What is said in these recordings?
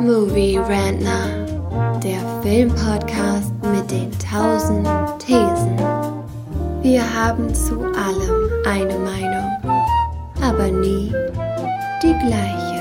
Movie Rantner, der Filmpodcast mit den tausend Thesen. Wir haben zu allem eine Meinung, aber nie die gleiche.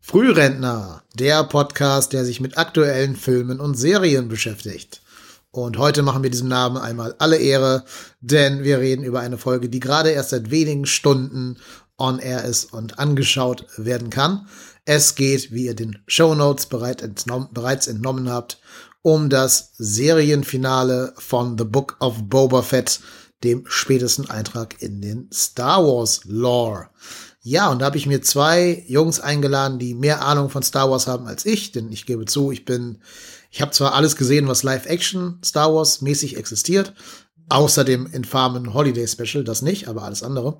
Frührentner, der Podcast, der sich mit aktuellen Filmen und Serien beschäftigt. Und heute machen wir diesem Namen einmal alle Ehre, denn wir reden über eine Folge, die gerade erst seit wenigen Stunden on air ist und angeschaut werden kann. Es geht, wie ihr den Show Notes bereit entnom bereits entnommen habt, um das Serienfinale von The Book of Boba Fett, dem spätesten Eintrag in den Star Wars Lore. Ja, und da habe ich mir zwei Jungs eingeladen, die mehr Ahnung von Star Wars haben als ich, denn ich gebe zu, ich bin, ich habe zwar alles gesehen, was Live-Action Star Wars mäßig existiert, außer dem infamen Holiday Special, das nicht, aber alles andere.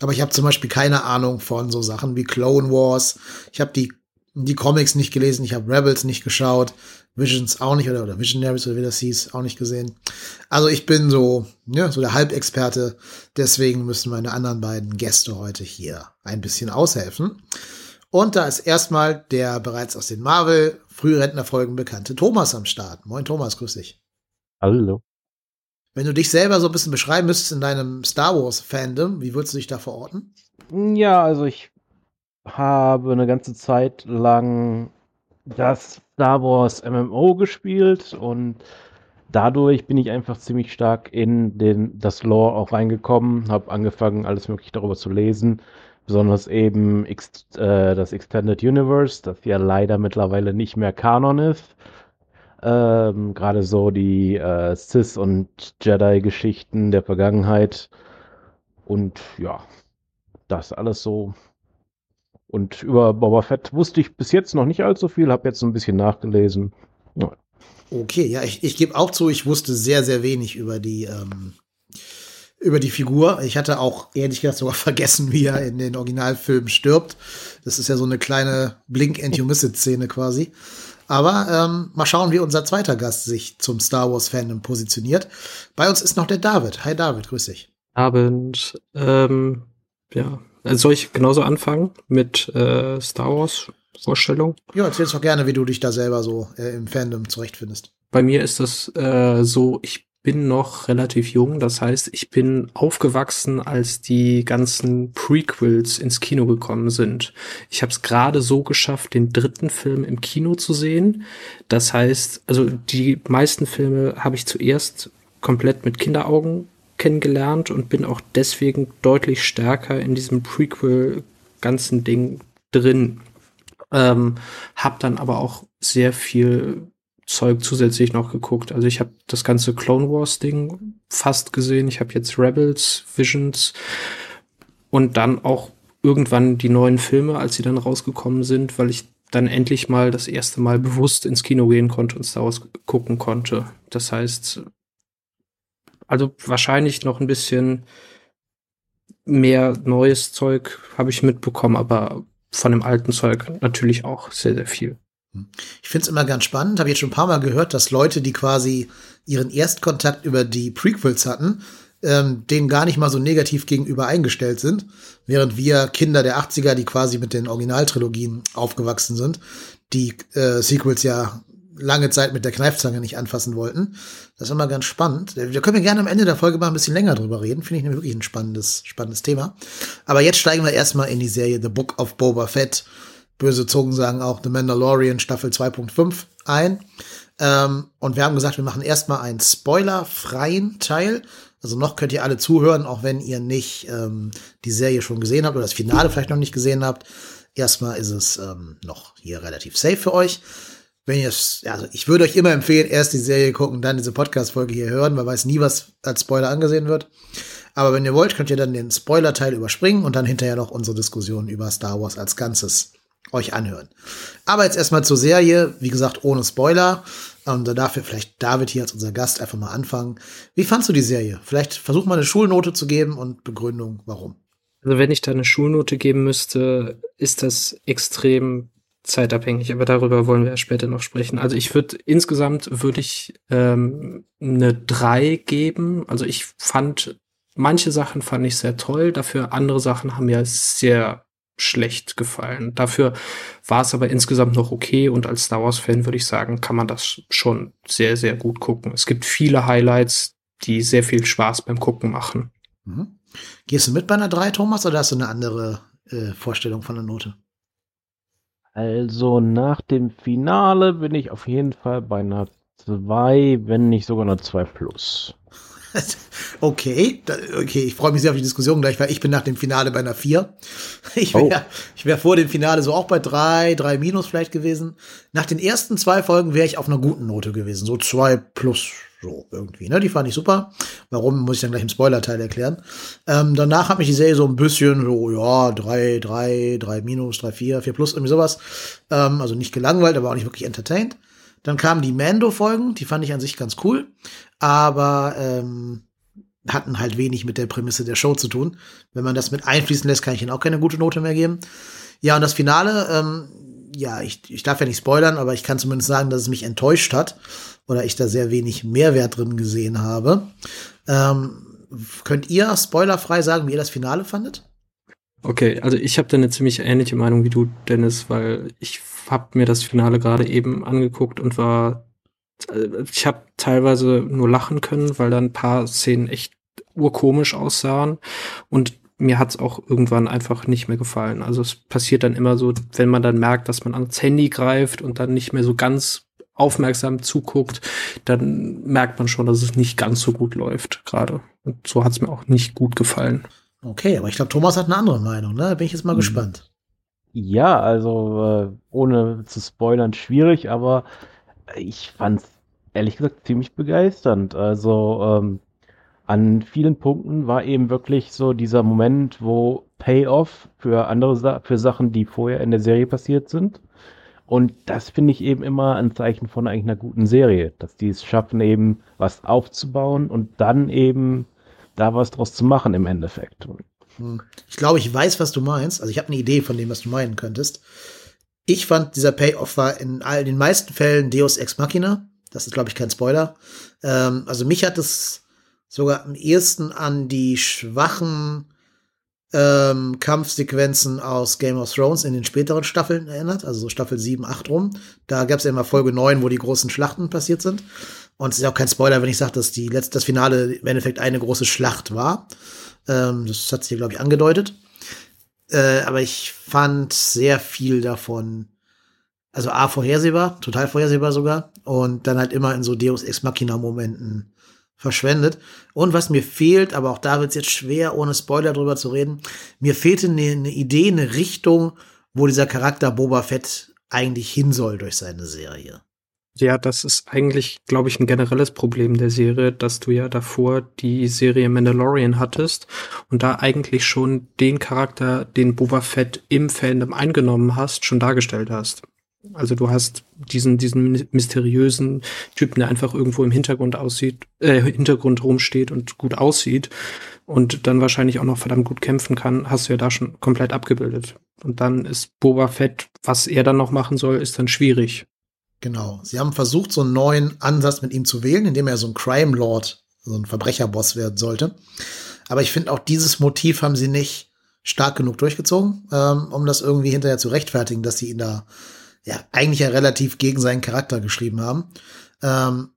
Aber ich habe zum Beispiel keine Ahnung von so Sachen wie Clone Wars. Ich habe die die Comics nicht gelesen, ich habe Rebels nicht geschaut, Visions auch nicht oder, oder Visionaries oder wie das hieß, auch nicht gesehen. Also ich bin so, ja, so der Halbexperte, deswegen müssen meine anderen beiden Gäste heute hier ein bisschen aushelfen. Und da ist erstmal der bereits aus den Marvel Frührentnerfolgen bekannte Thomas am Start. Moin Thomas, grüß dich. Hallo. Wenn du dich selber so ein bisschen beschreiben müsstest in deinem Star Wars Fandom, wie würdest du dich da verorten? Ja, also ich habe eine ganze Zeit lang das Star Wars MMO gespielt und dadurch bin ich einfach ziemlich stark in den, das Lore auch reingekommen, habe angefangen, alles mögliche darüber zu lesen, besonders eben ex, äh, das Extended Universe, das ja leider mittlerweile nicht mehr Kanon ist. Ähm, Gerade so die äh, Sith- und Jedi-Geschichten der Vergangenheit. Und ja, das alles so und über Boba Fett wusste ich bis jetzt noch nicht allzu viel, habe jetzt ein bisschen nachgelesen. Ja. Okay, ja, ich, ich gebe auch zu, ich wusste sehr, sehr wenig über die, ähm, über die Figur. Ich hatte auch ehrlich gesagt sogar vergessen, wie er in den Originalfilmen stirbt. Das ist ja so eine kleine Blink and You Miss It Szene quasi. Aber ähm, mal schauen, wie unser zweiter Gast sich zum Star Wars Fandom positioniert. Bei uns ist noch der David. Hi David, grüß dich. Abend. Ähm, ja, also soll ich genauso anfangen mit äh, Star Wars Vorstellung? Ja, erzähl doch gerne, wie du dich da selber so äh, im Fandom zurechtfindest. Bei mir ist das äh, so, ich bin noch relativ jung, das heißt, ich bin aufgewachsen, als die ganzen Prequels ins Kino gekommen sind. Ich habe es gerade so geschafft, den dritten Film im Kino zu sehen. Das heißt, also die meisten Filme habe ich zuerst komplett mit Kinderaugen kennengelernt und bin auch deswegen deutlich stärker in diesem Prequel-ganzen Ding drin. Ähm, hab dann aber auch sehr viel Zeug zusätzlich noch geguckt. Also ich habe das ganze Clone Wars Ding fast gesehen. Ich habe jetzt Rebels, Visions und dann auch irgendwann die neuen Filme, als sie dann rausgekommen sind, weil ich dann endlich mal das erste Mal bewusst ins Kino gehen konnte und Star Wars gucken konnte. Das heißt, also wahrscheinlich noch ein bisschen mehr neues Zeug habe ich mitbekommen, aber von dem alten Zeug natürlich auch sehr, sehr viel. Hm. Ich finde es immer ganz spannend, habe jetzt schon ein paar Mal gehört, dass Leute, die quasi ihren Erstkontakt über die Prequels hatten, ähm, denen gar nicht mal so negativ gegenüber eingestellt sind, während wir Kinder der 80er, die quasi mit den Originaltrilogien aufgewachsen sind, die äh, Sequels ja lange Zeit mit der Kneifzange nicht anfassen wollten. Das ist immer ganz spannend. Wir können ja gerne am Ende der Folge mal ein bisschen länger drüber reden. Finde ich nämlich wirklich ein spannendes, spannendes Thema. Aber jetzt steigen wir erstmal in die Serie The Book of Boba Fett. Böse Zungen sagen auch The Mandalorian Staffel 2.5 ein. Ähm, und wir haben gesagt, wir machen erstmal einen spoilerfreien Teil. Also noch könnt ihr alle zuhören, auch wenn ihr nicht ähm, die Serie schon gesehen habt oder das Finale vielleicht noch nicht gesehen habt. Erstmal ist es ähm, noch hier relativ safe für euch wenn ihr also ich würde euch immer empfehlen, erst die Serie gucken, dann diese Podcast-Folge hier hören. Man weiß nie, was als Spoiler angesehen wird. Aber wenn ihr wollt, könnt ihr dann den Spoiler-Teil überspringen und dann hinterher noch unsere Diskussion über Star Wars als Ganzes euch anhören. Aber jetzt erstmal zur Serie, wie gesagt, ohne Spoiler. Und da darf vielleicht David hier als unser Gast einfach mal anfangen. Wie fandst du die Serie? Vielleicht versuch mal eine Schulnote zu geben und Begründung, warum. Also wenn ich da eine Schulnote geben müsste, ist das extrem zeitabhängig, aber darüber wollen wir ja später noch sprechen. Also ich würde insgesamt würde ich ähm, eine drei geben. Also ich fand manche Sachen fand ich sehr toll, dafür andere Sachen haben mir sehr schlecht gefallen. Dafür war es aber insgesamt noch okay und als Star Wars Fan würde ich sagen, kann man das schon sehr sehr gut gucken. Es gibt viele Highlights, die sehr viel Spaß beim Gucken machen. Mhm. Gehst du mit bei einer 3, Thomas, oder hast du eine andere äh, Vorstellung von der Note? Also nach dem Finale bin ich auf jeden Fall bei einer 2, wenn nicht sogar einer 2 plus. okay, okay, ich freue mich sehr auf die Diskussion gleich, weil ich bin nach dem Finale bei einer 4. Ich wäre oh. ich wär vor dem Finale so auch bei 3, 3 minus vielleicht gewesen. Nach den ersten zwei Folgen wäre ich auf einer guten Note gewesen, so 2 plus so irgendwie, ne? Die fand ich super. Warum, muss ich dann gleich im Spoiler-Teil erklären. Ähm, danach hat mich die Serie so ein bisschen so, ja, 3, 3, 3 minus, 3, 4, 4 plus, irgendwie sowas. Ähm, also nicht gelangweilt, aber auch nicht wirklich entertained. Dann kamen die Mando-Folgen, die fand ich an sich ganz cool, aber ähm, hatten halt wenig mit der Prämisse der Show zu tun. Wenn man das mit einfließen lässt, kann ich ihnen auch keine gute Note mehr geben. Ja, und das Finale, ähm, ja, ich, ich darf ja nicht spoilern, aber ich kann zumindest sagen, dass es mich enttäuscht hat oder ich da sehr wenig Mehrwert drin gesehen habe. Ähm, könnt ihr spoilerfrei sagen, wie ihr das Finale fandet? Okay, also ich habe da eine ziemlich ähnliche Meinung wie du, Dennis, weil ich habe mir das Finale gerade eben angeguckt und war, äh, ich habe teilweise nur lachen können, weil da ein paar Szenen echt urkomisch aussahen und mir hat's auch irgendwann einfach nicht mehr gefallen. Also es passiert dann immer so, wenn man dann merkt, dass man ans Handy greift und dann nicht mehr so ganz aufmerksam zuguckt, dann merkt man schon, dass es nicht ganz so gut läuft gerade. Und so hat es mir auch nicht gut gefallen. Okay, aber ich glaube, Thomas hat eine andere Meinung, ne? Da bin ich jetzt mal mhm. gespannt. Ja, also äh, ohne zu spoilern, schwierig, aber ich fand es ehrlich gesagt ziemlich begeisternd. Also ähm, an vielen Punkten war eben wirklich so dieser Moment, wo Payoff für andere Sa für Sachen, die vorher in der Serie passiert sind, und das finde ich eben immer ein Zeichen von eigentlich einer guten Serie, dass die es schaffen, eben was aufzubauen und dann eben da was draus zu machen im Endeffekt. Hm. Ich glaube, ich weiß, was du meinst. Also ich habe eine Idee von dem, was du meinen könntest. Ich fand, dieser Payoff war in all den meisten Fällen Deus Ex Machina. Das ist, glaube ich, kein Spoiler. Ähm, also mich hat es sogar am ehesten an die schwachen ähm, Kampfsequenzen aus Game of Thrones in den späteren Staffeln erinnert, also so Staffel 7, 8 rum. Da gab es ja immer Folge 9, wo die großen Schlachten passiert sind. Und es ist auch kein Spoiler, wenn ich sage, dass die letzte, das Finale im Endeffekt eine große Schlacht war. Ähm, das hat sich, glaube ich, angedeutet. Äh, aber ich fand sehr viel davon, also A, vorhersehbar, total vorhersehbar sogar. Und dann halt immer in so Deus Ex Machina-Momenten verschwendet. Und was mir fehlt, aber auch da wird es jetzt schwer, ohne Spoiler drüber zu reden, mir fehlte eine, eine Idee, eine Richtung, wo dieser Charakter Boba Fett eigentlich hin soll durch seine Serie. Ja, das ist eigentlich, glaube ich, ein generelles Problem der Serie, dass du ja davor die Serie Mandalorian hattest und da eigentlich schon den Charakter, den Boba Fett im Fandom eingenommen hast, schon dargestellt hast. Also du hast diesen, diesen mysteriösen Typen, der einfach irgendwo im Hintergrund aussieht, äh, Hintergrund rumsteht und gut aussieht und dann wahrscheinlich auch noch verdammt gut kämpfen kann, hast du ja da schon komplett abgebildet. Und dann ist Boba Fett, was er dann noch machen soll, ist dann schwierig. Genau. Sie haben versucht, so einen neuen Ansatz mit ihm zu wählen, indem er so ein Crime Lord, so ein Verbrecherboss werden sollte. Aber ich finde auch dieses Motiv haben sie nicht stark genug durchgezogen, ähm, um das irgendwie hinterher zu rechtfertigen, dass sie ihn da ja, eigentlich ja relativ gegen seinen Charakter geschrieben haben. Ähm,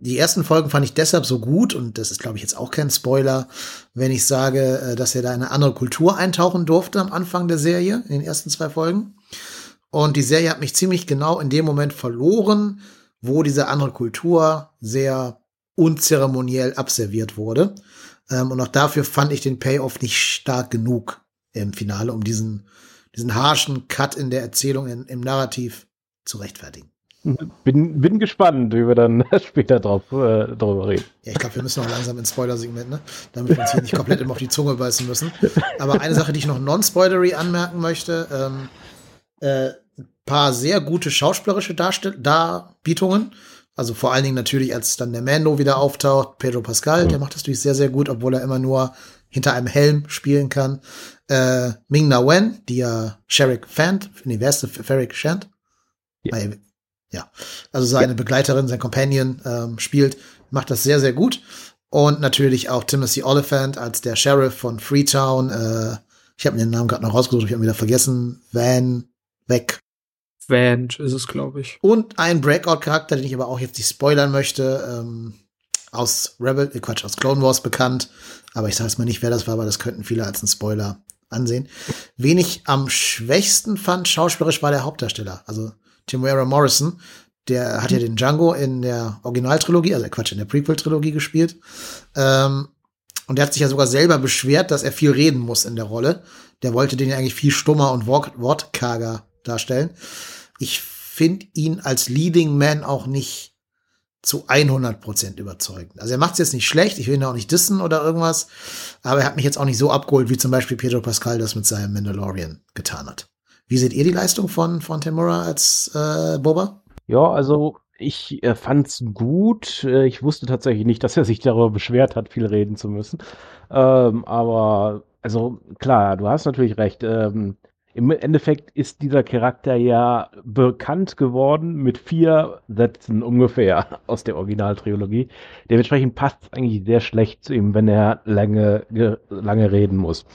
die ersten Folgen fand ich deshalb so gut, und das ist, glaube ich, jetzt auch kein Spoiler, wenn ich sage, äh, dass er da in eine andere Kultur eintauchen durfte am Anfang der Serie, in den ersten zwei Folgen. Und die Serie hat mich ziemlich genau in dem Moment verloren, wo diese andere Kultur sehr unzeremoniell abserviert wurde. Ähm, und auch dafür fand ich den Payoff nicht stark genug im Finale, um diesen diesen harschen Cut in der Erzählung, in, im Narrativ zu rechtfertigen. Bin, bin gespannt, wie wir dann später drauf, äh, darüber reden. Ja, ich glaube, wir müssen auch langsam ins Spoiler-Segment, ne? damit wir uns hier nicht komplett immer auf die Zunge beißen müssen. Aber eine Sache, die ich noch non-spoilery anmerken möchte, ähm, äh, paar sehr gute schauspielerische Darstell Darbietungen. Also vor allen Dingen natürlich, als dann der Mando wieder auftaucht, Pedro Pascal, mhm. der macht das natürlich sehr, sehr gut, obwohl er immer nur hinter einem Helm spielen kann. Äh, Ming Na Wen, die ja Sherrick Fant, nee, wer ist Ferrick Shant? Ja. Ja. Also seine ja. Begleiterin, sein Companion ähm, spielt, macht das sehr, sehr gut. Und natürlich auch Timothy Oliphant als der Sheriff von Freetown. Äh, ich habe mir den Namen gerade noch rausgesucht, ich habe ihn wieder vergessen. Van weg. Van ist es, glaube ich. Und ein Breakout-Charakter, den ich aber auch jetzt nicht spoilern möchte. Ähm, aus Rebel, äh Quatsch, aus Clone Wars bekannt. Aber ich sage es mal nicht, wer das war, aber das könnten viele als einen Spoiler ansehen. Wen ich am schwächsten fand, schauspielerisch, war der Hauptdarsteller. Also Timuera Morrison. Der hat ja den Django in der Originaltrilogie, also Quatsch, in der Prequel-Trilogie gespielt. Ähm, und der hat sich ja sogar selber beschwert, dass er viel reden muss in der Rolle. Der wollte den ja eigentlich viel stummer und wort wortkarger darstellen. Ich finde ihn als Leading Man auch nicht zu 100 Prozent überzeugend. Also er macht es jetzt nicht schlecht, ich will ihn auch nicht dissen oder irgendwas, aber er hat mich jetzt auch nicht so abgeholt, wie zum Beispiel Pedro Pascal das mit seinem Mandalorian getan hat. Wie seht ihr die Leistung von, von Temura als äh, Boba? Ja, also ich äh, fand's gut. Äh, ich wusste tatsächlich nicht, dass er sich darüber beschwert hat, viel reden zu müssen. Ähm, aber also klar, du hast natürlich recht. Ähm, im Endeffekt ist dieser Charakter ja bekannt geworden mit vier Sätzen ungefähr aus der Originaltrilogie. Dementsprechend passt es eigentlich sehr schlecht zu ihm, wenn er lange, lange reden muss.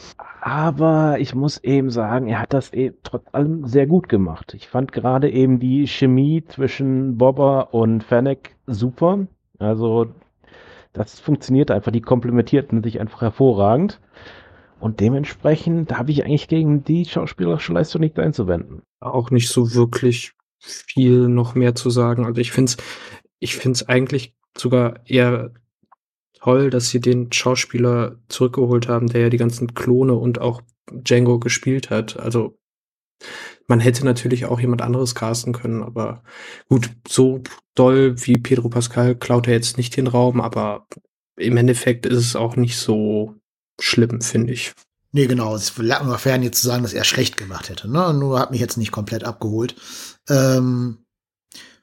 Aber ich muss eben sagen, er hat das eben trotz allem sehr gut gemacht. Ich fand gerade eben die Chemie zwischen Bobber und Fennec super. Also das funktioniert einfach. Die komplementierten sich einfach hervorragend. Und dementsprechend habe ich eigentlich gegen die schauspielerische Leistung nichts einzuwenden. Auch nicht so wirklich viel noch mehr zu sagen. Also ich finde es ich find's eigentlich sogar eher toll, dass sie den Schauspieler zurückgeholt haben, der ja die ganzen Klone und auch Django gespielt hat. Also man hätte natürlich auch jemand anderes casten können, aber gut, so doll wie Pedro Pascal klaut er jetzt nicht den Raum, aber im Endeffekt ist es auch nicht so schlimm, finde ich. Nee, genau. Es lag nur fern, jetzt zu sagen, dass er schlecht gemacht hätte. Ne? Nur hat mich jetzt nicht komplett abgeholt. Ähm,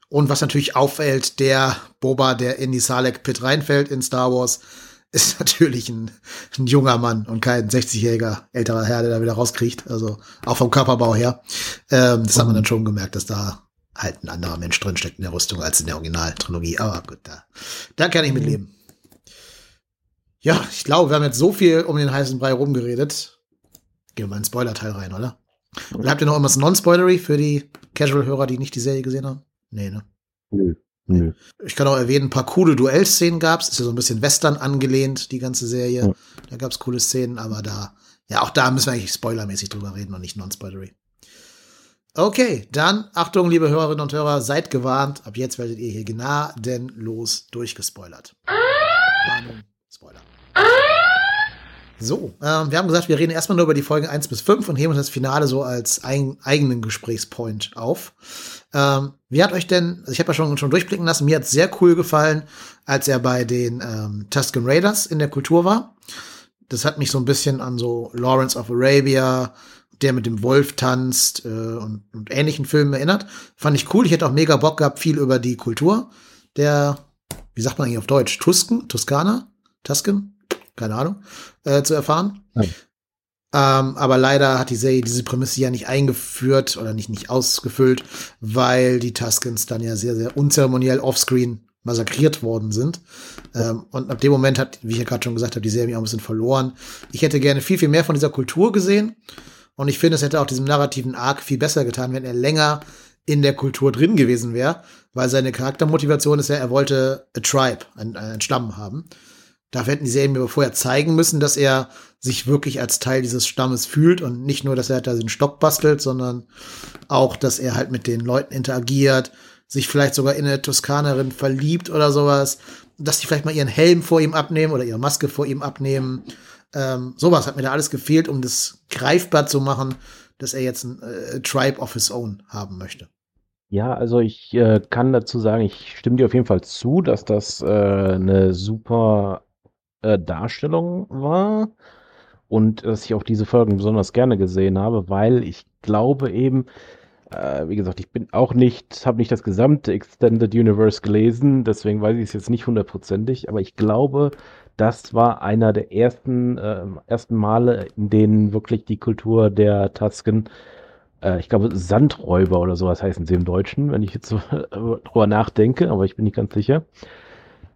und was natürlich auffällt, der Boba, der in die Salek-Pit reinfällt in Star Wars, ist natürlich ein, ein junger Mann und kein 60-jähriger älterer Herr, der da wieder rauskriegt. Also auch vom Körperbau her. Ähm, das hat man dann schon gemerkt, dass da halt ein anderer Mensch drinsteckt in der Rüstung als in der Originaltrilogie. Aber gut, da, da kann ich mit leben. Ja, ich glaube, wir haben jetzt so viel um den heißen Brei rumgeredet. Gehen wir mal in den Spoiler-Teil rein, oder? Oder habt ihr noch irgendwas non-spoilery für die Casual-Hörer, die nicht die Serie gesehen haben? Nee, ne? Nö. Nö. Ich kann auch erwähnen, ein paar coole Duellszenen gab's. Ist ja so ein bisschen Western angelehnt, die ganze Serie. Ja. Da gab's coole Szenen, aber da, ja, auch da müssen wir eigentlich spoilermäßig drüber reden und nicht non-spoilery. Okay, dann, Achtung, liebe Hörerinnen und Hörer, seid gewarnt. Ab jetzt werdet ihr hier gnadenlos durchgespoilert. Warnung, Spoiler. So, ähm, wir haben gesagt, wir reden erstmal nur über die Folgen 1 bis 5 und heben uns das Finale so als ein, eigenen Gesprächspoint auf. Ähm, wie hat euch denn, also ich habe ja schon, schon durchblicken lassen, mir hat sehr cool gefallen, als er bei den ähm, Tusken Raiders in der Kultur war. Das hat mich so ein bisschen an so Lawrence of Arabia, der mit dem Wolf tanzt äh, und, und ähnlichen Filmen erinnert. Fand ich cool. Ich hätte auch mega Bock gehabt, viel über die Kultur der, wie sagt man eigentlich auf Deutsch, Tusken, Toskana? Tusken, keine Ahnung, äh, zu erfahren. Ähm, aber leider hat die Serie diese Prämisse ja nicht eingeführt oder nicht, nicht ausgefüllt, weil die Tuskens dann ja sehr, sehr unzeremoniell offscreen massakriert worden sind. Ähm, und ab dem Moment hat, wie ich ja gerade schon gesagt habe, die Serie mich auch ein bisschen verloren. Ich hätte gerne viel, viel mehr von dieser Kultur gesehen. Und ich finde, es hätte auch diesem narrativen Arc viel besser getan, wenn er länger in der Kultur drin gewesen wäre, weil seine Charaktermotivation ist ja, er wollte a tribe, einen, einen Stamm haben. Dafür hätten die Serien mir vorher zeigen müssen, dass er sich wirklich als Teil dieses Stammes fühlt und nicht nur, dass er halt da den Stock bastelt, sondern auch, dass er halt mit den Leuten interagiert, sich vielleicht sogar in eine Toskanerin verliebt oder sowas, dass die vielleicht mal ihren Helm vor ihm abnehmen oder ihre Maske vor ihm abnehmen. Ähm, sowas hat mir da alles gefehlt, um das greifbar zu machen, dass er jetzt ein äh, Tribe of his own haben möchte. Ja, also ich äh, kann dazu sagen, ich stimme dir auf jeden Fall zu, dass das äh, eine super äh, Darstellung war und dass ich auch diese Folgen besonders gerne gesehen habe, weil ich glaube eben, äh, wie gesagt, ich bin auch nicht, habe nicht das gesamte Extended Universe gelesen, deswegen weiß ich es jetzt nicht hundertprozentig, aber ich glaube, das war einer der ersten, äh, ersten Male, in denen wirklich die Kultur der Tusken äh, ich glaube, Sandräuber oder sowas heißen sie im Deutschen, wenn ich jetzt so drüber nachdenke, aber ich bin nicht ganz sicher,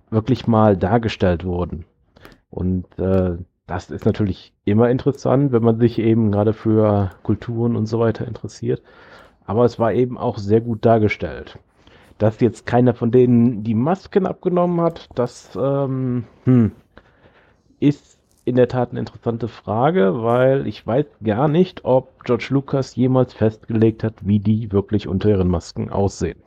wirklich mal dargestellt wurden. Und äh, das ist natürlich immer interessant, wenn man sich eben gerade für Kulturen und so weiter interessiert. Aber es war eben auch sehr gut dargestellt. Dass jetzt keiner von denen die Masken abgenommen hat, das ähm, hm, ist in der Tat eine interessante Frage, weil ich weiß gar nicht, ob George Lucas jemals festgelegt hat, wie die wirklich unter ihren Masken aussehen.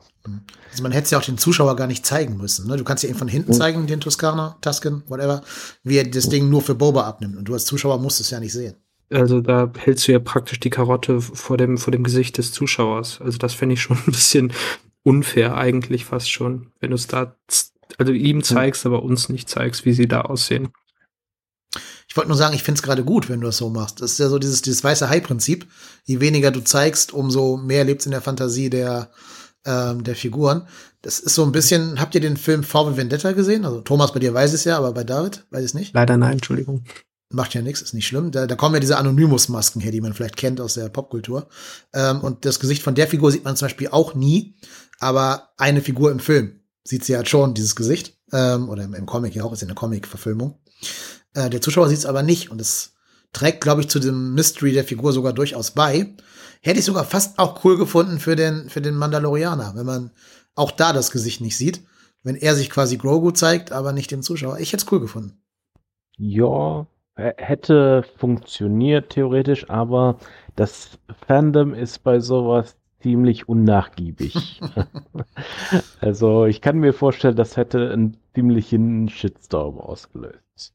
Also man hätte es ja auch den Zuschauer gar nicht zeigen müssen. Ne? Du kannst ja eben von hinten zeigen, den Toskana, Tusken, whatever, wie er das Ding nur für Boba abnimmt. Und du als Zuschauer musst es ja nicht sehen. Also da hältst du ja praktisch die Karotte vor dem, vor dem Gesicht des Zuschauers. Also das fände ich schon ein bisschen unfair eigentlich fast schon, wenn du es da, also ihm zeigst, aber uns nicht zeigst, wie sie da aussehen. Ich wollte nur sagen, ich finde es gerade gut, wenn du das so machst. Das ist ja so dieses, dieses weiße Hai-Prinzip. Je weniger du zeigst, umso mehr lebt in der Fantasie der, ähm, der Figuren. Das ist so ein bisschen, habt ihr den Film V Vendetta gesehen? Also Thomas, bei dir weiß es ja, aber bei David weiß es nicht. Leider nein, Entschuldigung. Macht ja nichts, ist nicht schlimm. Da, da kommen ja diese Anonymous-Masken her, die man vielleicht kennt aus der Popkultur. Ähm, und das Gesicht von der Figur sieht man zum Beispiel auch nie, aber eine Figur im Film sieht sie halt schon, dieses Gesicht. Ähm, oder im, im Comic ja auch, ist ja eine Comic-Verfilmung. Äh, der Zuschauer sieht es aber nicht und es trägt, glaube ich, zu dem Mystery der Figur sogar durchaus bei. Hätte ich sogar fast auch cool gefunden für den, für den Mandalorianer, wenn man auch da das Gesicht nicht sieht. Wenn er sich quasi Grogu zeigt, aber nicht dem Zuschauer. Ich hätte es cool gefunden. Ja, hätte funktioniert theoretisch, aber das Fandom ist bei sowas ziemlich unnachgiebig. also ich kann mir vorstellen, das hätte einen ziemlichen Shitstorm ausgelöst.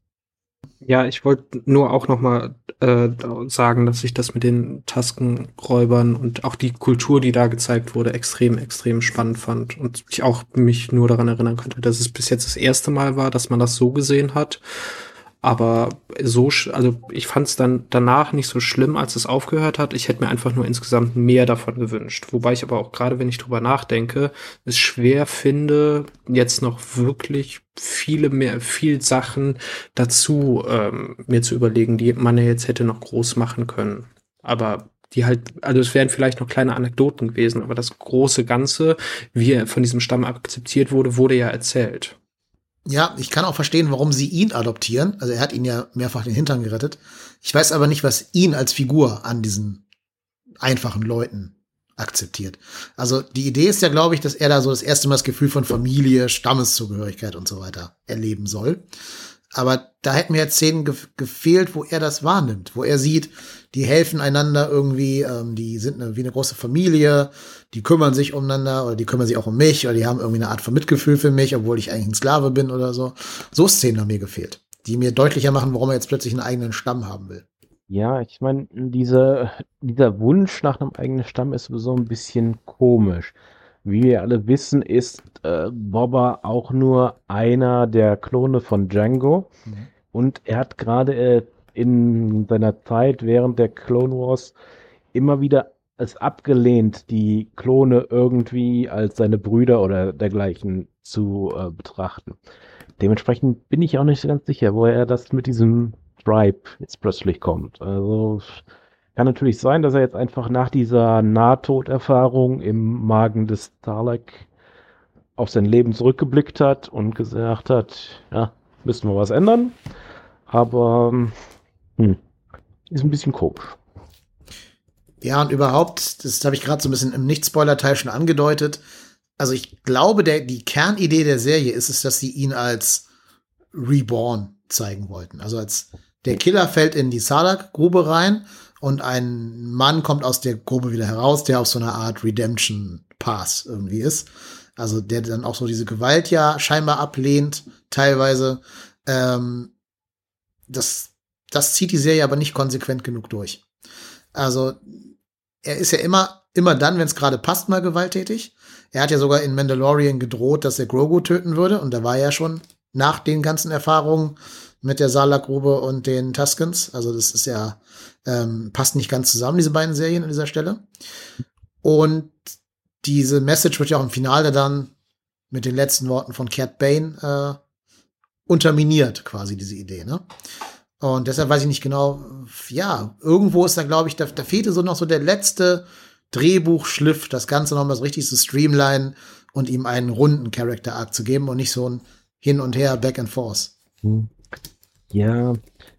Ja, ich wollte nur auch noch mal äh, sagen, dass ich das mit den Taskenräubern und auch die Kultur, die da gezeigt wurde, extrem, extrem spannend fand und ich auch mich nur daran erinnern könnte, dass es bis jetzt das erste Mal war, dass man das so gesehen hat aber so, also ich fand es dann danach nicht so schlimm, als es aufgehört hat. Ich hätte mir einfach nur insgesamt mehr davon gewünscht. Wobei ich aber auch gerade, wenn ich drüber nachdenke, es schwer finde, jetzt noch wirklich viele mehr, viel Sachen dazu ähm, mir zu überlegen, die man ja jetzt hätte noch groß machen können. Aber die halt, also es wären vielleicht noch kleine Anekdoten gewesen, aber das große Ganze, wie er von diesem Stamm akzeptiert wurde, wurde ja erzählt. Ja, ich kann auch verstehen, warum sie ihn adoptieren. Also er hat ihn ja mehrfach den Hintern gerettet. Ich weiß aber nicht, was ihn als Figur an diesen einfachen Leuten akzeptiert. Also die Idee ist ja, glaube ich, dass er da so das erste Mal das Gefühl von Familie, Stammeszugehörigkeit und so weiter erleben soll. Aber da hätten mir jetzt Szenen ge gefehlt, wo er das wahrnimmt, wo er sieht, die helfen einander irgendwie, ähm, die sind eine, wie eine große Familie, die kümmern sich umeinander oder die kümmern sich auch um mich oder die haben irgendwie eine Art von Mitgefühl für mich, obwohl ich eigentlich ein Sklave bin oder so. So Szenen haben mir gefehlt, die mir deutlicher machen, warum er jetzt plötzlich einen eigenen Stamm haben will. Ja, ich meine, diese, dieser Wunsch nach einem eigenen Stamm ist so ein bisschen komisch. Wie wir alle wissen, ist äh, Boba auch nur einer der Klone von Django. Mhm. Und er hat gerade äh, in seiner Zeit während der Clone Wars immer wieder es abgelehnt, die Klone irgendwie als seine Brüder oder dergleichen zu äh, betrachten. Dementsprechend bin ich auch nicht ganz sicher, woher das mit diesem Tribe jetzt plötzlich kommt. Also kann natürlich sein, dass er jetzt einfach nach dieser Nahtoderfahrung im Magen des Dalek auf sein Leben zurückgeblickt hat und gesagt hat, ja, müssen wir was ändern. Aber hm, ist ein bisschen komisch. Ja, und überhaupt, das habe ich gerade so ein bisschen im Nicht-Spoiler-Teil schon angedeutet. Also ich glaube, der, die Kernidee der Serie ist es, dass sie ihn als Reborn zeigen wollten. Also als der Killer fällt in die Sarlacc-Grube rein und ein Mann kommt aus der Grube wieder heraus, der auf so einer Art Redemption Pass irgendwie ist. Also der dann auch so diese Gewalt ja scheinbar ablehnt, teilweise. Ähm, das, das zieht die Serie aber nicht konsequent genug durch. Also er ist ja immer, immer dann, wenn es gerade passt, mal gewalttätig. Er hat ja sogar in Mandalorian gedroht, dass er Grogu töten würde. Und da war er ja schon nach den ganzen Erfahrungen mit der Salak-Grube und den Tuskens. Also das ist ja ähm, passt nicht ganz zusammen, diese beiden Serien an dieser Stelle. Und diese Message wird ja auch im Finale dann mit den letzten Worten von Cat Bane äh, unterminiert, quasi diese Idee, ne? Und deshalb weiß ich nicht genau, ja, irgendwo ist da, glaube ich, da, da fehlte so noch so der letzte Drehbuchschliff, das Ganze nochmal so richtig zu streamline und ihm einen runden Character Arc zu geben und nicht so ein Hin und Her, Back and Forth. Hm. Ja,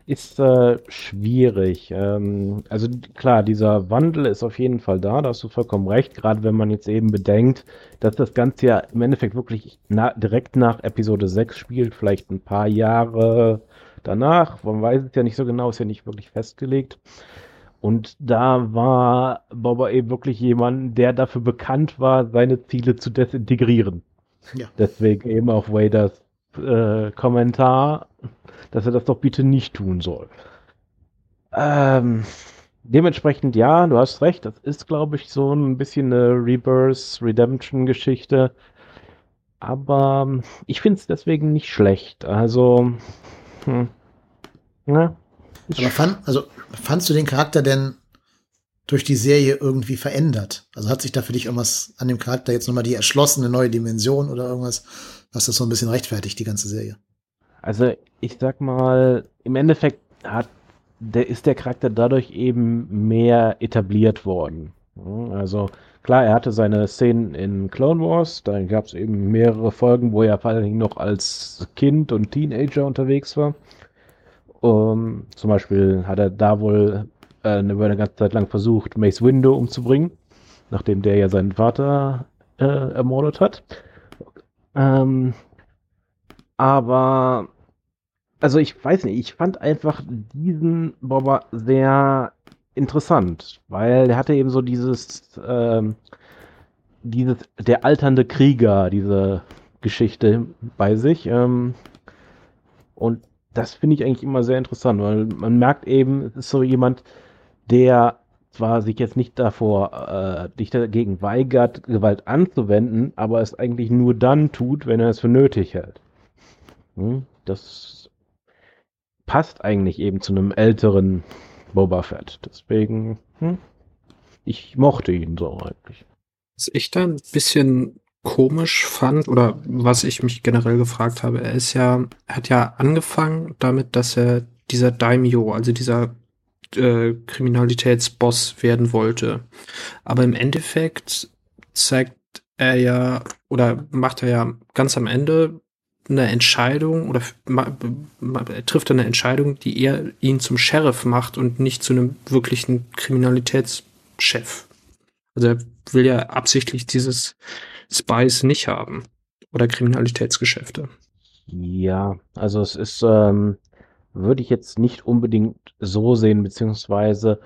ist äh, schwierig. Ähm, also klar, dieser Wandel ist auf jeden Fall da, da hast du vollkommen recht, gerade wenn man jetzt eben bedenkt, dass das Ganze ja im Endeffekt wirklich na direkt nach Episode 6 spielt, vielleicht ein paar Jahre danach, man weiß es ja nicht so genau, ist ja nicht wirklich festgelegt. Und da war Boba eben wirklich jemand, der dafür bekannt war, seine Ziele zu desintegrieren. Ja. Deswegen eben auch Waders äh, Kommentar, dass er das doch bitte nicht tun soll. Ähm, dementsprechend, ja, du hast recht, das ist, glaube ich, so ein bisschen eine Rebirth, Redemption-Geschichte. Aber ich finde es deswegen nicht schlecht. Also, hm, ja, aber fand, also, fandst du den Charakter denn durch die Serie irgendwie verändert? Also hat sich da für dich irgendwas an dem Charakter jetzt nochmal die erschlossene neue Dimension oder irgendwas, was das so ein bisschen rechtfertigt, die ganze Serie? Also ich sag mal, im Endeffekt hat, der, ist der Charakter dadurch eben mehr etabliert worden. Also klar, er hatte seine Szenen in Clone Wars, da gab es eben mehrere Folgen, wo er vor allen Dingen noch als Kind und Teenager unterwegs war. Um, zum Beispiel hat er da wohl äh, eine ganze Zeit lang versucht, Mace Windu umzubringen, nachdem der ja seinen Vater äh, ermordet hat. Ähm, aber, also ich weiß nicht, ich fand einfach diesen Boba sehr interessant, weil er hatte eben so dieses, ähm, dieses, der alternde Krieger, diese Geschichte bei sich. Ähm, und das finde ich eigentlich immer sehr interessant, weil man merkt eben, es ist so jemand, der zwar sich jetzt nicht davor, äh, nicht dagegen weigert, Gewalt anzuwenden, aber es eigentlich nur dann tut, wenn er es für nötig hält. Hm? Das passt eigentlich eben zu einem älteren Boba Fett. Deswegen, hm? ich mochte ihn so eigentlich. Was ich da ein bisschen komisch fand oder was ich mich generell gefragt habe, er ist ja, er hat ja angefangen damit, dass er dieser Daimyo, also dieser äh, Kriminalitätsboss werden wollte. Aber im Endeffekt zeigt er ja oder macht er ja ganz am Ende eine Entscheidung oder er trifft eine Entscheidung, die er ihn zum Sheriff macht und nicht zu einem wirklichen Kriminalitätschef. Also er will ja absichtlich dieses Spies nicht haben oder Kriminalitätsgeschäfte. Ja, also es ist, ähm, würde ich jetzt nicht unbedingt so sehen, beziehungsweise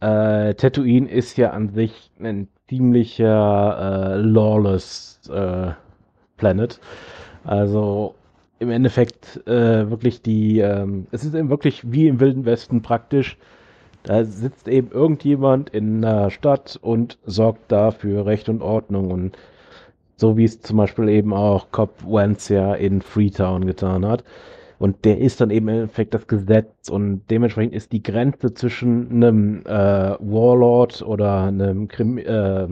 äh, Tatooine ist ja an sich ein ziemlicher äh, lawless äh, Planet. Also im Endeffekt äh, wirklich die, ähm, es ist eben wirklich wie im Wilden Westen praktisch. Da sitzt eben irgendjemand in der Stadt und sorgt dafür Recht und Ordnung und so wie es zum Beispiel eben auch Cobb Wentz ja in Freetown getan hat. Und der ist dann eben im Endeffekt das Gesetz und dementsprechend ist die Grenze zwischen einem äh, Warlord oder einem Krim äh,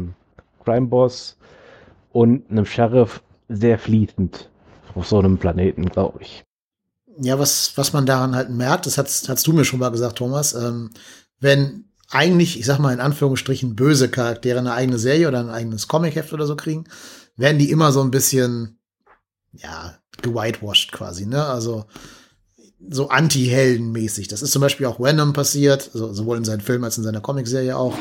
Crime Boss und einem Sheriff sehr fließend auf so einem Planeten, glaube ich. Ja, was, was man daran halt merkt, das hast, hast du mir schon mal gesagt, Thomas, ähm, wenn eigentlich, ich sag mal in Anführungsstrichen, böse Charaktere eine eigene Serie oder ein eigenes Comic-Heft oder so kriegen, werden die immer so ein bisschen, ja, gewhitewashed quasi, ne? Also so anti-Helden-mäßig. Das ist zum Beispiel auch Venom passiert, also sowohl in seinen Filmen als in seiner Comicserie auch.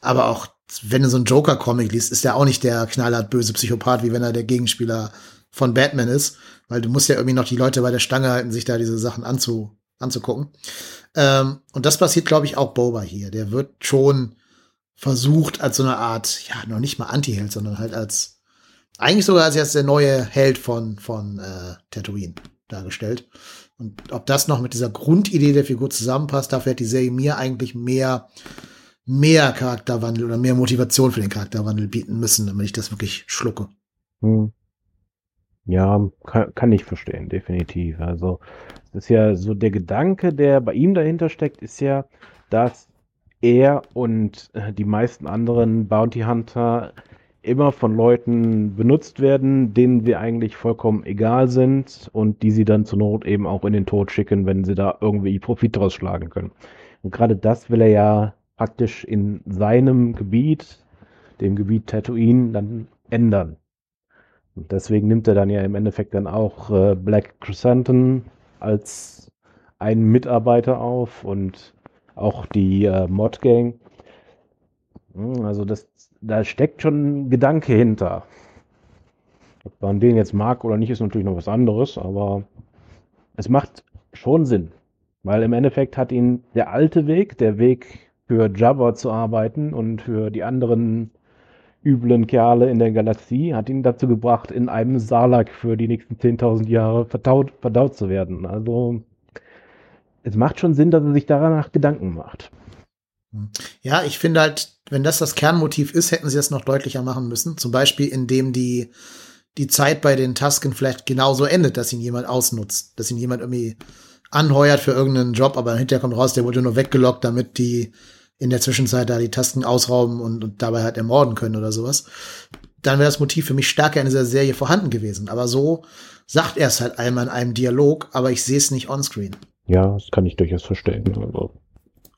Aber auch, wenn du so einen Joker-Comic liest, ist der auch nicht der knallhart böse Psychopath, wie wenn er der Gegenspieler von Batman ist. Weil du musst ja irgendwie noch die Leute bei der Stange halten, sich da diese Sachen anzu, anzugucken. Ähm, und das passiert, glaube ich, auch Boba hier. Der wird schon versucht als so eine Art, ja, noch nicht mal Anti-Held, sondern halt als eigentlich sogar als jetzt der neue Held von, von äh, Tatooine dargestellt. Und ob das noch mit dieser Grundidee der Figur zusammenpasst, dafür hätte die Serie mir eigentlich mehr, mehr Charakterwandel oder mehr Motivation für den Charakterwandel bieten müssen, damit ich das wirklich schlucke. Hm. Ja, kann, kann ich verstehen, definitiv. Also, es ist ja so der Gedanke, der bei ihm dahinter steckt, ist ja, dass er und äh, die meisten anderen Bounty Hunter immer von Leuten benutzt werden, denen wir eigentlich vollkommen egal sind und die sie dann zur Not eben auch in den Tod schicken, wenn sie da irgendwie Profit draus schlagen können. Und gerade das will er ja praktisch in seinem Gebiet dem Gebiet Tatooine dann ändern. Deswegen nimmt er dann ja im Endeffekt dann auch äh, Black Chrysanthemum als einen Mitarbeiter auf und auch die äh, Mod Gang. Hm, also das, da steckt schon ein Gedanke hinter. Ob man den jetzt mag oder nicht, ist natürlich noch was anderes, aber es macht schon Sinn. Weil im Endeffekt hat ihn der alte Weg, der Weg für Jabba zu arbeiten und für die anderen üblen Kerle in der Galaxie, hat ihn dazu gebracht, in einem Salak für die nächsten 10.000 Jahre verdaut, verdaut zu werden. Also es macht schon Sinn, dass er sich danach Gedanken macht. Ja, ich finde halt, wenn das das Kernmotiv ist, hätten sie es noch deutlicher machen müssen. Zum Beispiel, indem die, die Zeit bei den Tasken vielleicht genauso endet, dass ihn jemand ausnutzt, dass ihn jemand irgendwie anheuert für irgendeinen Job, aber hinterher kommt raus, der wurde nur weggelockt, damit die in der Zwischenzeit da die Tasten ausrauben und, und dabei halt ermorden können oder sowas, dann wäre das Motiv für mich stärker in dieser Serie vorhanden gewesen. Aber so sagt er es halt einmal in einem Dialog, aber ich sehe es nicht onscreen. Ja, das kann ich durchaus verstehen. Also.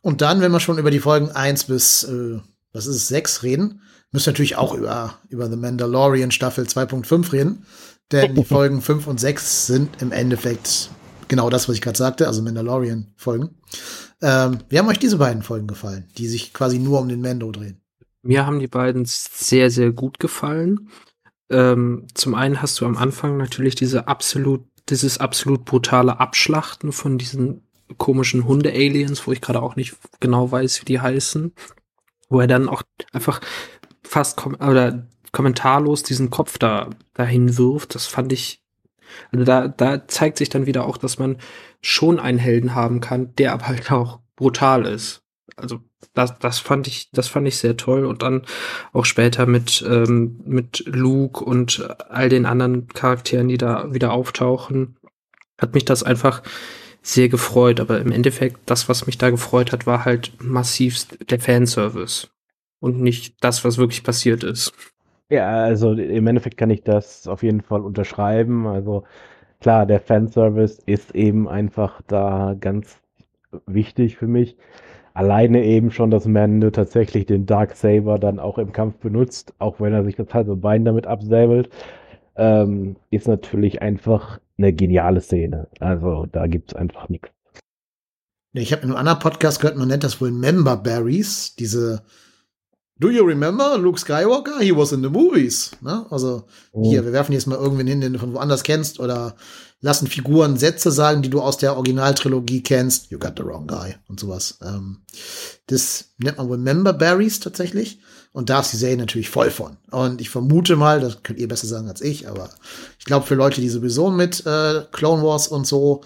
Und dann, wenn wir schon über die Folgen eins bis, äh, was ist es, 6 reden, müssen wir natürlich auch über, über The Mandalorian Staffel 2.5 reden. Denn die Folgen 5 und 6 sind im Endeffekt genau das, was ich gerade sagte, also Mandalorian-Folgen. Ähm, wie haben euch diese beiden Folgen gefallen, die sich quasi nur um den Mando drehen? Mir haben die beiden sehr, sehr gut gefallen. Ähm, zum einen hast du am Anfang natürlich diese absolut, dieses absolut brutale Abschlachten von diesen komischen Hunde-Aliens, wo ich gerade auch nicht genau weiß, wie die heißen, wo er dann auch einfach fast kom oder kommentarlos diesen Kopf da dahin wirft. Das fand ich also da, da zeigt sich dann wieder auch, dass man schon einen Helden haben kann, der aber halt auch brutal ist. Also das, das fand ich, das fand ich sehr toll. Und dann auch später mit, ähm, mit Luke und all den anderen Charakteren, die da wieder auftauchen, hat mich das einfach sehr gefreut. Aber im Endeffekt, das, was mich da gefreut hat, war halt massivst der Fanservice. Und nicht das, was wirklich passiert ist. Ja, also im Endeffekt kann ich das auf jeden Fall unterschreiben. Also klar, der Fanservice ist eben einfach da ganz wichtig für mich. Alleine eben schon, dass Mando tatsächlich den Dark Saber dann auch im Kampf benutzt, auch wenn er sich das halbe Bein damit absäbelt, ähm, ist natürlich einfach eine geniale Szene. Also da gibt es einfach nichts. Ich habe in einem anderen Podcast gehört, man nennt das wohl Member Berries, diese Do you remember Luke Skywalker? He was in the movies. Ne? Also oh. hier, wir werfen jetzt mal irgendwen hin, den du von woanders kennst oder lassen Figuren Sätze sagen, die du aus der Originaltrilogie kennst. You got the wrong guy und sowas. Ähm, das nennt man wohl Member Berries tatsächlich. Und da ist die Serie natürlich voll von. Und ich vermute mal, das könnt ihr besser sagen als ich, aber ich glaube, für Leute, die sowieso mit äh, Clone Wars und so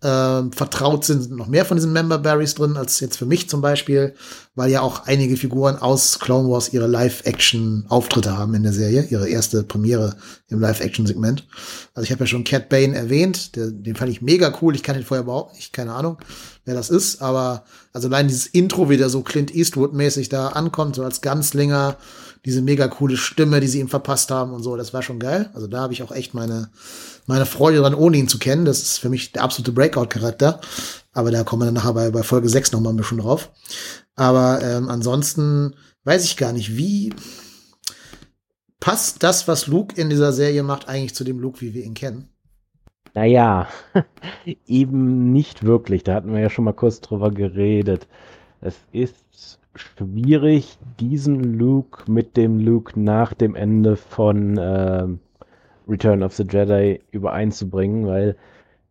äh, vertraut sind, sind noch mehr von diesen Member Berries drin als jetzt für mich zum Beispiel, weil ja auch einige Figuren aus Clone Wars ihre Live-Action-Auftritte haben in der Serie, ihre erste Premiere im Live-Action-Segment. Also ich habe ja schon Cat Bane erwähnt, der, den fand ich mega cool. Ich kann den vorher überhaupt nicht, keine Ahnung, wer das ist, aber also allein dieses Intro wieder so Clint Eastwood-mäßig da ankommt, so als Ganzlinger, diese mega coole Stimme, die sie ihm verpasst haben und so, das war schon geil. Also da habe ich auch echt meine meine Freude dran, ohne ihn zu kennen. Das ist für mich der absolute Breakout-Charakter. Aber da kommen wir dann nachher bei, bei Folge 6 noch mal ein bisschen drauf. Aber ähm, ansonsten weiß ich gar nicht, wie passt das, was Luke in dieser Serie macht, eigentlich zu dem Luke, wie wir ihn kennen? Naja, eben nicht wirklich. Da hatten wir ja schon mal kurz drüber geredet. Es ist schwierig, diesen Luke mit dem Luke nach dem Ende von äh, Return of the Jedi übereinzubringen, weil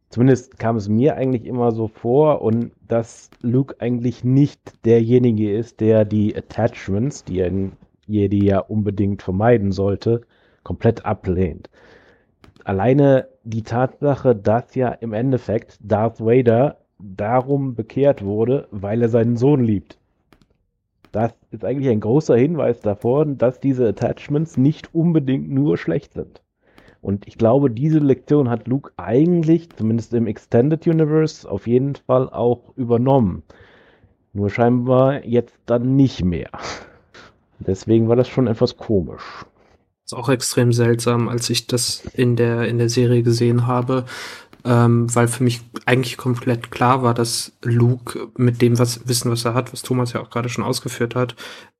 zumindest kam es mir eigentlich immer so vor und dass Luke eigentlich nicht derjenige ist, der die Attachments, die ein Jedi ja unbedingt vermeiden sollte, komplett ablehnt. Alleine die Tatsache, dass ja im Endeffekt Darth Vader darum bekehrt wurde, weil er seinen Sohn liebt. Ist eigentlich ein großer Hinweis davor, dass diese Attachments nicht unbedingt nur schlecht sind. Und ich glaube, diese Lektion hat Luke eigentlich, zumindest im Extended Universe, auf jeden Fall auch übernommen. Nur scheinbar jetzt dann nicht mehr. Deswegen war das schon etwas komisch. Ist auch extrem seltsam, als ich das in der, in der Serie gesehen habe, ähm, weil für mich eigentlich komplett klar war, dass Luke mit dem was, Wissen, was er hat, was Thomas ja auch gerade schon ausgeführt hat,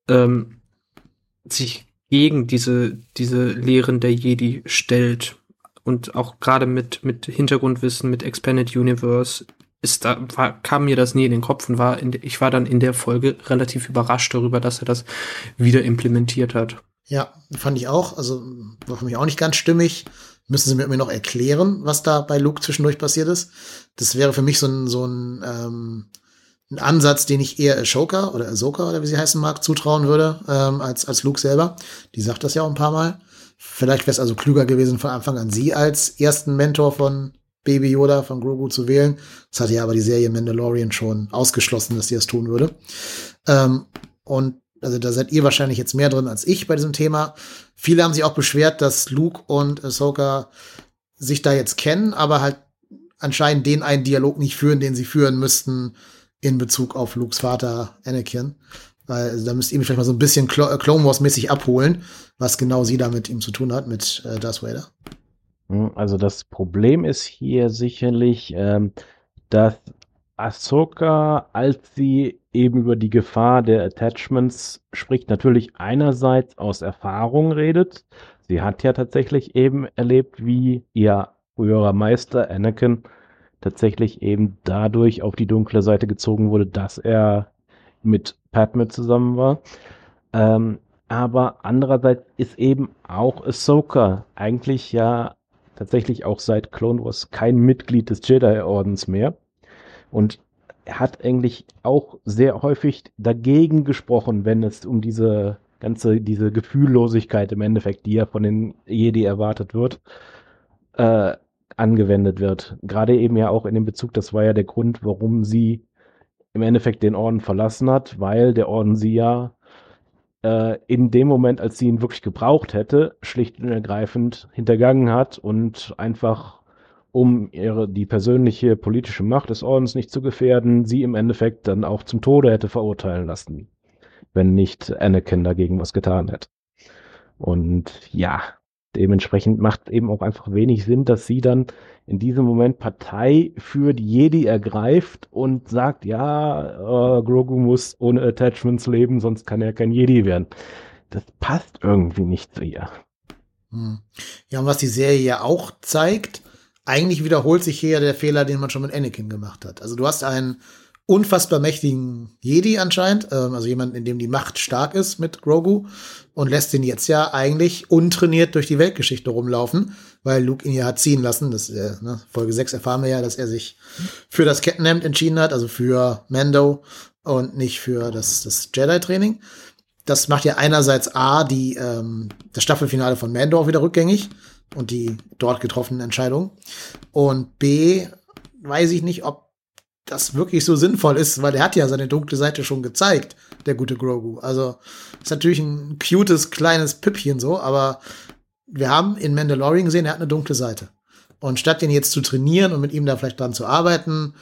ähm, sich gegen diese, diese Lehren der Jedi stellt. Und auch gerade mit, mit Hintergrundwissen, mit Expanded Universe, ist da, war, kam mir das nie in den Kopf und war in, ich war dann in der Folge relativ überrascht darüber, dass er das wieder implementiert hat. Ja, fand ich auch. Also war für mich auch nicht ganz stimmig. Müssen Sie mir noch erklären, was da bei Luke zwischendurch passiert ist? Das wäre für mich so ein, so ein, ähm, ein Ansatz, den ich eher Ashoka oder Ahsoka oder wie sie heißen mag, zutrauen würde, ähm, als, als Luke selber. Die sagt das ja auch ein paar Mal. Vielleicht wäre es also klüger gewesen, von Anfang an sie als ersten Mentor von Baby Yoda, von Grogu zu wählen. Das hatte ja aber die Serie Mandalorian schon ausgeschlossen, dass sie das tun würde. Ähm, und also da seid ihr wahrscheinlich jetzt mehr drin als ich bei diesem Thema. Viele haben sich auch beschwert, dass Luke und Ahsoka sich da jetzt kennen, aber halt anscheinend den einen Dialog nicht führen, den sie führen müssten in Bezug auf Lukes Vater Anakin. Weil also, da müsst ihr mich vielleicht mal so ein bisschen Cl Clone Wars mäßig abholen, was genau sie da mit ihm zu tun hat, mit äh, Darth Vader. Hm, also das Problem ist hier sicherlich, ähm, dass Ahsoka, als sie eben über die Gefahr der Attachments spricht, natürlich einerseits aus Erfahrung redet. Sie hat ja tatsächlich eben erlebt, wie ihr früherer Meister Anakin tatsächlich eben dadurch auf die dunkle Seite gezogen wurde, dass er mit Padme zusammen war. Ähm, aber andererseits ist eben auch Ahsoka eigentlich ja tatsächlich auch seit Clone Wars kein Mitglied des Jedi-Ordens mehr. Und hat eigentlich auch sehr häufig dagegen gesprochen, wenn es um diese ganze, diese Gefühllosigkeit im Endeffekt, die ja von den Jedi erwartet wird, äh, angewendet wird. Gerade eben ja auch in dem Bezug, das war ja der Grund, warum sie im Endeffekt den Orden verlassen hat, weil der Orden sie ja äh, in dem Moment, als sie ihn wirklich gebraucht hätte, schlicht und ergreifend hintergangen hat und einfach um ihre, die persönliche politische Macht des Ordens nicht zu gefährden, sie im Endeffekt dann auch zum Tode hätte verurteilen lassen, wenn nicht Anakin dagegen was getan hätte. Und ja, dementsprechend macht eben auch einfach wenig Sinn, dass sie dann in diesem Moment Partei für die Jedi ergreift und sagt, ja, äh, Grogu muss ohne Attachments leben, sonst kann er kein Jedi werden. Das passt irgendwie nicht zu ihr. Hm. Ja, und was die Serie ja auch zeigt, eigentlich wiederholt sich hier der Fehler, den man schon mit Anakin gemacht hat. Also du hast einen unfassbar mächtigen Jedi anscheinend, ähm, also jemanden, in dem die Macht stark ist mit Grogu und lässt ihn jetzt ja eigentlich untrainiert durch die Weltgeschichte rumlaufen, weil Luke ihn ja hat ziehen lassen. Das äh, ne, Folge 6 erfahren wir ja, dass er sich für das Kettenhemd entschieden hat, also für Mando und nicht für das, das Jedi-Training. Das macht ja einerseits A, die, ähm, das Staffelfinale von Mando auch wieder rückgängig und die dort getroffenen Entscheidungen. Und B, weiß ich nicht, ob das wirklich so sinnvoll ist, weil er hat ja seine dunkle Seite schon gezeigt, der gute Grogu. Also ist natürlich ein cutes kleines Püppchen so, aber wir haben in Mandalorian gesehen, er hat eine dunkle Seite. Und statt den jetzt zu trainieren und mit ihm da vielleicht dran zu arbeiten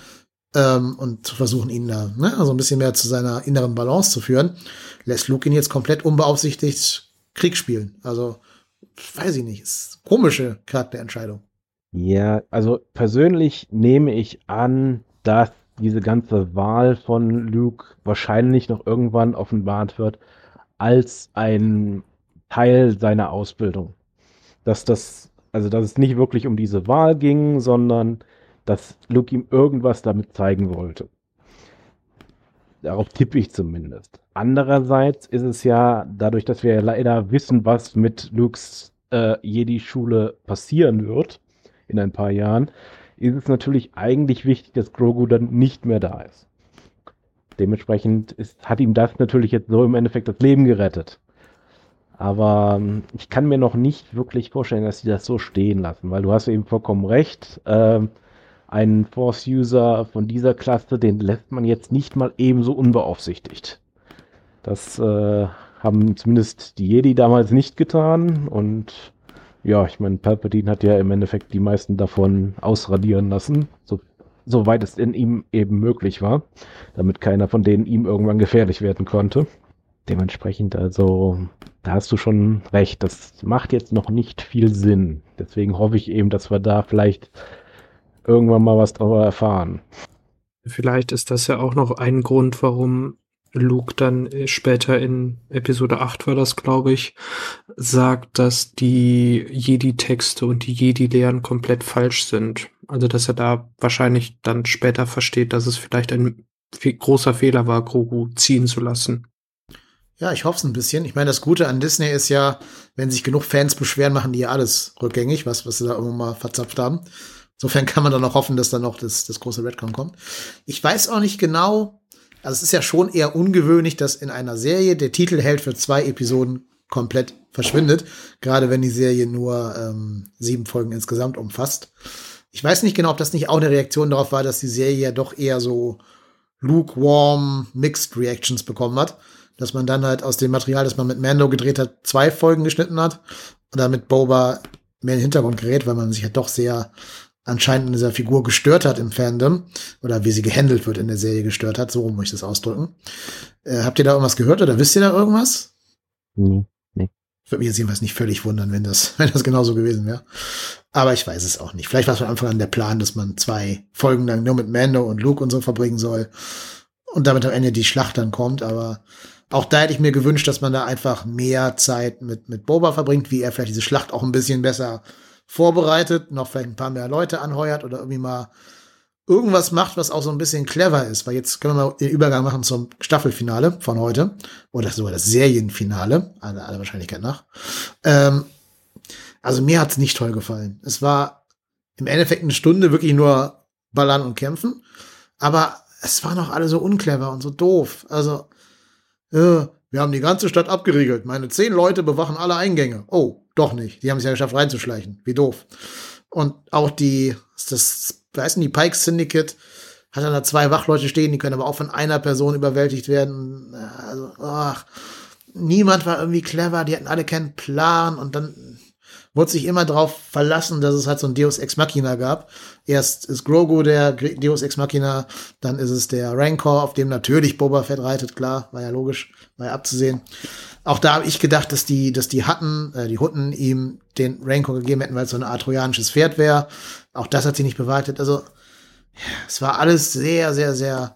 ähm, und zu versuchen, ihn da ne, so also ein bisschen mehr zu seiner inneren Balance zu führen, lässt Luke ihn jetzt komplett unbeaufsichtigt Krieg spielen. Also weiß ich nicht, ist komische Charakterentscheidung. Ja, also persönlich nehme ich an, dass diese ganze Wahl von Luke wahrscheinlich noch irgendwann offenbart wird als ein Teil seiner Ausbildung. Dass das, also dass es nicht wirklich um diese Wahl ging, sondern dass Luke ihm irgendwas damit zeigen wollte. Darauf tippe ich zumindest. Andererseits ist es ja, dadurch, dass wir leider wissen, was mit Lukes äh, Jedi-Schule passieren wird in ein paar Jahren, ist es natürlich eigentlich wichtig, dass Grogu dann nicht mehr da ist. Dementsprechend ist, hat ihm das natürlich jetzt so im Endeffekt das Leben gerettet. Aber ähm, ich kann mir noch nicht wirklich vorstellen, dass sie das so stehen lassen, weil du hast eben vollkommen recht. Ähm, einen Force-User von dieser Klasse, den lässt man jetzt nicht mal ebenso unbeaufsichtigt. Das äh, haben zumindest die Jedi damals nicht getan und ja, ich meine, Palpatine hat ja im Endeffekt die meisten davon ausradieren lassen, so, soweit es in ihm eben möglich war, damit keiner von denen ihm irgendwann gefährlich werden konnte. Dementsprechend, also, da hast du schon recht, das macht jetzt noch nicht viel Sinn. Deswegen hoffe ich eben, dass wir da vielleicht irgendwann mal was darüber erfahren. Vielleicht ist das ja auch noch ein Grund, warum Luke dann äh, später in Episode 8 war das, glaube ich, sagt, dass die Jedi-Texte und die Jedi-Lehren komplett falsch sind. Also, dass er da wahrscheinlich dann später versteht, dass es vielleicht ein großer Fehler war, Grogu ziehen zu lassen. Ja, ich hoffe es ein bisschen. Ich meine, das Gute an Disney ist ja, wenn sich genug Fans beschweren, machen die ja alles rückgängig, was, was sie da irgendwann mal verzapft haben. Insofern kann man dann auch hoffen, dass dann noch das, das große Redcon kommt. Ich weiß auch nicht genau, also es ist ja schon eher ungewöhnlich, dass in einer Serie der Titel hält für zwei Episoden komplett verschwindet, gerade wenn die Serie nur ähm, sieben Folgen insgesamt umfasst. Ich weiß nicht genau, ob das nicht auch eine Reaktion darauf war, dass die Serie ja doch eher so lukewarm Mixed Reactions bekommen hat dass man dann halt aus dem Material, das man mit Mando gedreht hat, zwei Folgen geschnitten hat und damit Boba mehr in den Hintergrund gerät, weil man sich ja halt doch sehr anscheinend in dieser Figur gestört hat im Fandom oder wie sie gehandelt wird in der Serie gestört hat, so muss ich das ausdrücken. Äh, habt ihr da irgendwas gehört oder wisst ihr da irgendwas? Nee, nee. Würde mich jetzt jedenfalls nicht völlig wundern, wenn das, wenn das genauso gewesen wäre. Aber ich weiß es auch nicht. Vielleicht war es von Anfang an der Plan, dass man zwei Folgen lang nur mit Mando und Luke und so verbringen soll und damit am Ende die Schlacht dann kommt, aber auch da hätte ich mir gewünscht, dass man da einfach mehr Zeit mit, mit Boba verbringt, wie er vielleicht diese Schlacht auch ein bisschen besser vorbereitet, noch vielleicht ein paar mehr Leute anheuert oder irgendwie mal irgendwas macht, was auch so ein bisschen clever ist. Weil jetzt können wir mal den Übergang machen zum Staffelfinale von heute. Oder sogar das Serienfinale, aller, aller Wahrscheinlichkeit nach. Ähm, also mir hat's nicht toll gefallen. Es war im Endeffekt eine Stunde wirklich nur ballern und kämpfen. Aber es war noch alle so unclever und so doof. Also äh, wir haben die ganze Stadt abgeriegelt. Meine zehn Leute bewachen alle Eingänge. Oh, doch nicht. Die haben es ja geschafft, reinzuschleichen. Wie doof. Und auch die, das, weißt du, die Pike Syndicate hat dann da zwei Wachleute stehen, die können aber auch von einer Person überwältigt werden. Also, ach, niemand war irgendwie clever, die hatten alle keinen Plan und dann wurde sich immer darauf verlassen, dass es halt so ein Deus Ex Machina gab. Erst ist Grogu der Deus Ex Machina, dann ist es der Rancor, auf dem natürlich Boba Fett reitet, klar, war ja logisch, war ja abzusehen. Auch da habe ich gedacht, dass die, dass die Hatten, äh, die Hutten ihm den Rancor gegeben hätten, weil es so ein Art trojanisches Pferd wäre. Auch das hat sich nicht bewahrheitet. Also, es war alles sehr, sehr, sehr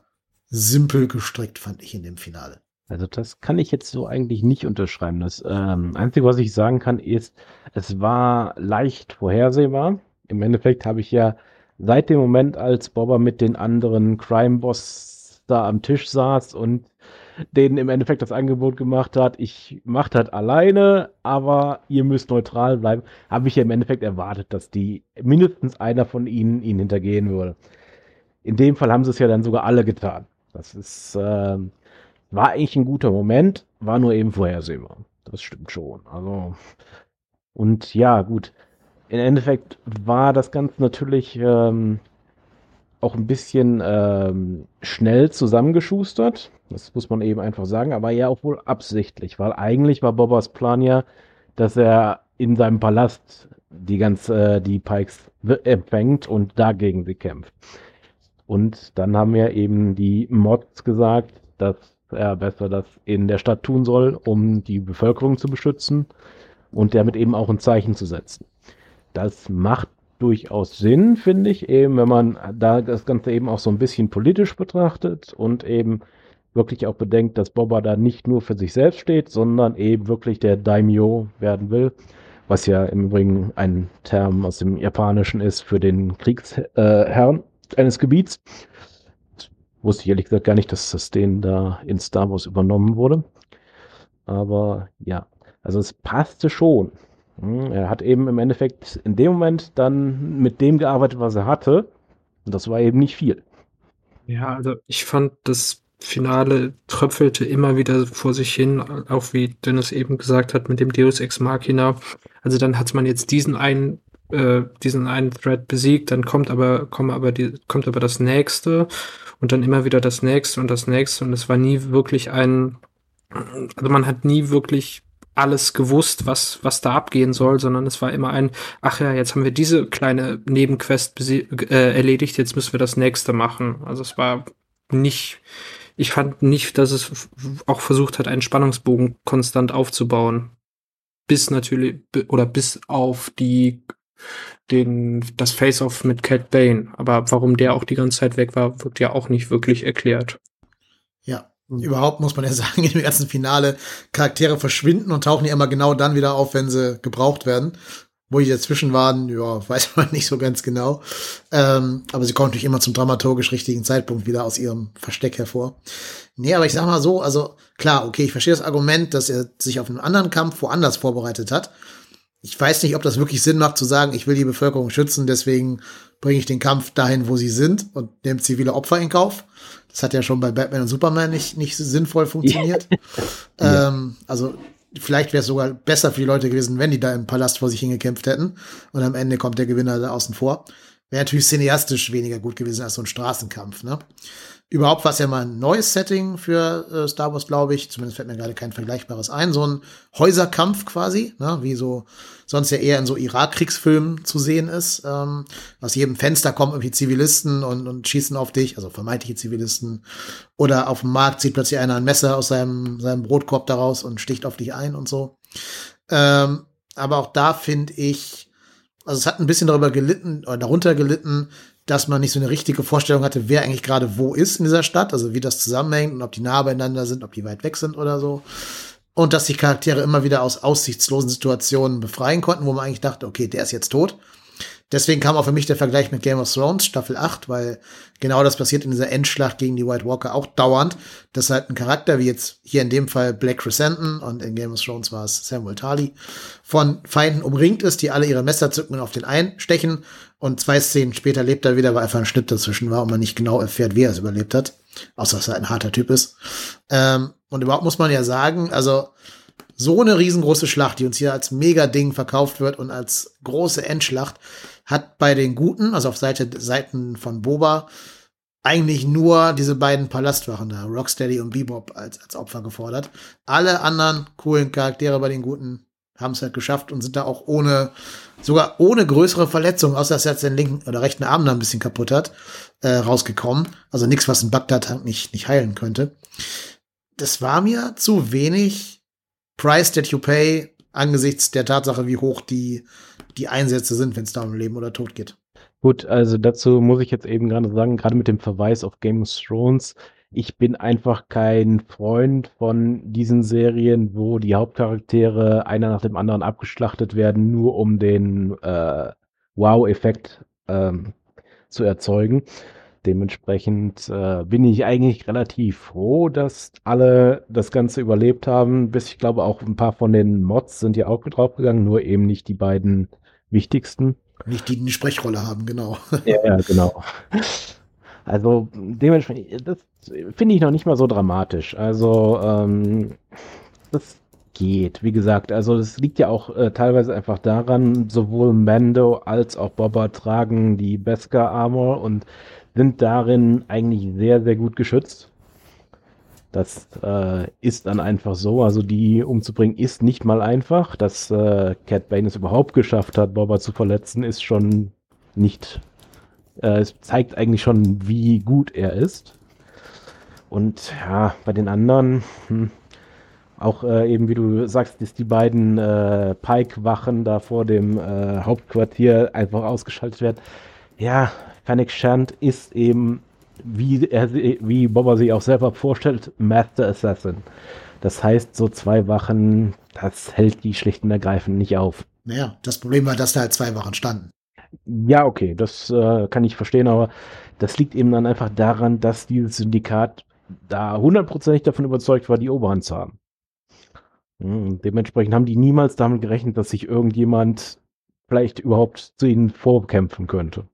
simpel gestrickt, fand ich in dem Finale. Also das kann ich jetzt so eigentlich nicht unterschreiben. Das ähm, Einzige, was ich sagen kann, ist, es war leicht vorhersehbar. Im Endeffekt habe ich ja seit dem Moment, als Bobber mit den anderen Crime-Boss da am Tisch saß und denen im Endeffekt das Angebot gemacht hat, ich mache das alleine, aber ihr müsst neutral bleiben, habe ich ja im Endeffekt erwartet, dass die mindestens einer von ihnen ihn hintergehen würde. In dem Fall haben sie es ja dann sogar alle getan. Das ist, äh, war eigentlich ein guter Moment, war nur eben vorhersehbar. Das stimmt schon. Also, und ja, gut. Im Endeffekt war das Ganze natürlich ähm, auch ein bisschen ähm, schnell zusammengeschustert. Das muss man eben einfach sagen, aber ja auch wohl absichtlich, weil eigentlich war Bobbers Plan ja, dass er in seinem Palast die ganze, äh, die Pikes empfängt und dagegen sie kämpft. Und dann haben ja eben die Mods gesagt, dass er besser das in der Stadt tun soll, um die Bevölkerung zu beschützen und damit eben auch ein Zeichen zu setzen. Das macht durchaus Sinn, finde ich, eben, wenn man da das Ganze eben auch so ein bisschen politisch betrachtet und eben wirklich auch bedenkt, dass Boba da nicht nur für sich selbst steht, sondern eben wirklich der Daimyo werden will, was ja im Übrigen ein Term aus dem Japanischen ist für den Kriegsherrn äh, eines Gebiets. Wusste ich ehrlich gesagt gar nicht, dass das denen da in Star Wars übernommen wurde. Aber ja, also es passte schon. Hm, er hat eben im Endeffekt in dem Moment dann mit dem gearbeitet, was er hatte. Und das war eben nicht viel. Ja, also ich fand, das Finale tröpfelte immer wieder vor sich hin, auch wie Dennis eben gesagt hat, mit dem Deus Ex Machina. Also dann hat man jetzt diesen einen äh, diesen einen Thread besiegt, dann kommt aber, kommt aber die, kommt aber das nächste und dann immer wieder das nächste und das nächste und es war nie wirklich ein, also man hat nie wirklich alles gewusst, was, was da abgehen soll, sondern es war immer ein, ach ja, jetzt haben wir diese kleine Nebenquest äh, erledigt, jetzt müssen wir das nächste machen. Also es war nicht, ich fand nicht, dass es auch versucht hat, einen Spannungsbogen konstant aufzubauen. Bis natürlich, oder bis auf die den, das Face-Off mit Cat Bane. Aber warum der auch die ganze Zeit weg war, wird ja auch nicht wirklich erklärt. Ja, Überhaupt muss man ja sagen, in dem ganzen Finale Charaktere verschwinden und tauchen ja immer genau dann wieder auf, wenn sie gebraucht werden. Wo die dazwischen waren, ja, weiß man nicht so ganz genau. Ähm, aber sie kommen natürlich immer zum dramaturgisch richtigen Zeitpunkt wieder aus ihrem Versteck hervor. Nee, aber ich sag mal so, also klar, okay, ich verstehe das Argument, dass er sich auf einen anderen Kampf woanders vorbereitet hat. Ich weiß nicht, ob das wirklich Sinn macht zu sagen, ich will die Bevölkerung schützen, deswegen bringe ich den Kampf dahin, wo sie sind und nehme zivile Opfer in Kauf. Das hat ja schon bei Batman und Superman nicht, nicht sinnvoll funktioniert. ja. ähm, also vielleicht wäre es sogar besser für die Leute gewesen, wenn die da im Palast vor sich hingekämpft hätten. Und am Ende kommt der Gewinner da außen vor. Wäre natürlich cineastisch weniger gut gewesen als so ein Straßenkampf, ne? Überhaupt war es ja mal ein neues Setting für äh, Star Wars, glaube ich. Zumindest fällt mir gerade kein vergleichbares ein. So ein Häuserkampf quasi, ne? wie so sonst ja eher in so Irakkriegsfilmen zu sehen ist. Ähm, aus jedem Fenster kommen irgendwie Zivilisten und, und schießen auf dich, also vermeintliche Zivilisten. Oder auf dem Markt zieht plötzlich einer ein Messer aus seinem, seinem Brotkorb daraus und sticht auf dich ein und so. Ähm, aber auch da finde ich, also es hat ein bisschen darüber gelitten oder darunter gelitten, dass man nicht so eine richtige Vorstellung hatte, wer eigentlich gerade wo ist in dieser Stadt, also wie das zusammenhängt und ob die nah beieinander sind, ob die weit weg sind oder so. Und dass sich Charaktere immer wieder aus aussichtslosen Situationen befreien konnten, wo man eigentlich dachte, okay, der ist jetzt tot. Deswegen kam auch für mich der Vergleich mit Game of Thrones, Staffel 8, weil genau das passiert in dieser Endschlacht gegen die White Walker auch dauernd, dass halt ein Charakter, wie jetzt hier in dem Fall Black Crescenten und in Game of Thrones war es Samuel Tarly, von Feinden umringt ist, die alle ihre Messer zücken und auf den einstechen und zwei Szenen später lebt er wieder, weil einfach ein Schnitt dazwischen war und man nicht genau erfährt, wie er es überlebt hat. Außer dass er ein harter Typ ist. Ähm, und überhaupt muss man ja sagen, also so eine riesengroße Schlacht, die uns hier als Mega-Ding verkauft wird und als große Endschlacht, hat bei den Guten, also auf Seite, Seiten von Boba, eigentlich nur diese beiden Palastwachen da, Rocksteady und Bebop, als, als Opfer gefordert. Alle anderen coolen Charaktere bei den Guten haben es halt geschafft und sind da auch ohne, sogar ohne größere Verletzungen, außer dass er jetzt den linken oder rechten Arm da ein bisschen kaputt hat, äh, rausgekommen. Also nichts, was ein Bagdad nicht, nicht heilen könnte. Das war mir zu wenig Price that you pay angesichts der Tatsache, wie hoch die, die Einsätze sind, wenn es da um Leben oder Tod geht. Gut, also dazu muss ich jetzt eben gerade sagen, gerade mit dem Verweis auf Game of Thrones, ich bin einfach kein Freund von diesen Serien, wo die Hauptcharaktere einer nach dem anderen abgeschlachtet werden, nur um den äh, Wow-Effekt ähm, zu erzeugen. Dementsprechend äh, bin ich eigentlich relativ froh, dass alle das Ganze überlebt haben. Bis ich glaube, auch ein paar von den Mods sind ja auch draufgegangen, nur eben nicht die beiden wichtigsten. Nicht die, die eine Sprechrolle haben, genau. Ja, ja genau. Also dementsprechend, das finde ich noch nicht mal so dramatisch. Also ähm, das geht, wie gesagt. Also das liegt ja auch äh, teilweise einfach daran, sowohl Mando als auch Boba tragen die Beskar Armor und sind darin eigentlich sehr, sehr gut geschützt. Das äh, ist dann einfach so. Also die umzubringen ist nicht mal einfach. Dass äh, Cat Bane es überhaupt geschafft hat, Boba zu verletzen, ist schon nicht äh, es zeigt eigentlich schon, wie gut er ist. Und ja, bei den anderen, hm, auch äh, eben wie du sagst, dass die beiden äh, Pike-Wachen da vor dem äh, Hauptquartier einfach ausgeschaltet werden. Ja, Fennec Shand ist eben, wie, er, wie Boba sich auch selber vorstellt, Master Assassin. Das heißt, so zwei Wachen, das hält die schlicht und ergreifend nicht auf. Naja, das Problem war, dass da halt zwei Wachen standen. Ja, okay, das äh, kann ich verstehen, aber das liegt eben dann einfach daran, dass dieses Syndikat da hundertprozentig davon überzeugt war, die Oberhand zu haben. Und dementsprechend haben die niemals damit gerechnet, dass sich irgendjemand vielleicht überhaupt zu ihnen vorkämpfen könnte.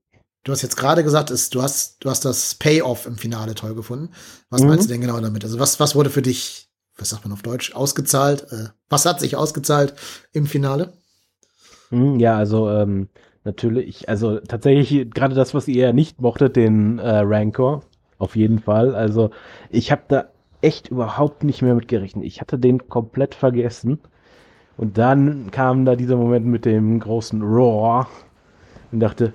Du hast jetzt gerade gesagt, ist, du, hast, du hast das Payoff im Finale toll gefunden. Was mhm. meinst du denn genau damit? Also was, was wurde für dich, was sagt man auf Deutsch, ausgezahlt? Äh, was hat sich ausgezahlt im Finale? Mhm, ja, also ähm, natürlich, also tatsächlich gerade das, was ihr ja nicht mochtet, den äh, Rancor, auf jeden Fall. Also ich habe da echt überhaupt nicht mehr mit gerechnet. Ich hatte den komplett vergessen. Und dann kam da dieser Moment mit dem großen Roar und dachte,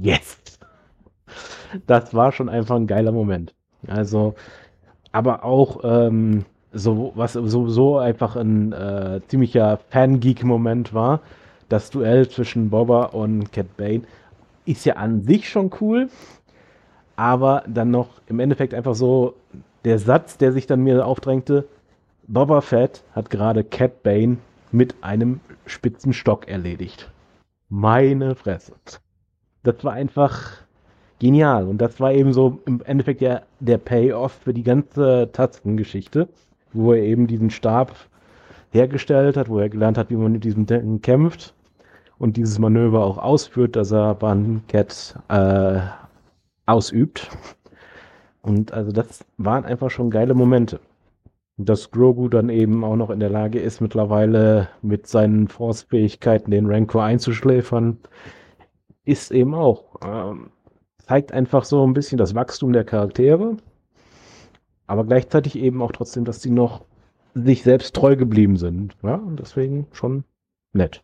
yes! Das war schon einfach ein geiler Moment. Also, aber auch ähm, so, was sowieso einfach ein äh, ziemlicher Fangeek-Moment war, das Duell zwischen Boba und Cat Bane ist ja an sich schon cool, aber dann noch im Endeffekt einfach so der Satz, der sich dann mir aufdrängte, Boba Fett hat gerade Cat Bane mit einem spitzen Stock erledigt. Meine Fresse. Das war einfach genial. Und das war eben so im Endeffekt der, der Payoff für die ganze Tastengeschichte, wo er eben diesen Stab hergestellt hat, wo er gelernt hat, wie man mit diesem Ding kämpft und dieses Manöver auch ausführt, dass er Cat äh, ausübt. Und also das waren einfach schon geile Momente. Dass Grogu dann eben auch noch in der Lage ist, mittlerweile mit seinen Force-Fähigkeiten den Rancor einzuschläfern, ist eben auch, ähm, zeigt einfach so ein bisschen das Wachstum der Charaktere, aber gleichzeitig eben auch trotzdem, dass sie noch sich selbst treu geblieben sind. Ja, und deswegen schon nett.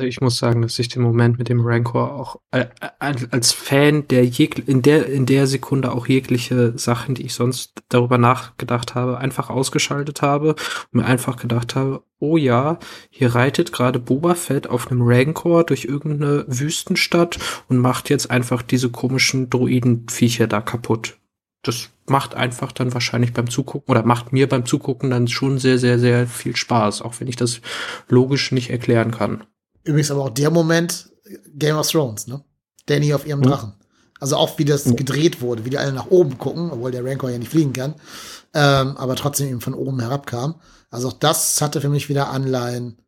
Also ich muss sagen, dass ich den Moment mit dem Rancor auch äh, äh als Fan der in der in der Sekunde auch jegliche Sachen, die ich sonst darüber nachgedacht habe, einfach ausgeschaltet habe und mir einfach gedacht habe, oh ja, hier reitet gerade Boba Fett auf einem Rancor durch irgendeine Wüstenstadt und macht jetzt einfach diese komischen Droidenviecher da kaputt. Das macht einfach dann wahrscheinlich beim Zugucken oder macht mir beim Zugucken dann schon sehr, sehr, sehr viel Spaß, auch wenn ich das logisch nicht erklären kann. Übrigens aber auch der Moment Game of Thrones, ne? Danny auf ihrem Drachen. Also auch wie das gedreht wurde, wie die alle nach oben gucken, obwohl der Rancor ja nicht fliegen kann, ähm, aber trotzdem eben von oben herabkam. Also auch das hatte für mich wieder Anleihen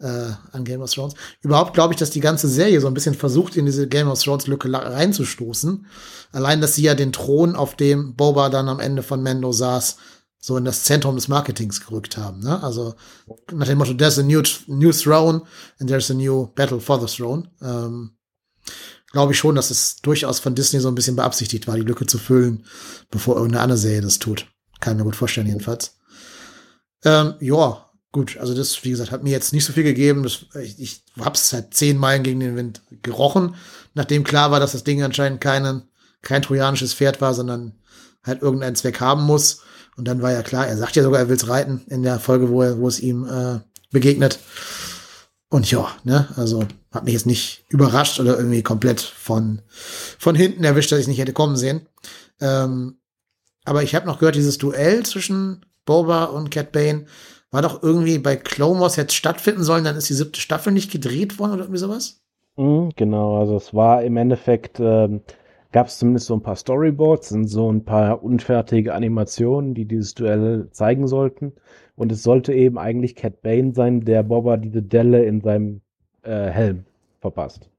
äh, an Game of Thrones. Überhaupt glaube ich, dass die ganze Serie so ein bisschen versucht, in diese Game of Thrones Lücke reinzustoßen. Allein, dass sie ja den Thron, auf dem Boba dann am Ende von Mendo saß, so in das Zentrum des Marketings gerückt haben. Ne? Also nach dem Motto, there's a new, new throne and there's a new battle for the throne. Ähm, Glaube ich schon, dass es durchaus von Disney so ein bisschen beabsichtigt war, die Lücke zu füllen, bevor irgendeine andere Serie das tut. Kann ich mir gut vorstellen, jedenfalls. Ähm, ja, gut, also das, wie gesagt, hat mir jetzt nicht so viel gegeben. Das, ich, ich hab's seit zehn Meilen gegen den Wind gerochen, nachdem klar war, dass das Ding anscheinend keinen, kein trojanisches Pferd war, sondern halt irgendeinen Zweck haben muss. Und dann war ja klar, er sagt ja sogar, er will's reiten in der Folge, wo er, wo es ihm äh, begegnet. Und ja, ne, also hat mich jetzt nicht überrascht oder irgendwie komplett von, von hinten erwischt, dass ich nicht hätte kommen sehen. Ähm, aber ich habe noch gehört, dieses Duell zwischen Boba und Cat Bane war doch irgendwie bei Wars jetzt stattfinden sollen, dann ist die siebte Staffel nicht gedreht worden oder irgendwie sowas? Mhm, genau, also es war im Endeffekt, ähm, gab es zumindest so ein paar Storyboards und so ein paar unfertige Animationen, die dieses Duell zeigen sollten. Und es sollte eben eigentlich Cat Bane sein, der Boba diese Delle in seinem äh, Helm verpasst.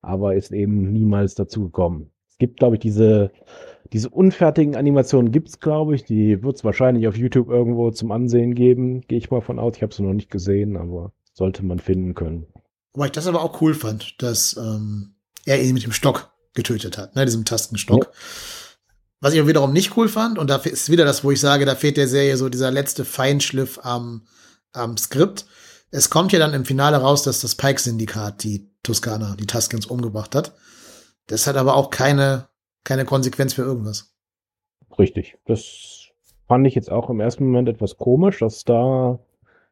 Aber ist eben niemals dazu gekommen. Es gibt, glaube ich, diese, diese unfertigen Animationen gibt es, glaube ich. Die wird es wahrscheinlich auf YouTube irgendwo zum Ansehen geben. Gehe ich mal von aus. Ich habe sie noch nicht gesehen, aber sollte man finden können. Wobei ich das aber auch cool fand, dass ähm, er ihn mit dem Stock getötet hat, ne, diesem Tastenstock. Ja. Was ich auch wiederum nicht cool fand, und da ist wieder das, wo ich sage, da fehlt der Serie so dieser letzte Feinschliff am, am Skript. Es kommt ja dann im Finale raus, dass das Pike-Syndikat die Toskana, die Tuskens umgebracht hat. Das hat aber auch keine, keine Konsequenz für irgendwas. Richtig. Das fand ich jetzt auch im ersten Moment etwas komisch, dass da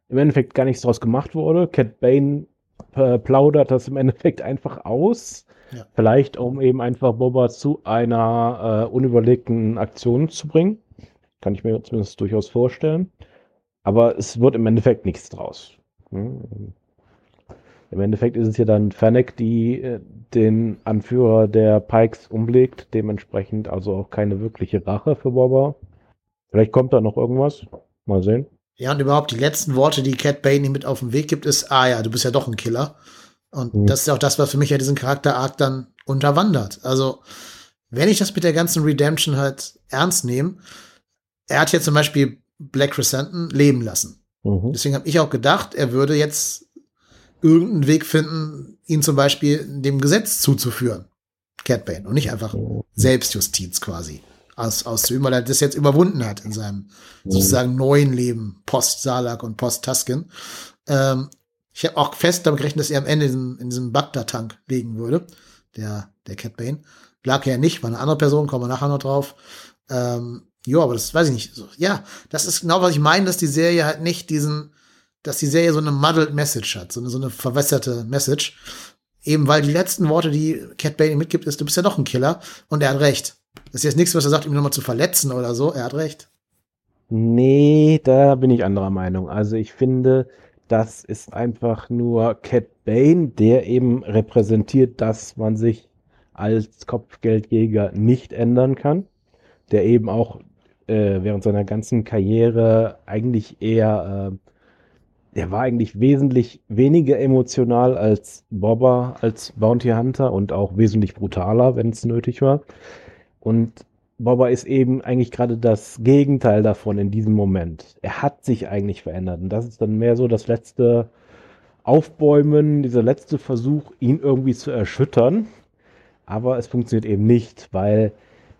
im Endeffekt gar nichts draus gemacht wurde. Cat Bane äh, plaudert das im Endeffekt einfach aus. Ja. Vielleicht, um eben einfach Boba zu einer äh, unüberlegten Aktion zu bringen. Kann ich mir zumindest durchaus vorstellen. Aber es wird im Endeffekt nichts draus. Hm. Im Endeffekt ist es ja dann Fennec, die äh, den Anführer der Pikes umlegt. Dementsprechend also auch keine wirkliche Rache für Boba. Vielleicht kommt da noch irgendwas. Mal sehen. Ja, und überhaupt die letzten Worte, die Cat Bane ihm mit auf den Weg gibt, ist, ah ja, du bist ja doch ein Killer. Und mhm. das ist auch das, was für mich ja diesen Charakter-Arc dann unterwandert. Also, wenn ich das mit der ganzen Redemption halt ernst nehme, er hat jetzt zum Beispiel Black Crescenton leben lassen. Mhm. Deswegen habe ich auch gedacht, er würde jetzt irgendeinen Weg finden, ihn zum Beispiel dem Gesetz zuzuführen. Cat Bane. Und nicht einfach mhm. Selbstjustiz quasi aus, auszuüben, weil er das jetzt überwunden hat in seinem mhm. sozusagen neuen Leben, post-Salak und post-Tusken. Ähm, ich habe auch fest damit gerechnet, dass er am Ende in diesem, in diesem Bagdad-Tank liegen würde, der, der Cat Bane. Lag er nicht, war eine andere Person, kommen wir nachher noch drauf. Ähm, ja, aber das weiß ich nicht. Ja, das ist genau, was ich meine, dass die Serie halt nicht diesen, dass die Serie so eine muddled Message hat, so eine, so eine verwässerte Message. Eben weil die letzten Worte, die Cat Bane mitgibt, ist, du bist ja doch ein Killer und er hat recht. Das ist jetzt nichts, was er sagt, ihn nochmal zu verletzen oder so. Er hat recht. Nee, da bin ich anderer Meinung. Also ich finde, das ist einfach nur Cat Bane, der eben repräsentiert, dass man sich als Kopfgeldjäger nicht ändern kann, der eben auch äh, während seiner ganzen Karriere eigentlich eher, äh, er war eigentlich wesentlich weniger emotional als Bobber, als Bounty Hunter und auch wesentlich brutaler, wenn es nötig war. Und Bobber ist eben eigentlich gerade das Gegenteil davon in diesem Moment. Er hat sich eigentlich verändert. Und das ist dann mehr so das letzte Aufbäumen, dieser letzte Versuch, ihn irgendwie zu erschüttern. Aber es funktioniert eben nicht, weil,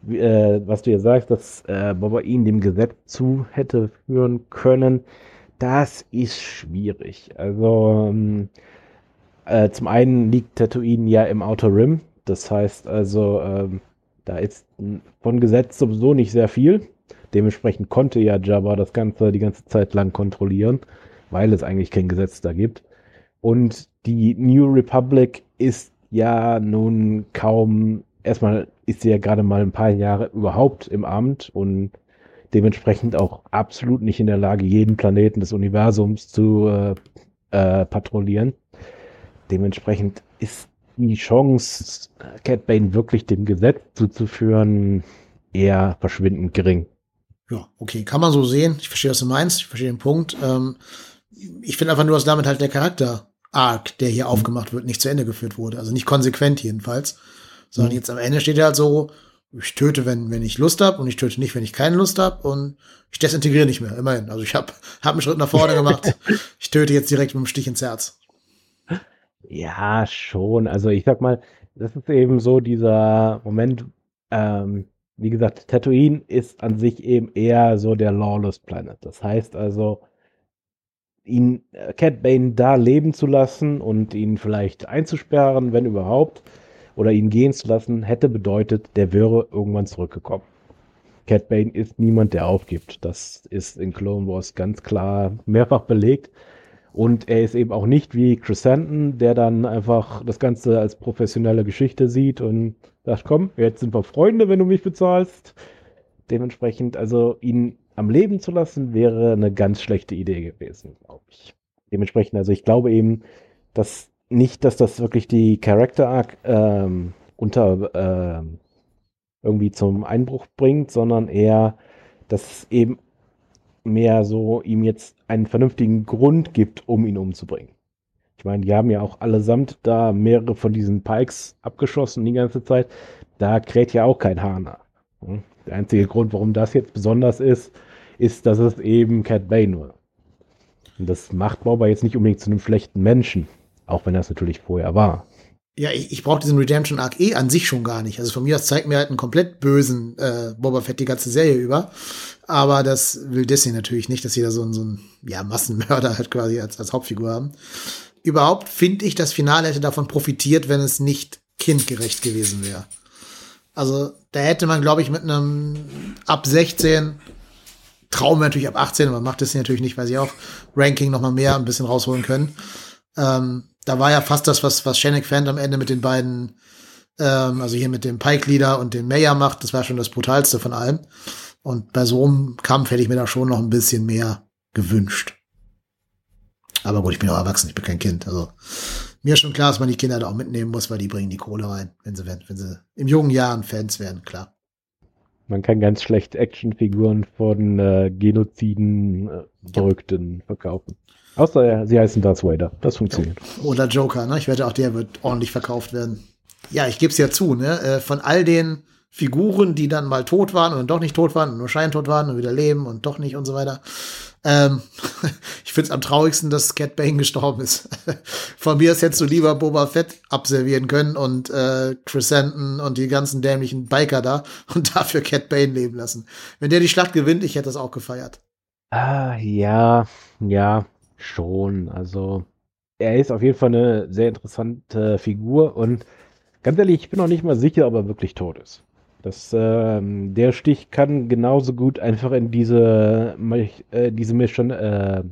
äh, was du ja sagst, dass äh, Bobber ihn dem Gesetz zu hätte führen können, das ist schwierig. Also, ähm, äh, zum einen liegt Tatooine ja im Outer Rim. Das heißt also, ähm, da ist von Gesetz sowieso nicht sehr viel. Dementsprechend konnte ja Jabba das Ganze die ganze Zeit lang kontrollieren, weil es eigentlich kein Gesetz da gibt. Und die New Republic ist ja nun kaum, erstmal ist sie ja gerade mal ein paar Jahre überhaupt im Amt und dementsprechend auch absolut nicht in der Lage, jeden Planeten des Universums zu äh, äh, patrouillieren. Dementsprechend ist die Chance, Cat Bane wirklich dem Gesetz zuzuführen, eher verschwindend gering. Ja, okay, kann man so sehen. Ich verstehe, was du meinst. Ich verstehe den Punkt. Ähm, ich finde einfach nur, dass damit halt der Charakter-Arc, der hier mhm. aufgemacht wird, nicht zu Ende geführt wurde. Also nicht konsequent jedenfalls. Sondern mhm. jetzt am Ende steht er halt so, ich töte, wenn, wenn ich Lust habe und ich töte nicht, wenn ich keine Lust habe und ich desintegriere nicht mehr, immerhin. Also ich habe hab einen Schritt nach vorne gemacht. ich töte jetzt direkt mit dem Stich ins Herz. Ja, schon. Also ich sag mal, das ist eben so dieser Moment, ähm, wie gesagt, Tatooine ist an sich eben eher so der Lawless Planet. Das heißt also, ihn, äh, Cat Bane da leben zu lassen und ihn vielleicht einzusperren, wenn überhaupt, oder ihn gehen zu lassen, hätte bedeutet, der wäre irgendwann zurückgekommen. Cat Bane ist niemand, der aufgibt. Das ist in Clone Wars ganz klar mehrfach belegt. Und er ist eben auch nicht wie Chrysanthemum, der dann einfach das Ganze als professionelle Geschichte sieht und sagt, komm, jetzt sind wir Freunde, wenn du mich bezahlst. Dementsprechend, also ihn am Leben zu lassen, wäre eine ganz schlechte Idee gewesen, glaube ich. Dementsprechend, also ich glaube eben, dass nicht, dass das wirklich die Character Arc ähm, unter äh, irgendwie zum Einbruch bringt, sondern eher, dass eben mehr so ihm jetzt einen vernünftigen Grund gibt, um ihn umzubringen. Ich meine, die haben ja auch allesamt da mehrere von diesen Pikes abgeschossen die ganze Zeit. Da kräht ja auch kein Hahn. Hm? Der einzige Grund, warum das jetzt besonders ist, ist, dass es eben Cat Bane war. Und das macht Boba jetzt nicht unbedingt zu einem schlechten Menschen, auch wenn er es natürlich vorher war. Ja, ich, ich brauche diesen Redemption Arc eh an sich schon gar nicht. Also von mir aus zeigt mir halt einen komplett bösen äh, Boba Fett die ganze Serie über. Aber das will Disney natürlich nicht, dass sie da so, einen, so einen ja, Massenmörder halt quasi als, als Hauptfigur haben. Überhaupt finde ich, das Finale hätte davon profitiert, wenn es nicht kindgerecht gewesen wäre. Also da hätte man, glaube ich, mit einem ab 16 Traum natürlich ab 18, aber macht das natürlich nicht, weil sie auch Ranking noch mal mehr ein bisschen rausholen können. Ähm, da war ja fast das, was, was Shannick Fand am Ende mit den beiden, ähm, also hier mit dem Pike-Leader und dem Mayor macht, das war schon das brutalste von allem. Und bei so einem Kampf hätte ich mir da schon noch ein bisschen mehr gewünscht. Aber gut, ich bin auch erwachsen, ich bin kein Kind. Also mir ist schon klar, dass man die Kinder da auch mitnehmen muss, weil die bringen die Kohle rein, wenn sie, wenn sie im jungen Jahren Fans werden, klar. Man kann ganz schlecht Actionfiguren von äh, Genoziden äh, Verrückten verkaufen. Außer sie heißen Darth Vader. Das funktioniert. Oder Joker, ne? Ich wette, auch der wird ordentlich verkauft werden. Ja, ich gebe es ja zu, ne? Äh, von all den Figuren, die dann mal tot waren und doch nicht tot waren und nur scheintot waren und wieder leben und doch nicht und so weiter. Ähm, ich finde es am traurigsten, dass Cat Bane gestorben ist. Von mir aus hättest du lieber Boba Fett abservieren können und äh, Crescenten und die ganzen dämlichen Biker da und dafür Cat Bane leben lassen. Wenn der die Schlacht gewinnt, ich hätte das auch gefeiert. Ah, ja, ja. Schon, also er ist auf jeden Fall eine sehr interessante Figur und ganz ehrlich, ich bin noch nicht mal sicher, ob er wirklich tot ist. Das, ähm, der Stich kann genauso gut einfach in diese, äh, diese, äh,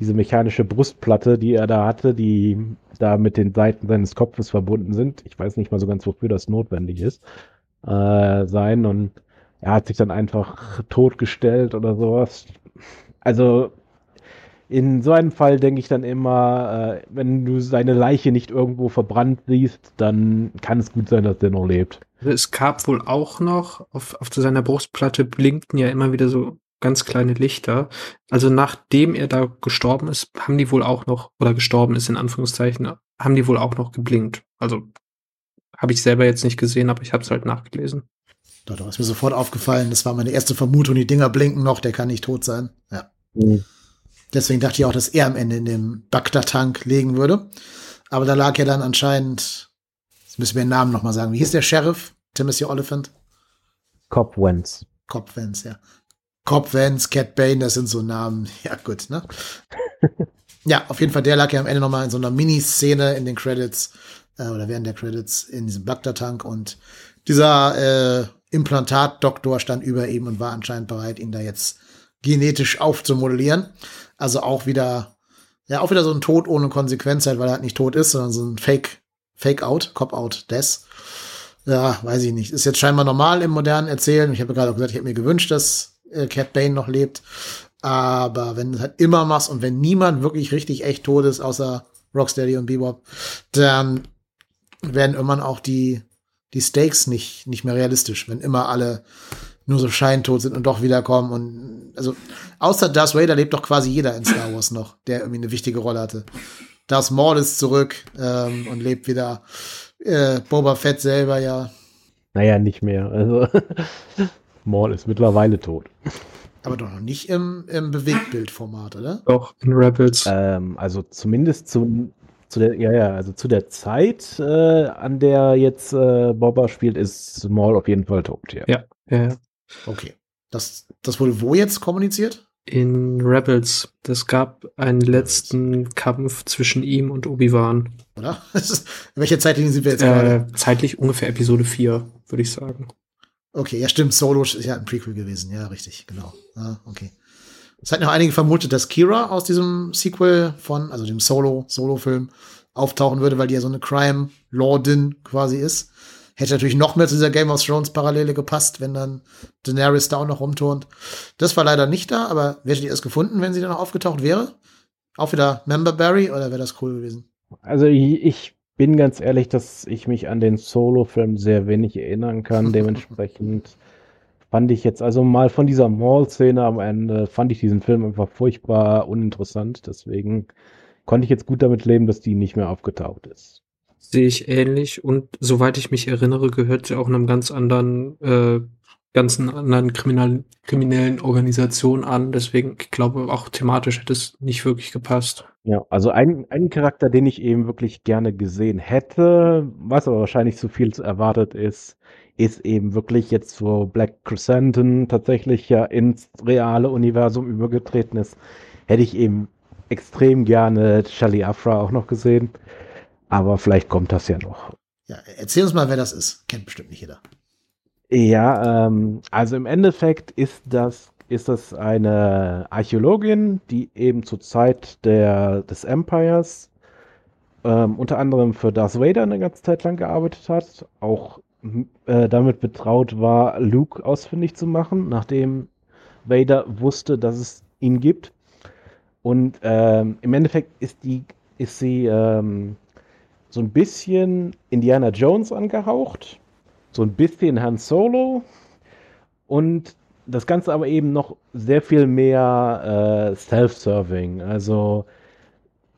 diese mechanische Brustplatte, die er da hatte, die da mit den Seiten seines Kopfes verbunden sind. Ich weiß nicht mal so ganz, wofür das notwendig ist, äh, sein. Und er hat sich dann einfach totgestellt oder sowas. Also in so einem Fall denke ich dann immer, äh, wenn du seine Leiche nicht irgendwo verbrannt siehst, dann kann es gut sein, dass der noch lebt. Also es gab wohl auch noch, auf, auf seiner Brustplatte blinkten ja immer wieder so ganz kleine Lichter. Also nachdem er da gestorben ist, haben die wohl auch noch, oder gestorben ist in Anführungszeichen, haben die wohl auch noch geblinkt. Also habe ich selber jetzt nicht gesehen, aber ich habe es halt nachgelesen. Doch, doch, ist mir sofort aufgefallen. Das war meine erste Vermutung. Die Dinger blinken noch, der kann nicht tot sein. Ja. Mhm. Deswegen dachte ich auch, dass er am Ende in den Bagdad-Tank legen würde. Aber da lag ja dann anscheinend, jetzt müssen wir den Namen nochmal sagen. Wie hieß der Sheriff? Timothy Oliphant? Cobb Wentz. Cobb Wentz, ja. Cobb Wentz, Cat Bane, das sind so Namen. Ja, gut, ne? ja, auf jeden Fall, der lag ja am Ende nochmal in so einer Miniszene in den Credits, äh, oder während der Credits in diesem Bagdad-Tank und dieser äh, Implantatdoktor stand über ihm und war anscheinend bereit, ihn da jetzt genetisch aufzumodellieren. Also auch wieder, ja, auch wieder so ein Tod ohne Konsequenz halt, weil er halt nicht tot ist, sondern so ein Fake, Fake-Out, Cop-Out, Death. Ja, weiß ich nicht. Ist jetzt scheinbar normal im modernen Erzählen. Ich habe gerade auch gesagt, ich hätte mir gewünscht, dass äh, Cat Bane noch lebt. Aber wenn du es halt immer machst und wenn niemand wirklich richtig echt tot ist, außer Rocksteady und Bebop, dann werden irgendwann auch die, die Stakes nicht, nicht mehr realistisch, wenn immer alle nur so scheintot sind und doch wiederkommen. Und also außer Darth Vader lebt doch quasi jeder in Star Wars noch, der irgendwie eine wichtige Rolle hatte. Darth Maul ist zurück ähm, und lebt wieder. Äh, Boba Fett selber ja. Naja, nicht mehr. Also Maul ist mittlerweile tot. Aber doch noch nicht im, im Bewegtbildformat, oder? Doch, in Rebels. Ähm, also zumindest zu, zu der, ja, ja, also zu der Zeit, äh, an der jetzt äh, Boba spielt, ist Maul auf jeden Fall tot, ja. Ja, ja. Okay. Das, das wurde wo jetzt kommuniziert? In Rebels. Das gab einen letzten Kampf zwischen ihm und Obi-Wan. Oder? welche Zeitlinie sind wir jetzt äh, gerade? Zeitlich ungefähr Episode 4, würde ich sagen. Okay, ja stimmt, Solo ist ja ein Prequel gewesen. Ja, richtig, genau. Ah, okay. Es hat noch einige vermutet, dass Kira aus diesem Sequel von, also dem Solo, Solo-Film, auftauchen würde, weil die ja so eine Crime-Lordin quasi ist. Hätte natürlich noch mehr zu dieser Game of Thrones Parallele gepasst, wenn dann Daenerys da auch noch rumturnt. Das war leider nicht da, aber hättet ihr es gefunden, wenn sie dann noch aufgetaucht wäre? Auch wieder Member Barry oder wäre das cool gewesen? Also ich bin ganz ehrlich, dass ich mich an den Solo-Film sehr wenig erinnern kann. Dementsprechend fand ich jetzt, also mal von dieser Mall-Szene am Ende, fand ich diesen Film einfach furchtbar uninteressant. Deswegen konnte ich jetzt gut damit leben, dass die nicht mehr aufgetaucht ist. Sehe ich ähnlich und soweit ich mich erinnere, gehört sie auch einem ganz anderen, äh, ganzen anderen kriminal, kriminellen Organisation an. Deswegen, ich glaube, auch thematisch hätte es nicht wirklich gepasst. Ja, also ein, ein Charakter, den ich eben wirklich gerne gesehen hätte, was aber wahrscheinlich zu viel erwartet ist, ist eben wirklich jetzt wo Black Chrysanthemum tatsächlich ja ins reale Universum übergetreten ist, hätte ich eben extrem gerne Charlie Afra auch noch gesehen. Aber vielleicht kommt das ja noch. Ja, erzähl uns mal, wer das ist. Kennt bestimmt nicht jeder. Ja, ähm, also im Endeffekt ist das, ist das eine Archäologin, die eben zur Zeit der, des Empires ähm, unter anderem für Darth Vader eine ganze Zeit lang gearbeitet hat, auch äh, damit betraut war, Luke ausfindig zu machen, nachdem Vader wusste, dass es ihn gibt. Und ähm, im Endeffekt ist die, ist sie ähm, so ein bisschen Indiana Jones angehaucht, so ein bisschen Han Solo und das Ganze aber eben noch sehr viel mehr äh, Self-Serving. Also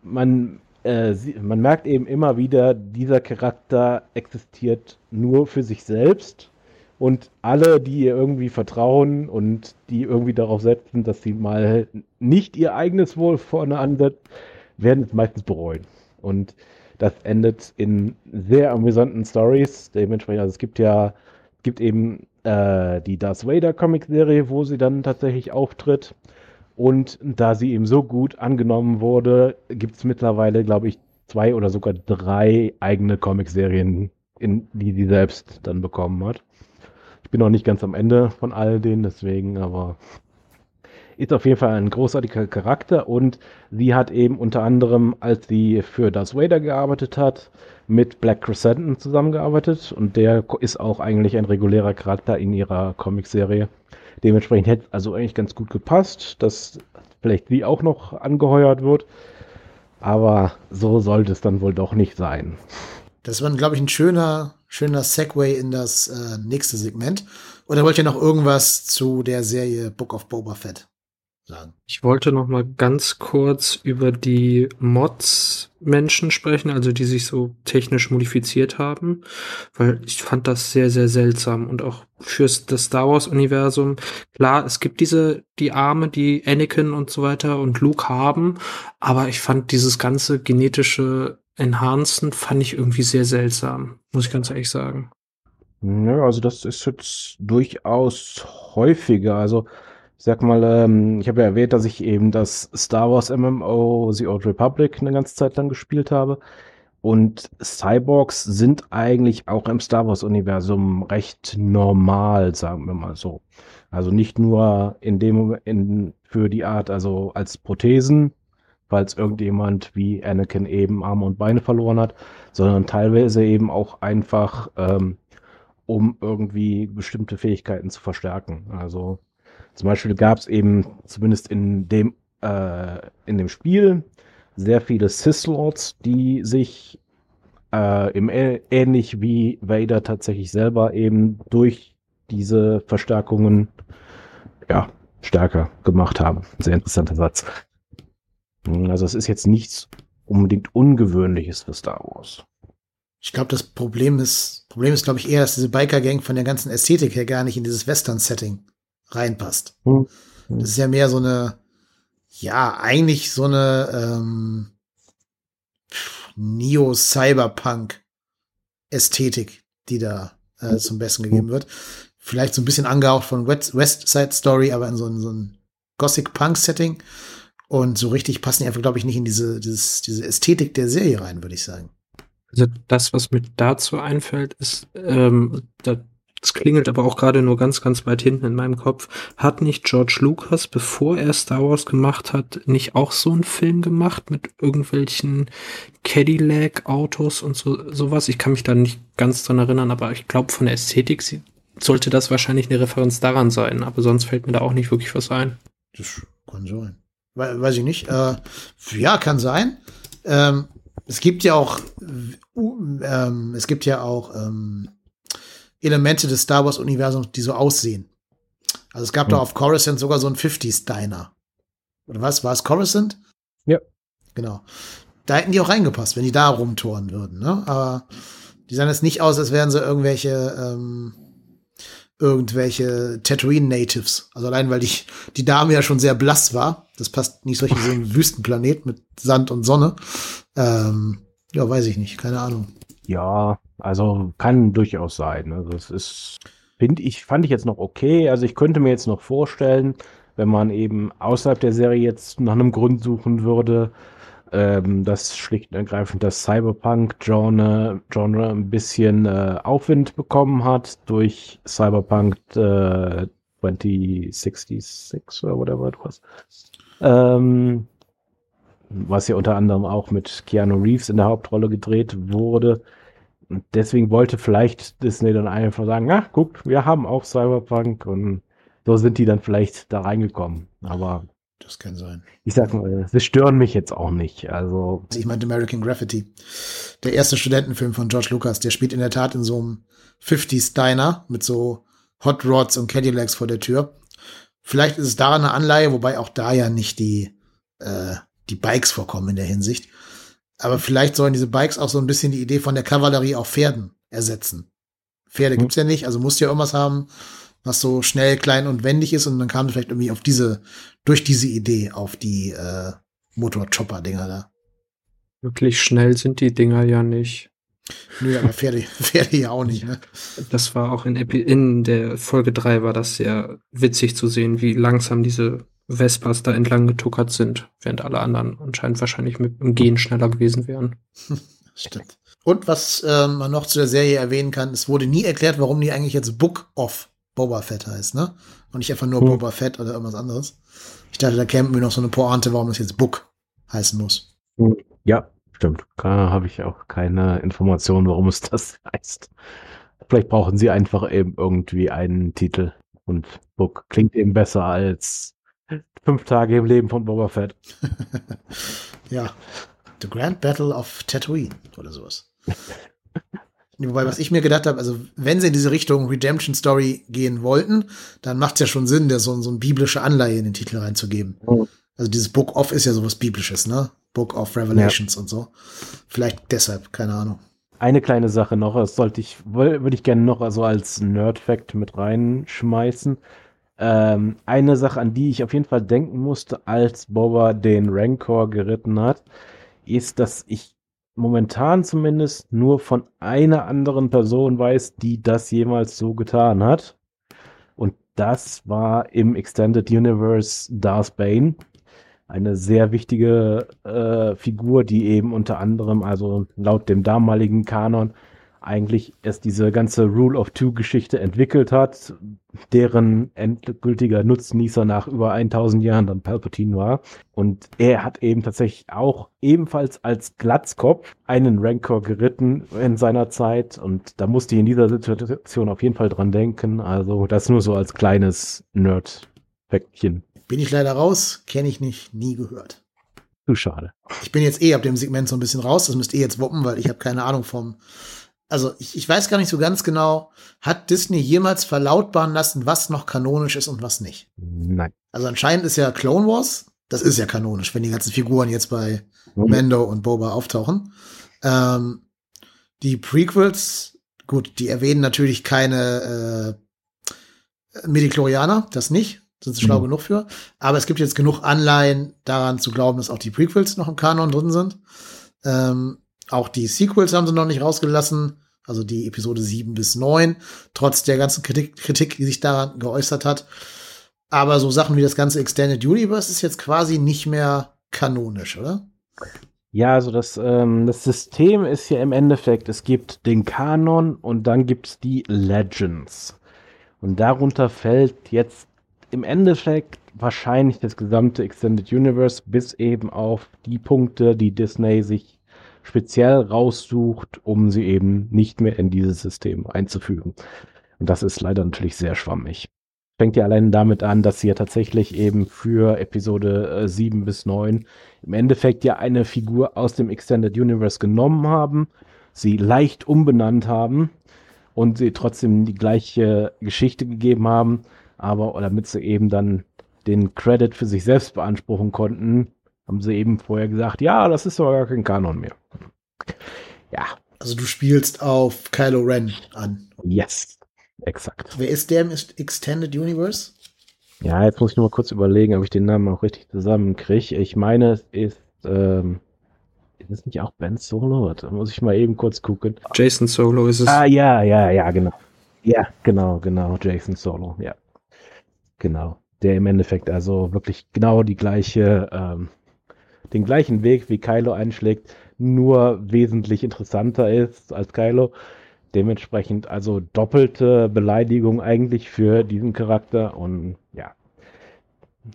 man, äh, man merkt eben immer wieder, dieser Charakter existiert nur für sich selbst und alle, die ihr irgendwie vertrauen und die irgendwie darauf setzen, dass sie mal nicht ihr eigenes Wohl vorne ansetzt, werden es meistens bereuen. Und das endet in sehr amüsanten Stories. Dementsprechend, also es gibt ja, es gibt eben äh, die Darth Vader Comic-Serie, wo sie dann tatsächlich auftritt. Und da sie eben so gut angenommen wurde, gibt es mittlerweile, glaube ich, zwei oder sogar drei eigene Comic-Serien, die sie selbst dann bekommen hat. Ich bin noch nicht ganz am Ende von all denen, deswegen, aber ist auf jeden Fall ein großartiger Charakter und sie hat eben unter anderem, als sie für Darth Vader gearbeitet hat, mit Black Crescent zusammengearbeitet und der ist auch eigentlich ein regulärer Charakter in ihrer Comicserie. Dementsprechend hätte es also eigentlich ganz gut gepasst, dass vielleicht sie auch noch angeheuert wird. Aber so sollte es dann wohl doch nicht sein. Das war, glaube ich, ein schöner, schöner Segway in das äh, nächste Segment. Oder wollt ihr noch irgendwas zu der Serie Book of Boba Fett sagen? Ich wollte noch mal ganz kurz über die Mods-Menschen sprechen, also die sich so technisch modifiziert haben, weil ich fand das sehr, sehr seltsam und auch fürs das Star Wars-Universum. Klar, es gibt diese, die Arme, die Anakin und so weiter und Luke haben, aber ich fand dieses ganze genetische Enhancen fand ich irgendwie sehr seltsam, muss ich ganz ehrlich sagen. Nö, also das ist jetzt durchaus häufiger. Also ich sag mal, ähm, ich habe ja erwähnt, dass ich eben das Star Wars MMO The Old Republic eine ganze Zeit lang gespielt habe. Und Cyborgs sind eigentlich auch im Star Wars-Universum recht normal, sagen wir mal so. Also nicht nur in dem in, für die Art, also als Prothesen, falls irgendjemand wie Anakin eben Arme und Beine verloren hat, sondern teilweise eben auch einfach, ähm, um irgendwie bestimmte Fähigkeiten zu verstärken. Also zum Beispiel gab es eben zumindest in dem, äh, in dem Spiel sehr viele Sith-Lords, die sich äh, im, ähnlich wie Vader tatsächlich selber eben durch diese Verstärkungen ja, stärker gemacht haben. Sehr interessanter Satz. Also es ist jetzt nichts unbedingt Ungewöhnliches für Star Wars. Ich glaube, das Problem ist, Problem ist, glaube ich, eher, dass diese Biker-Gang von der ganzen Ästhetik her gar nicht in dieses Western-Setting reinpasst. Hm. Das ist ja mehr so eine, ja, eigentlich so eine ähm, Neo-Cyberpunk-Ästhetik, die da äh, zum Besten gegeben wird. Vielleicht so ein bisschen angehaucht von West, West Side Story, aber in so, ein, so ein Gothic-Punk-Setting. Und so richtig passen die einfach, glaube ich, nicht in diese, dieses, diese Ästhetik der Serie rein, würde ich sagen. Also das, was mir dazu einfällt, ist, ähm, da es klingelt aber auch gerade nur ganz, ganz weit hinten in meinem Kopf. Hat nicht George Lucas, bevor er Star Wars gemacht hat, nicht auch so einen Film gemacht mit irgendwelchen Cadillac-Autos und so, sowas? Ich kann mich da nicht ganz dran erinnern, aber ich glaube, von der Ästhetik sollte das wahrscheinlich eine Referenz daran sein. Aber sonst fällt mir da auch nicht wirklich was ein. Das kann sein. Weiß ich nicht. Äh, ja, kann sein. Ähm, es gibt ja auch, ähm, es gibt ja auch ähm, Elemente des Star Wars Universums, die so aussehen. Also es gab hm. da auf Coruscant sogar so ein 50s Diner. Oder was? War es Coruscant? Ja. Genau. Da hätten die auch reingepasst, wenn die da rumtoren würden, ne? Aber die sahen jetzt nicht aus, als wären sie irgendwelche, ähm, irgendwelche Tatooine-Natives. Also allein, weil die, die Dame ja schon sehr blass war. Das passt nicht so in so einen Wüstenplanet mit Sand und Sonne. Ähm, ja, weiß ich nicht. Keine Ahnung. Ja, also kann durchaus sein. Also es ist, finde ich, fand ich jetzt noch okay. Also ich könnte mir jetzt noch vorstellen, wenn man eben außerhalb der Serie jetzt nach einem Grund suchen würde, ähm, dass schlicht und ergreifend das Cyberpunk-Genre Genre ein bisschen äh, Aufwind bekommen hat durch Cyberpunk äh, 2066 oder whatever it was. Ähm, was ja unter anderem auch mit Keanu Reeves in der Hauptrolle gedreht wurde. Und deswegen wollte vielleicht Disney dann einfach sagen, na, guck, wir haben auch Cyberpunk und so sind die dann vielleicht da reingekommen. Aber das kann sein. Ich sag mal, sie stören mich jetzt auch nicht. Also ich meinte American Graffiti. Der erste Studentenfilm von George Lucas, der spielt in der Tat in so einem 50s Diner mit so Hot Rods und Cadillacs vor der Tür. Vielleicht ist es daran eine Anleihe, wobei auch da ja nicht die, äh, die Bikes vorkommen in der Hinsicht. Aber vielleicht sollen diese Bikes auch so ein bisschen die Idee von der Kavallerie auf Pferden ersetzen. Pferde mhm. gibt's ja nicht, also musst du ja irgendwas haben, was so schnell, klein und wendig ist und dann kam vielleicht irgendwie auf diese, durch diese Idee auf die äh, Motor-Chopper-Dinger da. Wirklich schnell sind die Dinger ja nicht. Nö, aber Pferde, Pferde ja auch nicht, ne? Das war auch in, Epi in der Folge 3 war das sehr witzig zu sehen, wie langsam diese Vespas da entlang getuckert sind, während alle anderen anscheinend wahrscheinlich mit dem Gehen schneller gewesen wären. Stimmt. Und was äh, man noch zu der Serie erwähnen kann, es wurde nie erklärt, warum die eigentlich jetzt Book of Boba Fett heißt, ne? Und nicht einfach nur Hm. Boba Fett oder irgendwas anderes. Ich dachte, da käme mir noch so eine Pointe, warum das jetzt Book heißen muss. Ja, stimmt. Da habe ich auch keine Information, warum es das heißt. Vielleicht brauchen sie einfach eben irgendwie einen Titel. Und Book klingt eben besser als fünf Tage im Leben von Boba Fett. ja. The Grand Battle of Tatooine oder sowas. Wobei, was ich mir gedacht habe, also wenn sie in diese Richtung Redemption Story gehen wollten, dann macht es ja schon Sinn, der so, so eine biblische Anleihe in den Titel reinzugeben. Mhm. Also dieses Book of ist ja sowas Biblisches, ne? Book of Revelations und so. Vielleicht deshalb, keine Ahnung. Eine kleine Sache noch, das sollte ich, würde ich gerne noch also als Nerd-Fact mit reinschmeißen. Ähm, eine Sache, an die ich auf jeden Fall denken musste, als Boba den Rancor geritten hat, ist, dass ich momentan zumindest nur von einer anderen Person weiß, die das jemals so getan hat. Und das war im Extended Universe Darth Bane. Eine sehr wichtige äh, Figur, die eben unter anderem, also laut dem damaligen Kanon, eigentlich erst diese ganze Rule of Two-Geschichte entwickelt hat, deren endgültiger Nutznießer nach über 1000 Jahren dann Palpatine war. Und er hat eben tatsächlich auch ebenfalls als Glatzkopf einen Rancor geritten in seiner Zeit. Und da musste ich in dieser Situation auf jeden Fall dran denken. Also das nur so als kleines Nerd-Päckchen. Bin ich leider raus, kenne ich nicht, nie gehört. Zu schade. Ich bin jetzt eh ab dem Segment so ein bisschen raus, das müsst ihr jetzt wuppen, weil ich habe keine Ahnung vom. Also ich, ich weiß gar nicht so ganz genau, hat Disney jemals verlautbaren lassen, was noch kanonisch ist und was nicht? Nein. Also anscheinend ist ja Clone Wars, das ist ja kanonisch, wenn die ganzen Figuren jetzt bei Mando und Boba auftauchen. Ähm, die Prequels, gut, die erwähnen natürlich keine äh, Midichlorianer, das nicht, sind sie schlau Mhm. genug für. Aber es gibt jetzt genug Anleihen daran zu glauben, dass auch die Prequels noch im Kanon drin sind. Ähm, auch die Sequels haben sie noch nicht rausgelassen, also die Episode 7 bis 9, trotz der ganzen Kritik, Kritik die sich daran geäußert hat. Aber so Sachen wie das ganze Extended Universe ist jetzt quasi nicht mehr kanonisch, oder? Ja, also das, ähm, das System ist ja im Endeffekt, es gibt den Kanon und dann gibt es die Legends. Und darunter fällt jetzt im Endeffekt wahrscheinlich das gesamte Extended Universe, bis eben auf die Punkte, die Disney sich speziell raussucht, um sie eben nicht mehr in dieses System einzufügen. Und das ist leider natürlich sehr schwammig. Fängt ja allein damit an, dass sie ja tatsächlich eben für Episode äh, 7 bis 9 im Endeffekt ja eine Figur aus dem Extended Universe genommen haben, sie leicht umbenannt haben und sie trotzdem die gleiche Geschichte gegeben haben, aber damit sie eben dann den Credit für sich selbst beanspruchen konnten, haben sie eben vorher gesagt, ja, das ist doch gar kein Kanon mehr. Ja, Also du spielst auf Kylo Ren an. yes, exakt. Wer ist der im Extended Universe? Ja, jetzt muss ich nur mal kurz überlegen, ob ich den Namen auch richtig zusammenkriege. Ich meine, es ist, ähm, ist es nicht auch Ben Solo? Da muss ich mal eben kurz gucken. Jason Solo ist es. Ah, ja, ja, ja, genau. Ja, genau, genau, Jason Solo, ja. Genau. Der im Endeffekt also wirklich genau die gleiche, ähm, den gleichen Weg wie Kylo einschlägt, nur wesentlich interessanter ist als Kylo. Dementsprechend also doppelte Beleidigung eigentlich für diesen Charakter und ja,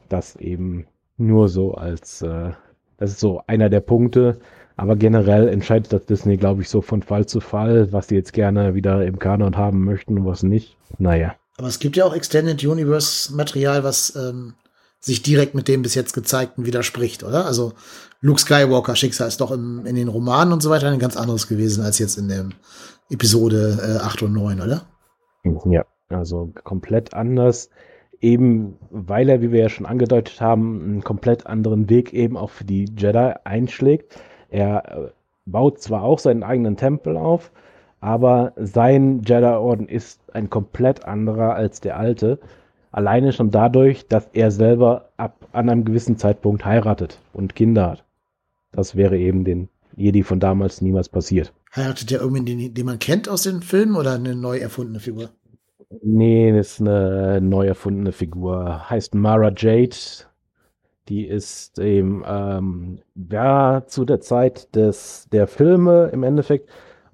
das eben nur so als, äh, das ist so einer der Punkte. Aber generell entscheidet das Disney, glaube ich, so von Fall zu Fall, was sie jetzt gerne wieder im Kanon haben möchten und was nicht. Naja. Aber es gibt ja auch Extended Universe Material, was ähm, sich direkt mit dem bis jetzt gezeigten widerspricht, oder? Also Luke Skywalker Schicksal ist doch im, in den Romanen und so weiter ein ganz anderes gewesen als jetzt in der Episode äh, 8 und 9, oder? Ja, also komplett anders. Eben, weil er, wie wir ja schon angedeutet haben, einen komplett anderen Weg eben auch für die Jedi einschlägt. Er äh, baut zwar auch seinen eigenen Tempel auf, aber sein Jedi-Orden ist ein komplett anderer als der alte. Alleine schon dadurch, dass er selber ab an einem gewissen Zeitpunkt heiratet und Kinder hat. Das wäre eben den Jedi von damals niemals passiert. Heiratet der irgendwie den, den man kennt aus den Filmen oder eine neu erfundene Figur? Nee, das ist eine neu erfundene Figur. Heißt Mara Jade. Die ist eben, ähm, war zu der Zeit des, der Filme im Endeffekt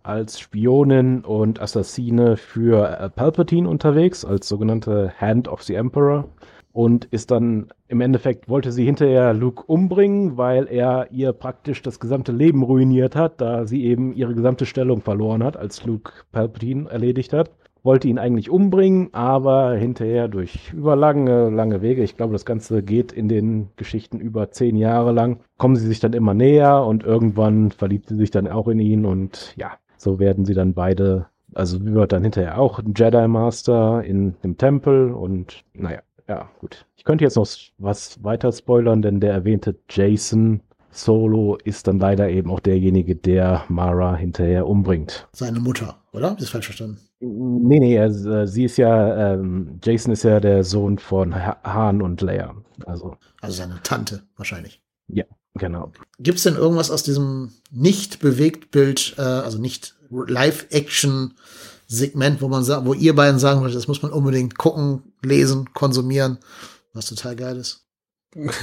als Spionin und Assassine für äh, Palpatine unterwegs, als sogenannte Hand of the Emperor. Und ist dann im Endeffekt, wollte sie hinterher Luke umbringen, weil er ihr praktisch das gesamte Leben ruiniert hat, da sie eben ihre gesamte Stellung verloren hat, als Luke Palpatine erledigt hat wollte ihn eigentlich umbringen, aber hinterher durch überlange, lange Wege, ich glaube, das Ganze geht in den Geschichten über zehn Jahre lang, kommen sie sich dann immer näher und irgendwann verliebt sie sich dann auch in ihn und ja, so werden sie dann beide, also wird dann hinterher auch ein Jedi Master in dem Tempel und naja, ja, gut. Ich könnte jetzt noch was weiter spoilern, denn der erwähnte Jason Solo ist dann leider eben auch derjenige, der Mara hinterher umbringt. Seine Mutter, oder? Ist falsch verstanden? Nee, nee, also, sie ist ja, ähm, Jason ist ja der Sohn von Han und Leia. Also, also seine Tante wahrscheinlich. Ja, genau. Gibt es denn irgendwas aus diesem Nicht-Bewegt-Bild, äh, also nicht Live-Action-Segment, wo man sagt, wo ihr beiden sagen würdet, das muss man unbedingt gucken, lesen, konsumieren, was total geil ist?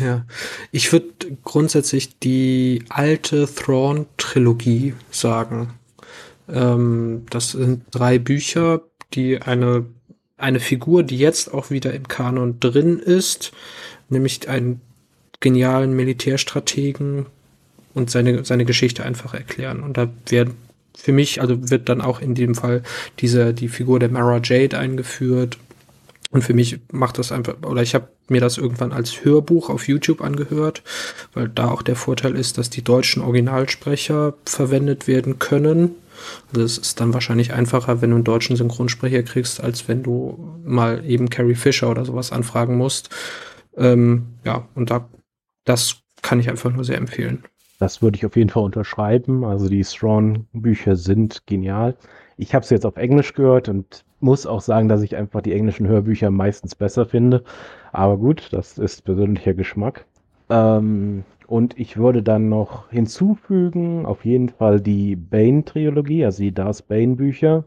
Ja, ich würde grundsätzlich die alte Thrawn-Trilogie sagen. Ähm, das sind drei Bücher, die eine, eine Figur, die jetzt auch wieder im Kanon drin ist, nämlich einen genialen Militärstrategen und seine, seine Geschichte einfach erklären. Und da werden für mich, also wird dann auch in dem Fall diese, die Figur der Mara Jade eingeführt. Und für mich macht das einfach, oder ich habe mir das irgendwann als Hörbuch auf YouTube angehört, weil da auch der Vorteil ist, dass die deutschen Originalsprecher verwendet werden können. Also es ist dann wahrscheinlich einfacher, wenn du einen deutschen Synchronsprecher kriegst, als wenn du mal eben Carrie Fisher oder sowas anfragen musst. Ähm, ja, und da, das kann ich einfach nur sehr empfehlen. Das würde ich auf jeden Fall unterschreiben. Also die Strawn-Bücher sind genial. Ich habe es jetzt auf Englisch gehört und muss auch sagen, dass ich einfach die englischen Hörbücher meistens besser finde. Aber gut, das ist persönlicher Geschmack. Ähm, und ich würde dann noch hinzufügen, auf jeden Fall die Bane-Trilogie, also die Darth Bane-Bücher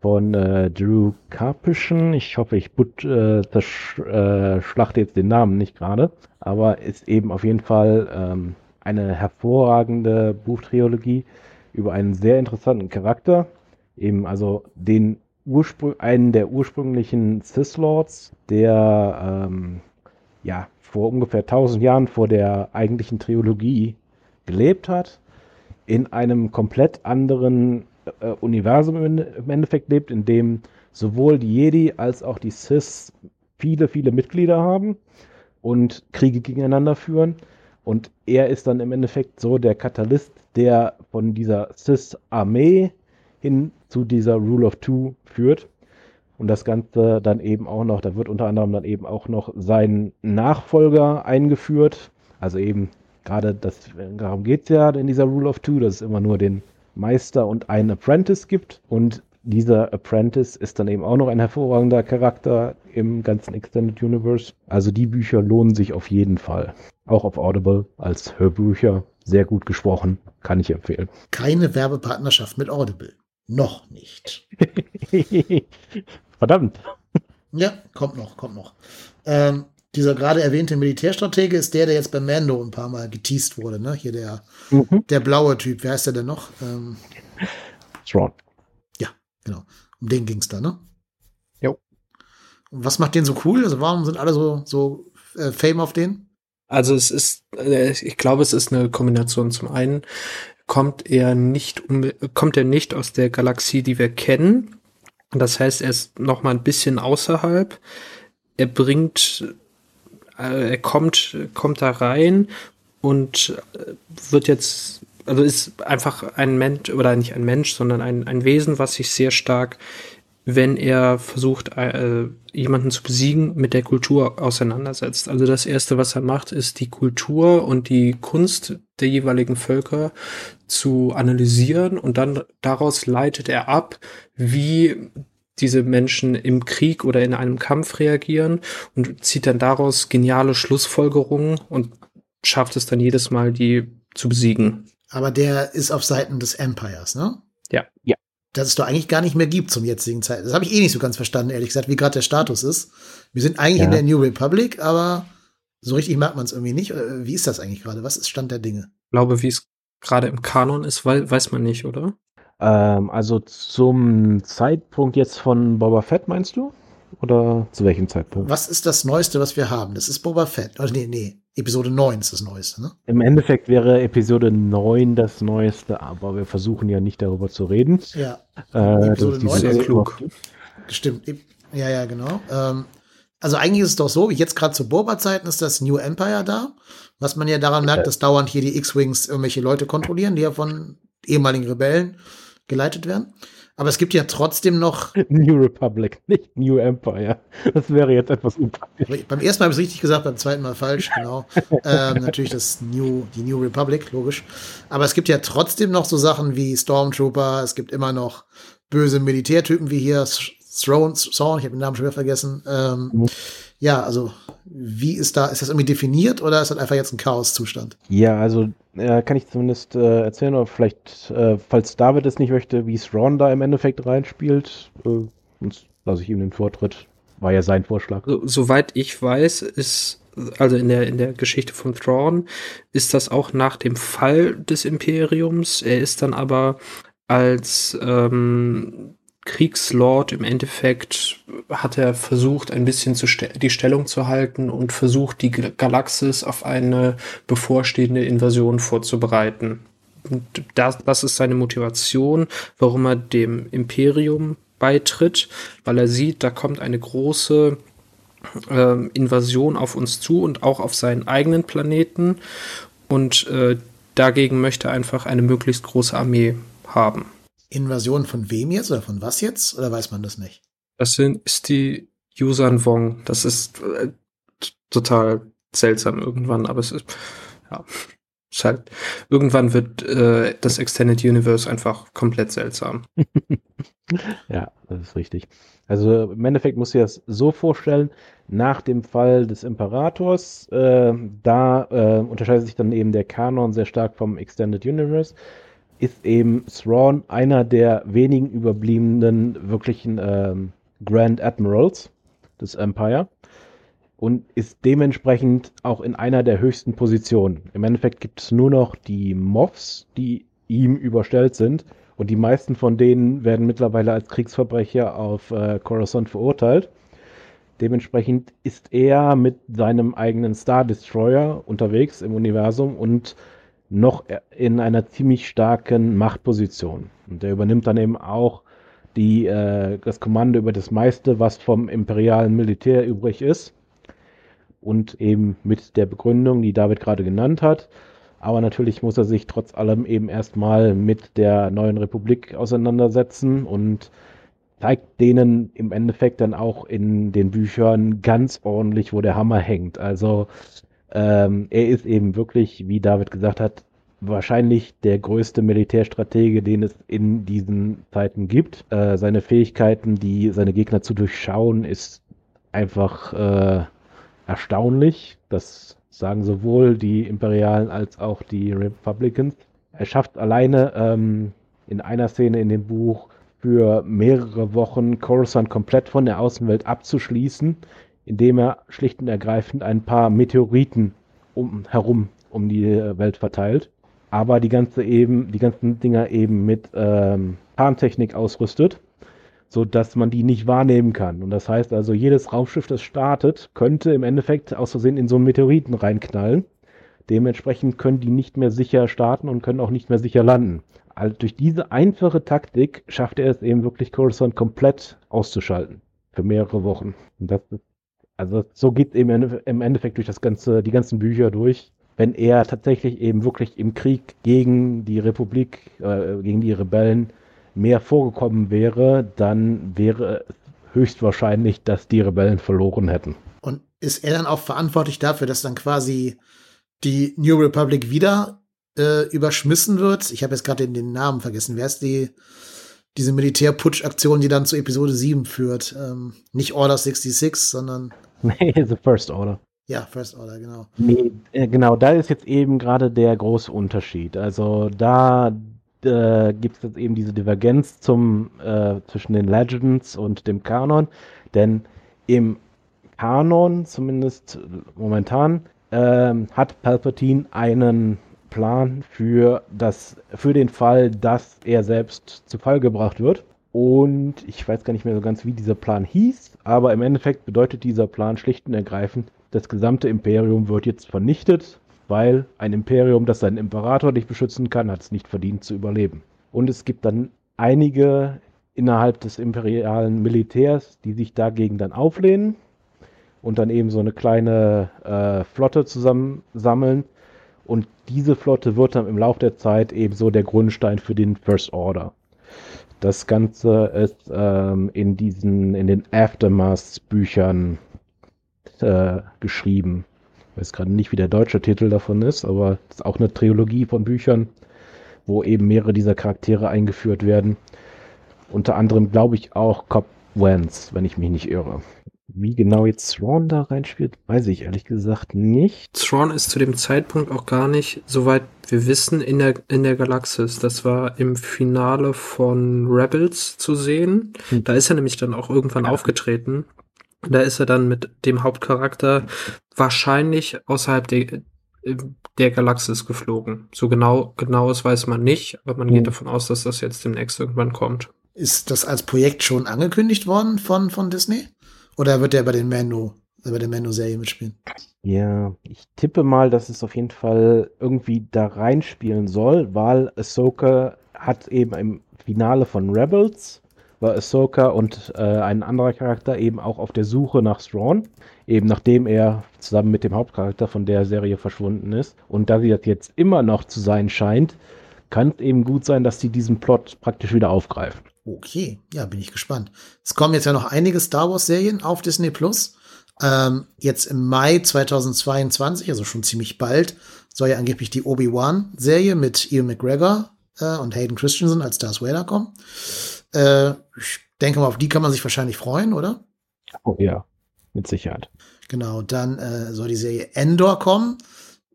von äh, Drew Karpyshyn. Ich hoffe, ich but, äh, äh, schlachte jetzt den Namen nicht gerade, aber ist eben auf jeden Fall ähm, eine hervorragende Buchtrilogie über einen sehr interessanten Charakter, eben also den Urspr einen der ursprünglichen Sith Lords, der ähm, ja vor ungefähr 1000 Jahren vor der eigentlichen Trilogie gelebt hat, in einem komplett anderen äh, Universum im Endeffekt lebt, in dem sowohl die Jedi als auch die Sith viele, viele Mitglieder haben und Kriege gegeneinander führen. Und er ist dann im Endeffekt so der Katalyst, der von dieser Sith-Armee hin zu dieser Rule of Two führt. Und das Ganze dann eben auch noch, da wird unter anderem dann eben auch noch sein Nachfolger eingeführt. Also eben gerade das, darum geht es ja in dieser Rule of Two, dass es immer nur den Meister und einen Apprentice gibt. Und dieser Apprentice ist dann eben auch noch ein hervorragender Charakter im ganzen Extended Universe. Also die Bücher lohnen sich auf jeden Fall. Auch auf Audible als Hörbücher. Sehr gut gesprochen. Kann ich empfehlen. Keine Werbepartnerschaft mit Audible. Noch nicht. Verdammt. Ja, kommt noch, kommt noch. Ähm, dieser gerade erwähnte Militärstratege ist der, der jetzt bei Mando ein paar Mal geteased wurde, ne? Hier der, mhm. der blaue Typ. Wer heißt der denn noch? Ähm, Thrawn. Ja, genau. Um den ging es da, ne? Jo. Und was macht den so cool? Also warum sind alle so, so äh, Fame auf den? Also es ist, äh, ich glaube, es ist eine Kombination. Zum einen kommt er nicht, kommt er nicht aus der Galaxie, die wir kennen. Das heißt, er ist noch mal ein bisschen außerhalb. Er bringt, er kommt, kommt da rein und äh, wird jetzt, also ist einfach ein Mensch, oder nicht ein Mensch, sondern ein, ein Wesen, was sich sehr stark, wenn er versucht, äh, jemanden zu besiegen, mit der Kultur auseinandersetzt. Also das erste, was er macht, ist die Kultur und die Kunst der jeweiligen Völker zu analysieren und dann daraus leitet er ab, wie diese Menschen im Krieg oder in einem Kampf reagieren und zieht dann daraus geniale Schlussfolgerungen und schafft es dann jedes Mal, die zu besiegen. Aber der ist auf Seiten des Empires, ne? Ja. Ja. Das es doch eigentlich gar nicht mehr gibt zum jetzigen Zeit. Das habe ich eh nicht so ganz verstanden, ehrlich gesagt, wie gerade der Status ist. Wir sind eigentlich ja. in der New Republic, aber so richtig merkt man es irgendwie nicht. Wie ist das eigentlich gerade? Was ist Stand der Dinge? Ich glaube, wie es gerade im Kanon ist, weiß man nicht, oder? Ähm, also zum Zeitpunkt jetzt von Boba Fett, meinst du? Oder zu welchem Zeitpunkt? Was ist das Neueste, was wir haben? Das ist Boba Fett. Also nee, nee, Episode 9 ist das Neueste, ne? Im Endeffekt wäre Episode 9 das Neueste, aber wir versuchen ja nicht darüber zu reden. Ja. Äh, Episode das ist 9 diese- ist klug. Stimmt. Ja, ja, genau. Ähm, also eigentlich ist es doch so, wie jetzt gerade zu Boba-Zeiten ist das New Empire da, was man ja daran merkt, dass dauernd hier die X-Wings irgendwelche Leute kontrollieren, die ja von ehemaligen Rebellen geleitet werden. Aber es gibt ja trotzdem noch, New Republic, nicht New Empire. Das wäre jetzt etwas unpraktisch. beim ersten Mal habe ich es richtig gesagt, beim zweiten Mal falsch, genau. ähm, natürlich das New, die New Republic, logisch. Aber es gibt ja trotzdem noch so Sachen wie Stormtrooper, es gibt immer noch böse Militärtypen wie hier Throne, Thrawn, ich habe den Namen schon wieder vergessen. Ähm, Mhm. Ja, also wie ist da, ist das irgendwie definiert oder ist das einfach jetzt ein Chaoszustand? Ja, also äh, kann ich zumindest äh, erzählen, oder vielleicht, äh, falls David es nicht möchte, wie Thrawn da im Endeffekt reinspielt, äh, sonst lasse ich ihm den Vortritt. War ja sein Vorschlag. So, soweit ich weiß, ist, also in der, in der Geschichte von Thrawn, ist das auch nach dem Fall des Imperiums. Er ist dann aber als ähm, Kriegslord im Endeffekt hat er versucht, ein bisschen ste die Stellung zu halten und versucht, die Gal- Galaxis auf eine bevorstehende Invasion vorzubereiten. Und das, das ist seine Motivation, warum er dem Imperium beitritt, weil er sieht, da kommt eine große ähm, Invasion auf uns zu und auch auf seinen eigenen Planeten. Und äh, dagegen möchte er einfach eine möglichst große Armee haben. Invasion von wem jetzt oder von was jetzt? Oder weiß man das nicht? Das sind, ist die Yusan Wong. Das ist äh, total seltsam irgendwann, aber es ist, ja, ist halt, irgendwann wird äh, das Extended Universe einfach komplett seltsam. Ja, das ist richtig. Also im Endeffekt musst du dir das so vorstellen, nach dem Fall des Imperators, äh, da äh, unterscheidet sich dann eben der Kanon sehr stark vom Extended Universe, ist eben Thrawn einer der wenigen überbliebenen wirklichen ähm, Grand Admirals des Empire und ist dementsprechend auch in einer der höchsten Positionen. Im Endeffekt gibt es nur noch die Moffs, die ihm überstellt sind und die meisten von denen werden mittlerweile als Kriegsverbrecher auf äh, Coruscant verurteilt. Dementsprechend ist er mit seinem eigenen Star Destroyer unterwegs im Universum und noch in einer ziemlich starken Machtposition. Und der übernimmt dann eben auch die, äh, das Kommando über das meiste, was vom imperialen Militär übrig ist. Und eben mit der Begründung, die David gerade genannt hat. Aber natürlich muss er sich trotz allem eben erstmal mit der neuen Republik auseinandersetzen und zeigt denen im Endeffekt dann auch in den Büchern ganz ordentlich, wo der Hammer hängt. Also ähm, er ist eben wirklich, wie David gesagt hat, wahrscheinlich der größte Militärstratege, den es in diesen Zeiten gibt. Äh, seine Fähigkeiten, die seine Gegner zu durchschauen, ist einfach äh, erstaunlich. Das sagen sowohl die Imperialen als auch die Republicans. Er schafft alleine ähm, in einer Szene in dem Buch für mehrere Wochen Coruscant komplett von der Außenwelt abzuschließen, indem er schlicht und ergreifend ein paar Meteoriten um, herum um die Welt verteilt. Aber die ganze eben, die ganzen Dinger eben mit ähm, Tarntechnik ausrüstet, so dass man die nicht wahrnehmen kann. Und das heißt also, jedes Raumschiff, das startet, könnte im Endeffekt aus Versehen in so einen Meteoriten reinknallen. Dementsprechend können die nicht mehr sicher starten und können auch nicht mehr sicher landen. Also durch diese einfache Taktik schafft er es eben wirklich, Coruscant komplett auszuschalten. Für mehrere Wochen. Und das ist, also so geht eben im Endeffekt durch das ganze, die ganzen Bücher durch. Wenn er tatsächlich eben wirklich im Krieg gegen die Republik, äh, gegen die Rebellen mehr vorgekommen wäre, dann wäre es höchstwahrscheinlich, dass die Rebellen verloren hätten. Und ist er dann auch verantwortlich dafür, dass dann quasi die New Republic wieder äh, überschmissen wird? Ich habe jetzt gerade den, den, Namen vergessen. Wer ist die, diese Militärputsch-Aktion, die dann zu Episode 7 führt? Ähm, nicht Order 66, sondern. Nee, The First Order. Ja, First Order, genau. Nee, äh, genau, da ist jetzt eben gerade der große Unterschied. Also da äh, gibt es jetzt eben diese Divergenz zum, äh, zwischen den Legends und dem Kanon. Denn im Kanon, zumindest momentan, ähm, hat Palpatine einen Plan für, das, für den Fall, dass er selbst zu Fall gebracht wird. Und ich weiß gar nicht mehr so ganz, wie dieser Plan hieß, aber im Endeffekt bedeutet dieser Plan schlicht und ergreifend, das gesamte Imperium wird jetzt vernichtet, weil ein Imperium, das seinen Imperator nicht beschützen kann, hat es nicht verdient zu überleben. Und es gibt dann einige innerhalb des imperialen Militärs, die sich dagegen dann auflehnen und dann eben so eine kleine äh, Flotte zusammensammeln. Und diese Flotte wird dann im Laufe der Zeit ebenso der Grundstein für den First Order. Das Ganze ist ähm, in diesen, in den Aftermath-Büchern äh, geschrieben. Ich weiß gerade nicht, wie der deutsche Titel davon ist, aber es ist auch eine Trilogie von Büchern, wo eben mehrere dieser Charaktere eingeführt werden. Unter anderem glaube ich auch Cobb Vance, wenn ich mich nicht irre. Wie genau jetzt Thrawn da reinspielt, weiß ich ehrlich gesagt nicht. Thrawn ist zu dem Zeitpunkt auch gar nicht, soweit wir wissen, in der, in der Galaxis. Das war im Finale von Rebels zu sehen. Hm. Da ist er nämlich dann auch irgendwann ja. aufgetreten. Da ist er dann mit dem Hauptcharakter wahrscheinlich außerhalb der, der Galaxis geflogen. So genau, genaues weiß man nicht, aber man hm. geht davon aus, dass das jetzt demnächst irgendwann kommt. Ist das als Projekt schon angekündigt worden von, von Disney? Oder wird der bei den Mando, bei der Mando-Serie mitspielen? Ja, ich tippe mal, dass es auf jeden Fall irgendwie da reinspielen soll, weil Ahsoka hat eben im Finale von Rebels war Ahsoka und äh, ein anderer Charakter eben auch auf der Suche nach Thrawn, eben nachdem er zusammen mit dem Hauptcharakter von der Serie verschwunden ist. Und da sie das jetzt immer noch zu sein scheint, kann es eben gut sein, dass sie diesen Plot praktisch wieder aufgreifen. Okay, ja, bin ich gespannt. Es kommen jetzt ja noch einige Star Wars Serien auf Disney Plus. Ähm, jetzt im Mai 2022, also schon ziemlich bald, soll ja angeblich die Obi-Wan Serie mit Ian McGregor äh, und Hayden Christensen als Darth Vader kommen. Äh, ich denke mal, auf die kann man sich wahrscheinlich freuen, oder? Oh ja, mit Sicherheit. Genau, dann äh, soll die Serie Endor kommen.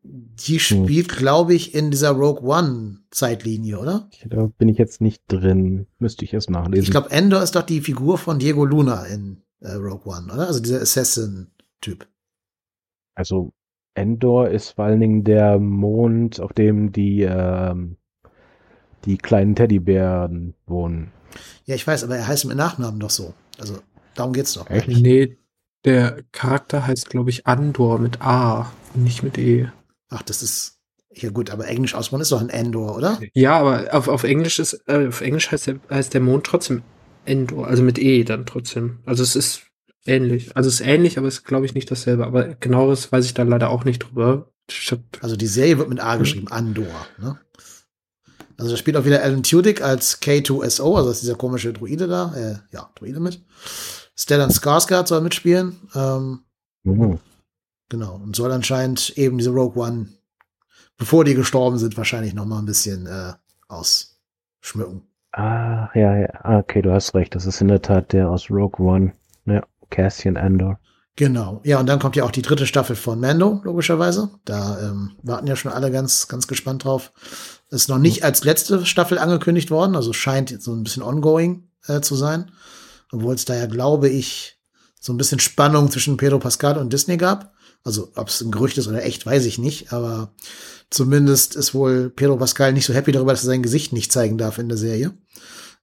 Die hm. spielt, hm. glaube ich, in dieser Rogue One Zeitlinie, oder? Da bin ich jetzt nicht drin. Müsste ich erst nachlesen. Ich glaube, Endor ist doch die Figur von Diego Luna in äh, Rogue One, oder? Also dieser Assassin-Typ. Also Endor ist vor allen Dingen der Mond, auf dem die, ähm, die kleinen Teddybären wohnen. Ja, ich weiß, aber er heißt mit Nachnamen doch so. Also darum geht's doch. Echt? Nee, der Charakter heißt, glaube ich, Andor mit A, nicht mit E. Ach, das ist ja gut, aber Englisch ausbauen ist doch ein Endor, oder? Ja, aber auf, auf Englisch ist, äh, auf Englisch heißt der, heißt der Mond trotzdem Endor, also mit E dann trotzdem. Also es ist ähnlich. Also es ist ähnlich, aber es ist, glaube ich, nicht dasselbe. Aber genaueres weiß ich da leider auch nicht drüber. Also die Serie wird mit A geschrieben, Andor, ne? Also da spielt auch wieder Alan Tudyk als K2SO, also ist dieser komische Druide da, äh, ja, Druide mit. Stellan Skarsgård soll mitspielen. Ähm, mhm. Genau, und soll anscheinend eben diese Rogue One, bevor die gestorben sind, wahrscheinlich noch mal ein bisschen äh, ausschmücken. Ah, ja, ja, ah, okay, du hast recht. Das ist in der Tat der aus Rogue One. Ja, Cassian Andor. Genau. Ja, und dann kommt ja auch die dritte Staffel von Mando, logischerweise. Da ähm, warten ja schon alle ganz, ganz gespannt drauf. Ist noch nicht als letzte Staffel angekündigt worden, also scheint jetzt so ein bisschen ongoing äh, zu sein. Obwohl es da ja, glaube ich, so ein bisschen Spannung zwischen Pedro Pascal und Disney gab. Also, ob es ein Gerücht ist oder echt, weiß ich nicht. Aber zumindest ist wohl Pedro Pascal nicht so happy darüber, dass er sein Gesicht nicht zeigen darf in der Serie.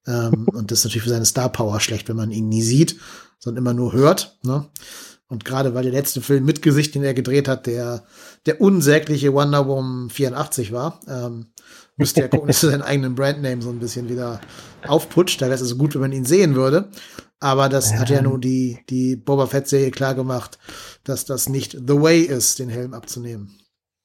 ähm, und das ist natürlich für seine Star Power schlecht, wenn man ihn nie sieht, sondern immer nur hört. Ne? Und gerade weil der letzte Film mit Gesicht, den er gedreht hat, der, der unsägliche Wonder Woman 84 war, ähm, müsste er gucken, dass er seinen eigenen Brandname so ein bisschen wieder aufputscht. Da wäre es also gut, wenn man ihn sehen würde. Aber das ja. hat ja nur die, die Boba Fett-Serie klar gemacht, dass das nicht the way ist, den Helm abzunehmen.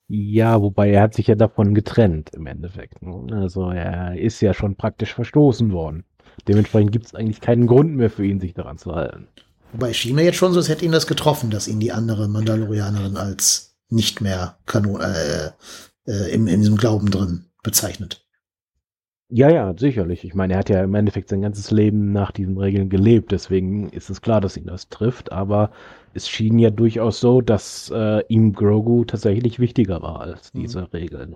Ja, wobei er hat sich ja davon getrennt im Endeffekt. Ne? Also er ist ja schon praktisch verstoßen worden. Dementsprechend gibt es eigentlich keinen Grund mehr für ihn, sich daran zu halten. Wobei schien mir jetzt schon so, als hätte ihn das getroffen, dass ihn die andere Mandalorianerin als nicht mehr Kanon, äh, äh, in, in diesem Glauben drin bezeichnet. Ja, ja, sicherlich. Ich meine, er hat ja im Endeffekt sein ganzes Leben nach diesen Regeln gelebt, deswegen ist es klar, dass ihn das trifft, aber es schien ja durchaus so, dass äh, ihm Grogu tatsächlich wichtiger war als mhm. diese mhm. Regeln.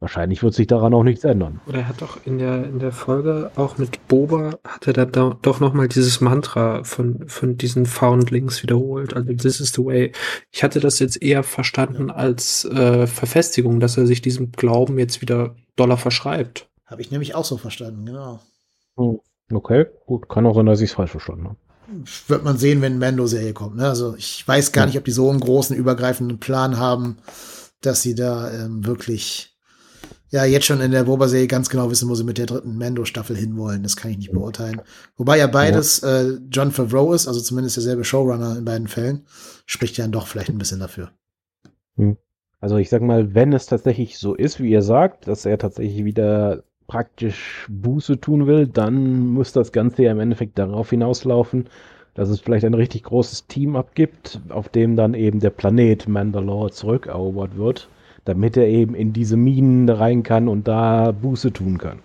Wahrscheinlich wird sich daran auch nichts ändern. Oder er hat doch in der, in der Folge auch mit Boba, hat er da doch nochmal dieses Mantra von, von diesen Foundlings wiederholt. Also, this is the way. Ich hatte das jetzt eher verstanden als äh, Verfestigung, dass er sich diesem Glauben jetzt wieder doller verschreibt. Habe ich nämlich auch so verstanden, genau. Hm. Okay, gut. Kann auch sein, dass ich es falsch verstanden habe. Wird man sehen, wenn Mando-Serie kommt. Ne? Also ich weiß gar nicht, ob die so einen großen, übergreifenden Plan haben, dass sie da ähm, wirklich ja jetzt schon in der Boba-Serie ganz genau wissen, wo sie mit der dritten Mando-Staffel hinwollen. Das kann ich nicht beurteilen. Wobei ja beides ja. Äh, John Favreau ist, also zumindest derselbe Showrunner in beiden Fällen, spricht ja dann doch vielleicht ein bisschen dafür. Hm. Also ich sag mal, wenn es tatsächlich so ist, wie ihr sagt, dass er tatsächlich wieder praktisch Buße tun will, dann muss das Ganze ja im Endeffekt darauf hinauslaufen, dass es vielleicht ein richtig großes Team abgibt, auf dem dann eben der Planet Mandalore zurückerobert wird, damit er eben in diese Minen rein kann und da Buße tun kann.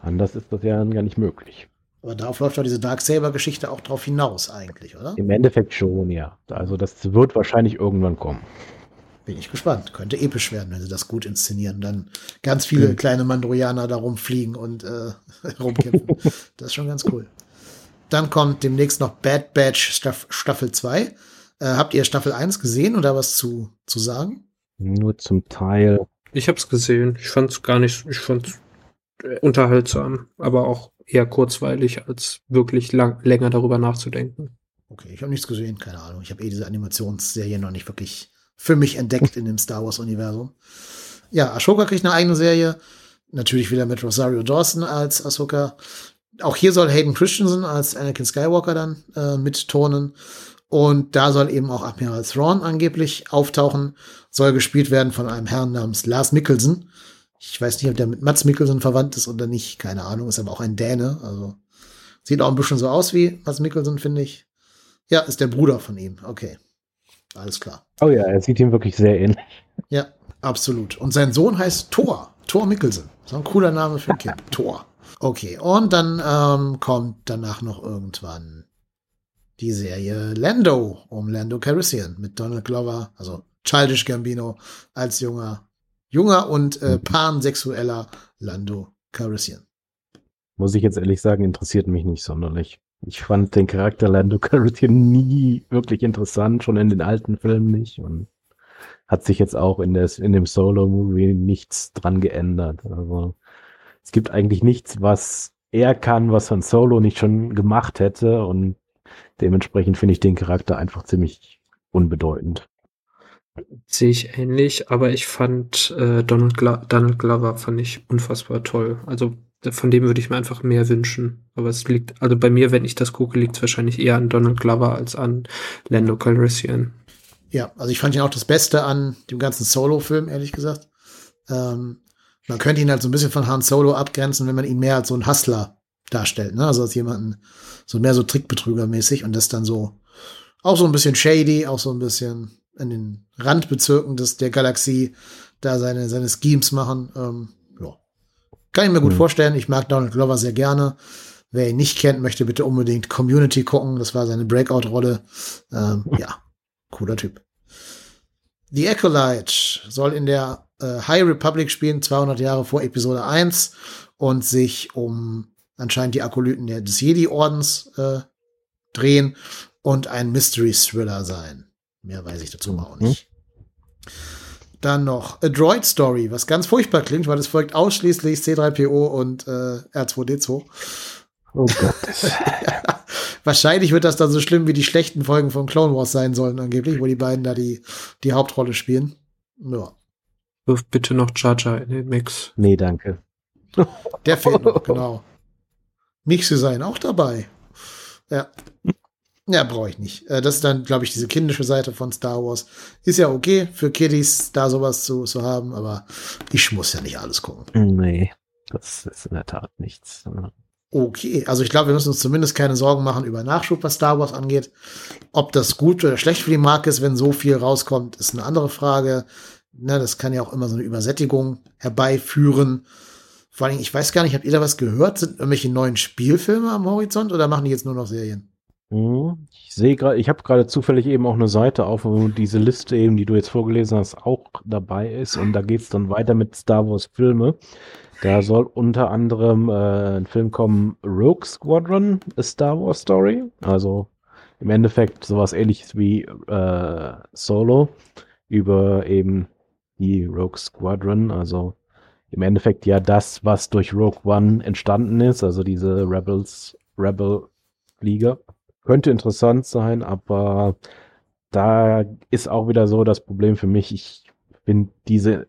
Anders ist das ja gar nicht möglich. Aber darauf läuft doch diese Darksaber-Geschichte auch drauf hinaus eigentlich, oder? Im Endeffekt schon, ja. Also das wird wahrscheinlich irgendwann kommen. Bin ich gespannt. Könnte episch werden, wenn sie das gut inszenieren. Dann ganz viele mhm. kleine Mandrojaner da rumfliegen und äh, rumkämpfen. das ist schon ganz cool. Dann kommt demnächst noch Bad Batch Staff Staffel 2. Äh, habt ihr Staffel 1 gesehen oder was zu, zu sagen? Nur zum Teil. Ich hab's gesehen. Ich fand's gar nicht, ich fand's äh, unterhaltsam, aber auch eher kurzweilig, als wirklich lang, länger darüber nachzudenken. Okay, ich habe nichts gesehen, keine Ahnung. Ich habe eh diese Animationsserie noch nicht wirklich für mich entdeckt in dem Star Wars-Universum. Ja, Ashoka kriegt eine eigene Serie. Natürlich wieder mit Rosario Dawson als Ahsoka. Auch hier soll Hayden Christensen als Anakin Skywalker dann äh, mittonen. Und da soll eben auch Admiral Thrawn angeblich auftauchen. Soll gespielt werden von einem Herrn namens Lars Mikkelsen. Ich weiß nicht, ob der mit Mats Mikkelsen verwandt ist oder nicht. Keine Ahnung. Ist aber auch ein Däne. Also sieht auch ein bisschen so aus wie Mats Mikkelsen, finde ich. Ja, ist der Bruder von ihm. Okay. Alles klar. Oh ja, er sieht ihm wirklich sehr ähnlich. Ja, absolut. Und sein Sohn heißt Thor. Thor Mikkelsen. So ein cooler Name für ein Kind. Thor. Okay, und dann ähm, kommt danach noch irgendwann die Serie Lando um Lando Calrissian mit Donald Glover, also Childish Gambino als junger, junger und äh, mhm. pansexueller Lando Calrissian. Muss ich jetzt ehrlich sagen, interessiert mich nicht sonderlich. Ich fand den Charakter Lando Calrissian nie wirklich interessant, schon in den alten Filmen nicht und hat sich jetzt auch in, des, in dem Solo-Movie nichts dran geändert. Also es gibt eigentlich nichts, was er kann, was Han Solo nicht schon gemacht hätte und dementsprechend finde ich den Charakter einfach ziemlich unbedeutend. Sehe ich ähnlich, aber ich fand äh, Donald, Glo Donald Glover fand ich unfassbar toll. Also von dem würde ich mir einfach mehr wünschen. Aber es liegt, also bei mir, wenn ich das gucke, liegt es wahrscheinlich eher an Donald Glover als an Lando Calrissian. Ja, also ich fand ihn auch das Beste an dem ganzen Solo-Film, ehrlich gesagt. Ähm, man könnte ihn halt so ein bisschen von Han Solo abgrenzen, wenn man ihn mehr als so ein Hustler darstellt, ne? Also als jemanden, so mehr so Trickbetrüger-mäßig und das dann so auch so ein bisschen shady, auch so ein bisschen in den Randbezirken des, der Galaxie da seine, seine Schemes machen. Ähm, kann ich mir gut mhm. vorstellen. Ich mag Donald Glover sehr gerne. Wer ihn nicht kennt, möchte bitte unbedingt Community gucken. Das war seine Breakout-Rolle. Ähm, ja, cooler Typ. The Acolyte soll in der äh, High Republic spielen, 200 Jahre vor Episode 1 und sich um anscheinend die Akolyten des Jedi-Ordens äh, drehen und ein Mystery-Thriller sein. Mehr weiß ich dazu mhm. auch nicht. Dann noch A Droid Story, was ganz furchtbar klingt, weil es folgt ausschließlich C3PO und äh, R2D2. Oh Gott. ja, wahrscheinlich wird das dann so schlimm wie die schlechten Folgen von Clone Wars sein sollen, angeblich, wo die beiden da die, die Hauptrolle spielen. Ja. Wirf bitte noch Jar Jar in den Mix. Nee, danke. Der fehlt noch, genau. Mixe sein auch dabei. Ja. Ja, brauche ich nicht. Äh, das ist dann, glaube ich, diese kindische Seite von Star Wars. Ist ja okay für Kiddies, da sowas zu, zu haben, aber ich muss ja nicht alles gucken. Nee, das ist in der Tat nichts. Okay, also ich glaube, wir müssen uns zumindest keine Sorgen machen über Nachschub, was Star Wars angeht. Ob das gut oder schlecht für die Marke ist, wenn so viel rauskommt, ist eine andere Frage. Na, das kann ja auch immer so eine Übersättigung herbeiführen. Vor allem, ich weiß gar nicht, habt ihr da was gehört? Sind irgendwelche neuen Spielfilme am Horizont oder machen die jetzt nur noch Serien? Mhm. Ich sehe gerade, ich habe gerade zufällig eben auch eine Seite auf, wo diese Liste eben, die du jetzt vorgelesen hast, auch dabei ist. Und da geht es dann weiter mit Star Wars Filme. Da soll unter anderem äh, ein Film kommen, Rogue Squadron, A Star Wars Story. Also im Endeffekt sowas ähnliches wie äh, Solo über eben die Rogue Squadron. Also im Endeffekt ja das, was durch Rogue One entstanden ist, also diese Rebels, Rebel Flieger. Könnte interessant sein, aber da ist auch wieder so das Problem für mich. Ich finde diese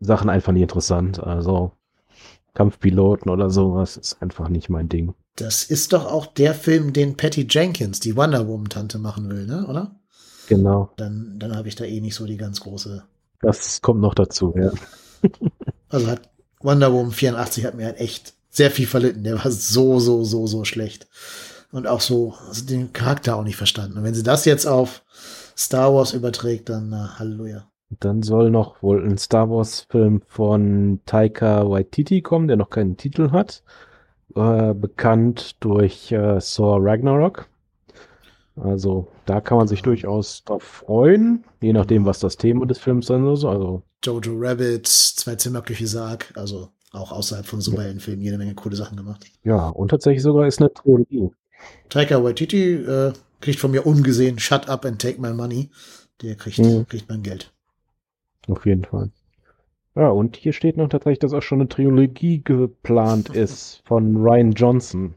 Sachen einfach nicht interessant. Also Kampfpiloten oder sowas ist einfach nicht mein Ding. Das ist doch auch der Film, den Patty Jenkins, die Wonder Woman-Tante, machen will, ne? oder? Genau. Dann, dann habe ich da eh nicht so die ganz große. Das kommt noch dazu, ja. also hat Wonder Woman 84 hat mir halt echt sehr viel verlitten. Der war so, so, so, so schlecht. Und auch so, also den Charakter auch nicht verstanden. Und wenn sie das jetzt auf Star Wars überträgt, dann na, Halleluja. Dann soll noch wohl ein Star Wars-Film von Taika Waititi kommen, der noch keinen Titel hat. Äh, bekannt durch äh, Thor Ragnarok. Also da kann man sich durchaus drauf freuen, je nachdem, was das Thema des Films sein soll. Also Jojo Rabbit, Zwei Zimmer Küche Sarg, also auch außerhalb von Superheldenfilmen jede Menge coole Sachen gemacht. Ja, und tatsächlich sogar ist eine Trilogie. Taika Waititi äh, kriegt von mir ungesehen Shut up and take my money. Der kriegt, mhm. kriegt mein Geld. Auf jeden Fall. Ja, und hier steht noch tatsächlich, dass auch schon eine Trilogie geplant ist von Ryan Johnson.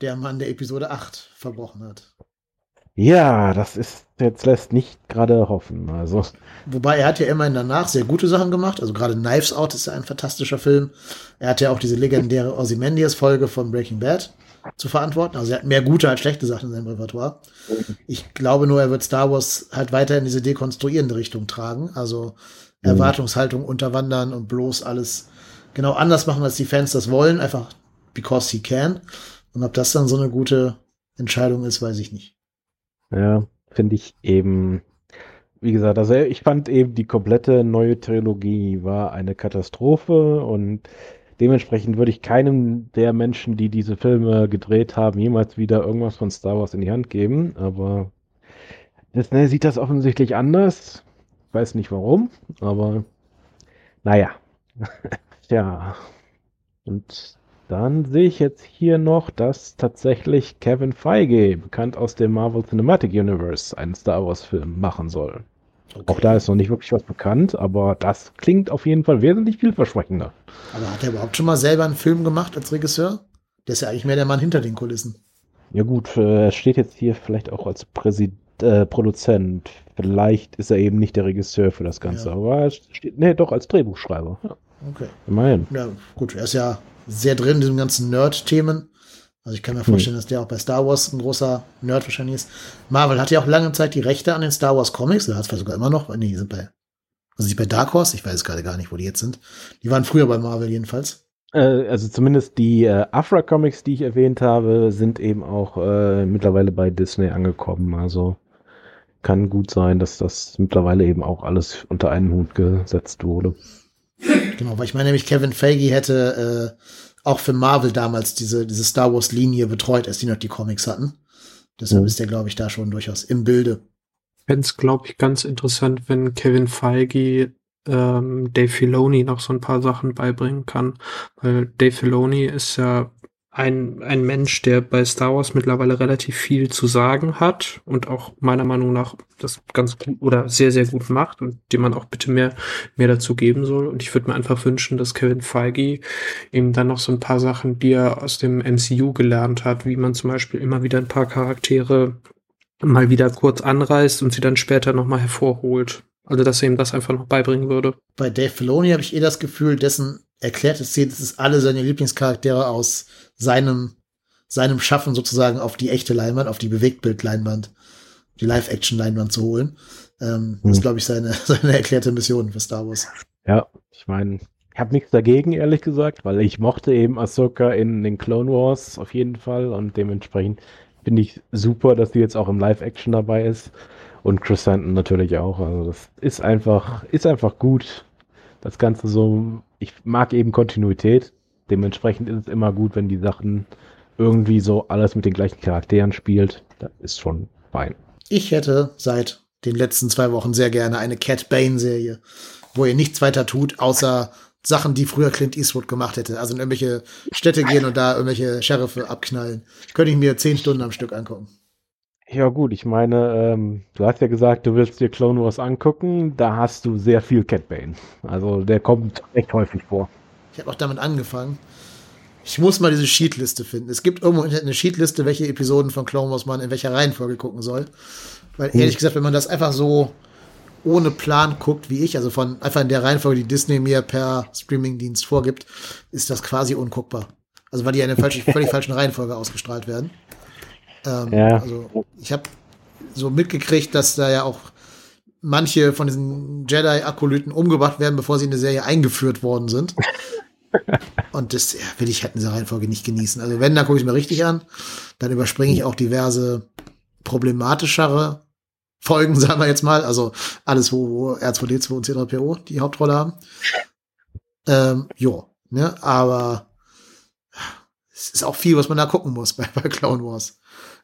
Der Mann, der Episode 8 verbrochen hat. Ja, das ist jetzt lässt nicht gerade hoffen. Also. Wobei er hat ja immerhin danach sehr gute Sachen gemacht. Also gerade Knives Out ist ja ein fantastischer Film. Er hat ja auch diese legendäre Ozymandias-Folge von Breaking Bad zu verantworten. Also er hat mehr gute als schlechte Sachen in seinem Repertoire. Ich glaube nur, er wird Star Wars halt weiter in diese dekonstruierende Richtung tragen. Also mhm. Erwartungshaltung unterwandern und bloß alles genau anders machen, als die Fans das wollen. Einfach because he can. Und ob das dann so eine gute Entscheidung ist, weiß ich nicht. Ja, finde ich eben, wie gesagt, also ich fand eben die komplette neue Trilogie war eine Katastrophe und dementsprechend würde ich keinem der Menschen, die diese Filme gedreht haben, jemals wieder irgendwas von Star Wars in die Hand geben. Aber Disney sieht das offensichtlich anders. Ich weiß nicht warum, aber naja. ja. Und dann sehe ich jetzt hier noch, dass tatsächlich Kevin Feige, bekannt aus dem Marvel Cinematic Universe, einen Star Wars-Film machen soll. Okay. Auch da ist noch nicht wirklich was bekannt, aber das klingt auf jeden Fall wesentlich vielversprechender. Aber hat er überhaupt schon mal selber einen Film gemacht als Regisseur? Der ist ja eigentlich mehr der Mann hinter den Kulissen. Ja gut, äh, er steht jetzt hier vielleicht auch als Präsid äh, Produzent. Vielleicht ist er eben nicht der Regisseur für das Ganze, ja. aber er steht, nee, doch als Drehbuchschreiber. Ja. Okay. Immerhin. Ja, gut, er ist ja sehr drin in diesen ganzen Nerd-Themen. Also ich kann mir vorstellen, hm. dass der auch bei Star Wars ein großer Nerd wahrscheinlich ist. Marvel hat ja auch lange Zeit die Rechte an den Star Wars Comics, oder hat es sogar immer noch. Nee, die sind bei, also nicht bei Dark Horse, ich weiß gerade gar nicht, wo die jetzt sind. Die waren früher bei Marvel jedenfalls. Äh, also zumindest die äh, Afra Comics, die ich erwähnt habe, sind eben auch äh, mittlerweile bei Disney angekommen. Also kann gut sein, dass das mittlerweile eben auch alles unter einen Hut gesetzt wurde. Genau, weil ich meine nämlich, Kevin Feige hätte äh, auch für Marvel damals diese, diese Star Wars-Linie betreut, als die noch die Comics hatten. Deshalb mhm. ist der, glaube ich, da schon durchaus im Bilde. Fände es, glaube ich, ganz interessant, wenn Kevin Feige ähm, Dave Filoni noch so ein paar Sachen beibringen kann. Weil Dave Filoni ist ja ein, ein Mensch, der bei Star Wars mittlerweile relativ viel zu sagen hat und auch meiner Meinung nach das ganz gut oder sehr, sehr gut macht und dem man auch bitte mehr, mehr dazu geben soll. Und ich würde mir einfach wünschen, dass Kevin Feige ihm dann noch so ein paar Sachen, die er aus dem MCU gelernt hat, wie man zum Beispiel immer wieder ein paar Charaktere mal wieder kurz anreißt und sie dann später nochmal hervorholt. Also, dass er ihm das einfach noch beibringen würde. Bei Dave Filoni habe ich eh das Gefühl, dessen erklärte Szene, das ist alle seine Lieblingscharaktere aus seinem, seinem Schaffen sozusagen auf die echte Leinwand, auf die Bewegtbildleinwand, die Live-Action-Leinwand zu holen. Ähm, hm. Das ist, glaube ich, seine, seine erklärte Mission für Star Wars. Ja, ich meine, ich habe nichts dagegen, ehrlich gesagt, weil ich mochte eben Ahsoka in den Clone Wars auf jeden Fall und dementsprechend finde ich super, dass die jetzt auch im Live-Action dabei ist und Chris Santon natürlich auch. Also das ist einfach, ist einfach gut. Das Ganze so, ich mag eben Kontinuität Dementsprechend ist es immer gut, wenn die Sachen irgendwie so alles mit den gleichen Charakteren spielt. das ist schon fein. Ich hätte seit den letzten zwei Wochen sehr gerne eine Cat Bane-Serie, wo ihr nichts weiter tut, außer Sachen, die früher Clint Eastwood gemacht hätte. Also in irgendwelche Städte gehen und da irgendwelche Sheriffe abknallen. Könnte ich mir zehn Stunden am Stück angucken. Ja gut, ich meine, ähm, du hast ja gesagt, du willst dir Clone Wars angucken. Da hast du sehr viel Cat Bane. Also der kommt echt häufig vor. Ich habe auch damit angefangen. Ich muss mal diese Sheetliste finden. Es gibt irgendwo eine Sheetliste, welche Episoden von Clone Wars man in welcher Reihenfolge gucken soll. Weil ehrlich gesagt, wenn man das einfach so ohne Plan guckt, wie ich, also von einfach in der Reihenfolge, die Disney mir per Streamingdienst vorgibt, ist das quasi unguckbar. Also weil die in einer falsch, völlig falschen Reihenfolge ausgestrahlt werden. Ähm, Ja. Also ich habe so mitgekriegt, dass da ja auch manche von diesen Jedi-Akolyten umgebracht werden, bevor sie in der Serie eingeführt worden sind. Und das ja, will ich halt in dieser Reihenfolge nicht genießen. Also wenn, dann gucke ich mir richtig an. Dann überspringe ich auch diverse problematischere Folgen, sagen wir jetzt mal. Also alles, wo, wo R2D2 und C3PO die Hauptrolle haben. Ähm, jo, ne, aber es ist auch viel, was man da gucken muss bei, bei Clone Wars.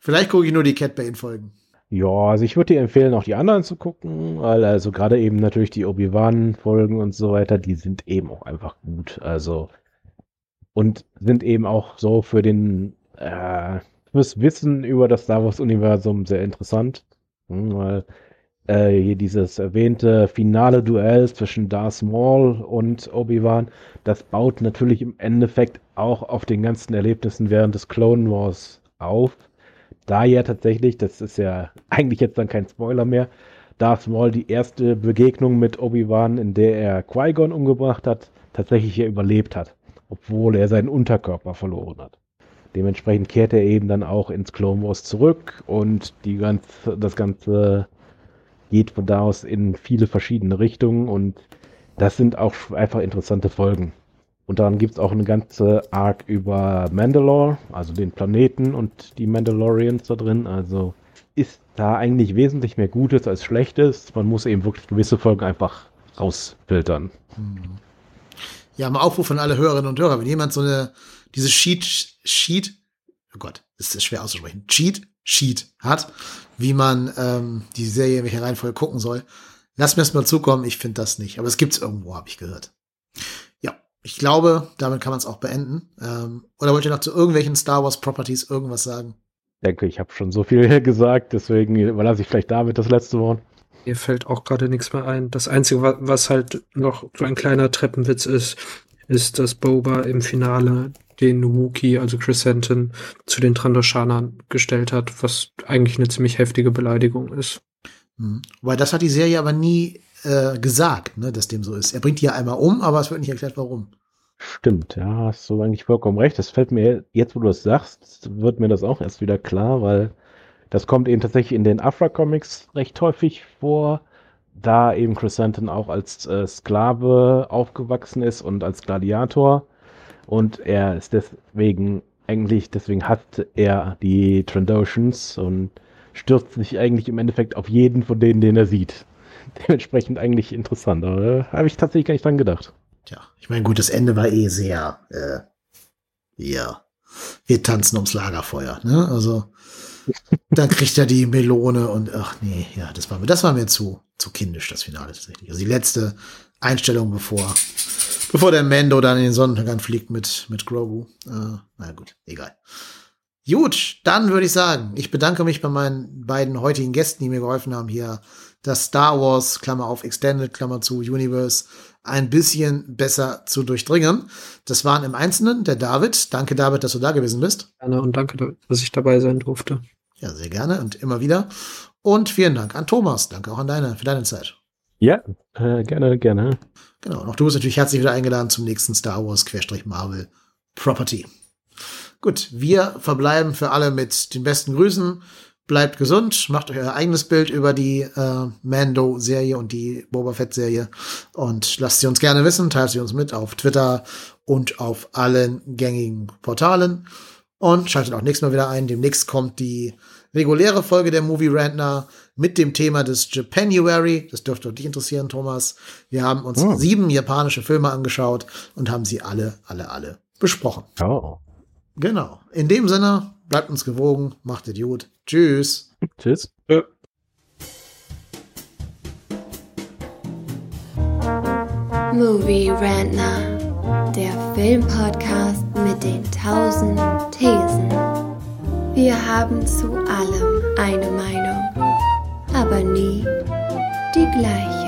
Vielleicht gucke ich nur die Cat Bane-Folgen. Ja, also ich würde dir empfehlen, auch die anderen zu gucken, weil also gerade eben natürlich die Obi-Wan-Folgen und so weiter, die sind eben auch einfach gut. Also und sind eben auch so für den äh, fürs Wissen über das Star Wars-Universum sehr interessant, Hm, weil äh, hier dieses erwähnte finale Duell zwischen Darth Maul und Obi-Wan, das baut natürlich im Endeffekt auch auf den ganzen Erlebnissen während des Clone Wars auf. Da ja tatsächlich, das ist ja eigentlich jetzt dann kein Spoiler mehr, Darth Maul die erste Begegnung mit Obi-Wan, in der er Qui-Gon umgebracht hat, tatsächlich ja überlebt hat, obwohl er seinen Unterkörper verloren hat. Dementsprechend kehrt er eben dann auch ins Clone Wars zurück und die ganze, das Ganze geht von da aus in viele verschiedene Richtungen und das sind auch einfach interessante Folgen. Und dann gibt es auch eine ganze Arc über Mandalore, also den Planeten und die Mandalorians da drin. Also ist da eigentlich wesentlich mehr Gutes als Schlechtes. Man muss eben wirklich gewisse Folgen einfach rausfiltern. Ja, mal Aufruf an alle Hörerinnen und Hörer. Wenn jemand so eine, diese Sheet, Sheet, oh Gott, das ist schwer auszusprechen, Cheat, Sheet hat, wie man ähm, die Serie in welcher Reihenfolge gucken soll, lass mir das mal zukommen. Ich finde das nicht. Aber es gibt's irgendwo, habe ich gehört. Ich glaube, damit kann man es auch beenden. Ähm, oder wollt ihr noch zu irgendwelchen Star Wars Properties irgendwas sagen? Ich denke, ich habe schon so viel gesagt, deswegen überlasse ich vielleicht David das letzte Wort. Mir fällt auch gerade nichts mehr ein. Das Einzige, wa- was halt noch so ein kleiner Treppenwitz ist, ist, dass Boba im Finale den Wookie, also Chrysanthemum, zu den Trandoshanern gestellt hat, was eigentlich eine ziemlich heftige Beleidigung ist. Hm. Weil das hat die Serie aber nie äh, gesagt, ne, dass dem so ist. Er bringt die ja einmal um, aber es wird nicht erklärt, warum. Stimmt, ja, hast du eigentlich vollkommen recht. Das fällt mir jetzt, wo du es sagst, wird mir das auch erst wieder klar, weil das kommt eben tatsächlich in den Afra-Comics recht häufig vor, da eben Chrysanthemum auch als äh, Sklave aufgewachsen ist und als Gladiator. Und er ist deswegen, eigentlich, deswegen hasst er die Trandoshans und stürzt sich eigentlich im Endeffekt auf jeden von denen, den er sieht. Dementsprechend eigentlich interessant, aber da habe ich tatsächlich gar nicht dran gedacht. Tja, ich meine, gut, das Ende war eh sehr, äh, ja, wir tanzen ums Lagerfeuer, ne? Also, dann kriegt er die Melone und ach nee, ja, das war mir, das war mir zu, zu kindisch, das Finale tatsächlich. Also die letzte Einstellung, bevor, bevor der Mando dann in den Sonnenuntergang fliegt mit, mit Grogu. Äh, na gut, egal. Gut, dann würde ich sagen, ich bedanke mich bei meinen beiden heutigen Gästen, die mir geholfen haben, hier das Star Wars, Klammer auf Extended, Klammer zu Universe, ein bisschen besser zu durchdringen. Das waren im Einzelnen der David. Danke, David, dass du da gewesen bist. Gerne und danke, dass ich dabei sein durfte. Ja, sehr gerne und immer wieder. Und vielen Dank an Thomas. Danke auch an deine, für deine Zeit. Ja, äh, gerne, gerne. Genau. Und auch du bist natürlich herzlich wieder eingeladen zum nächsten Star Wars Querstrich Marvel Property. Gut, wir verbleiben für alle mit den besten Grüßen. Bleibt gesund, macht euch euer eigenes Bild über die äh, Mando-Serie und die Boba Fett-Serie und lasst sie uns gerne wissen, teilt sie uns mit auf Twitter und auf allen gängigen Portalen. Und schaltet auch nächstes Mal wieder ein. Demnächst kommt die reguläre Folge der Movie Rantner mit dem Thema des Japanuary. Das dürfte dich interessieren, Thomas. Wir haben uns Oh. sieben japanische Filme angeschaut und haben sie alle, alle, alle besprochen. Oh. Genau. In dem Sinne, bleibt uns gewogen, macht Idiot. Tschüss. Tschüss. Ja. Movie Rantner, der Filmpodcast mit den tausend Thesen. Wir haben zu allem eine Meinung, aber nie die gleiche.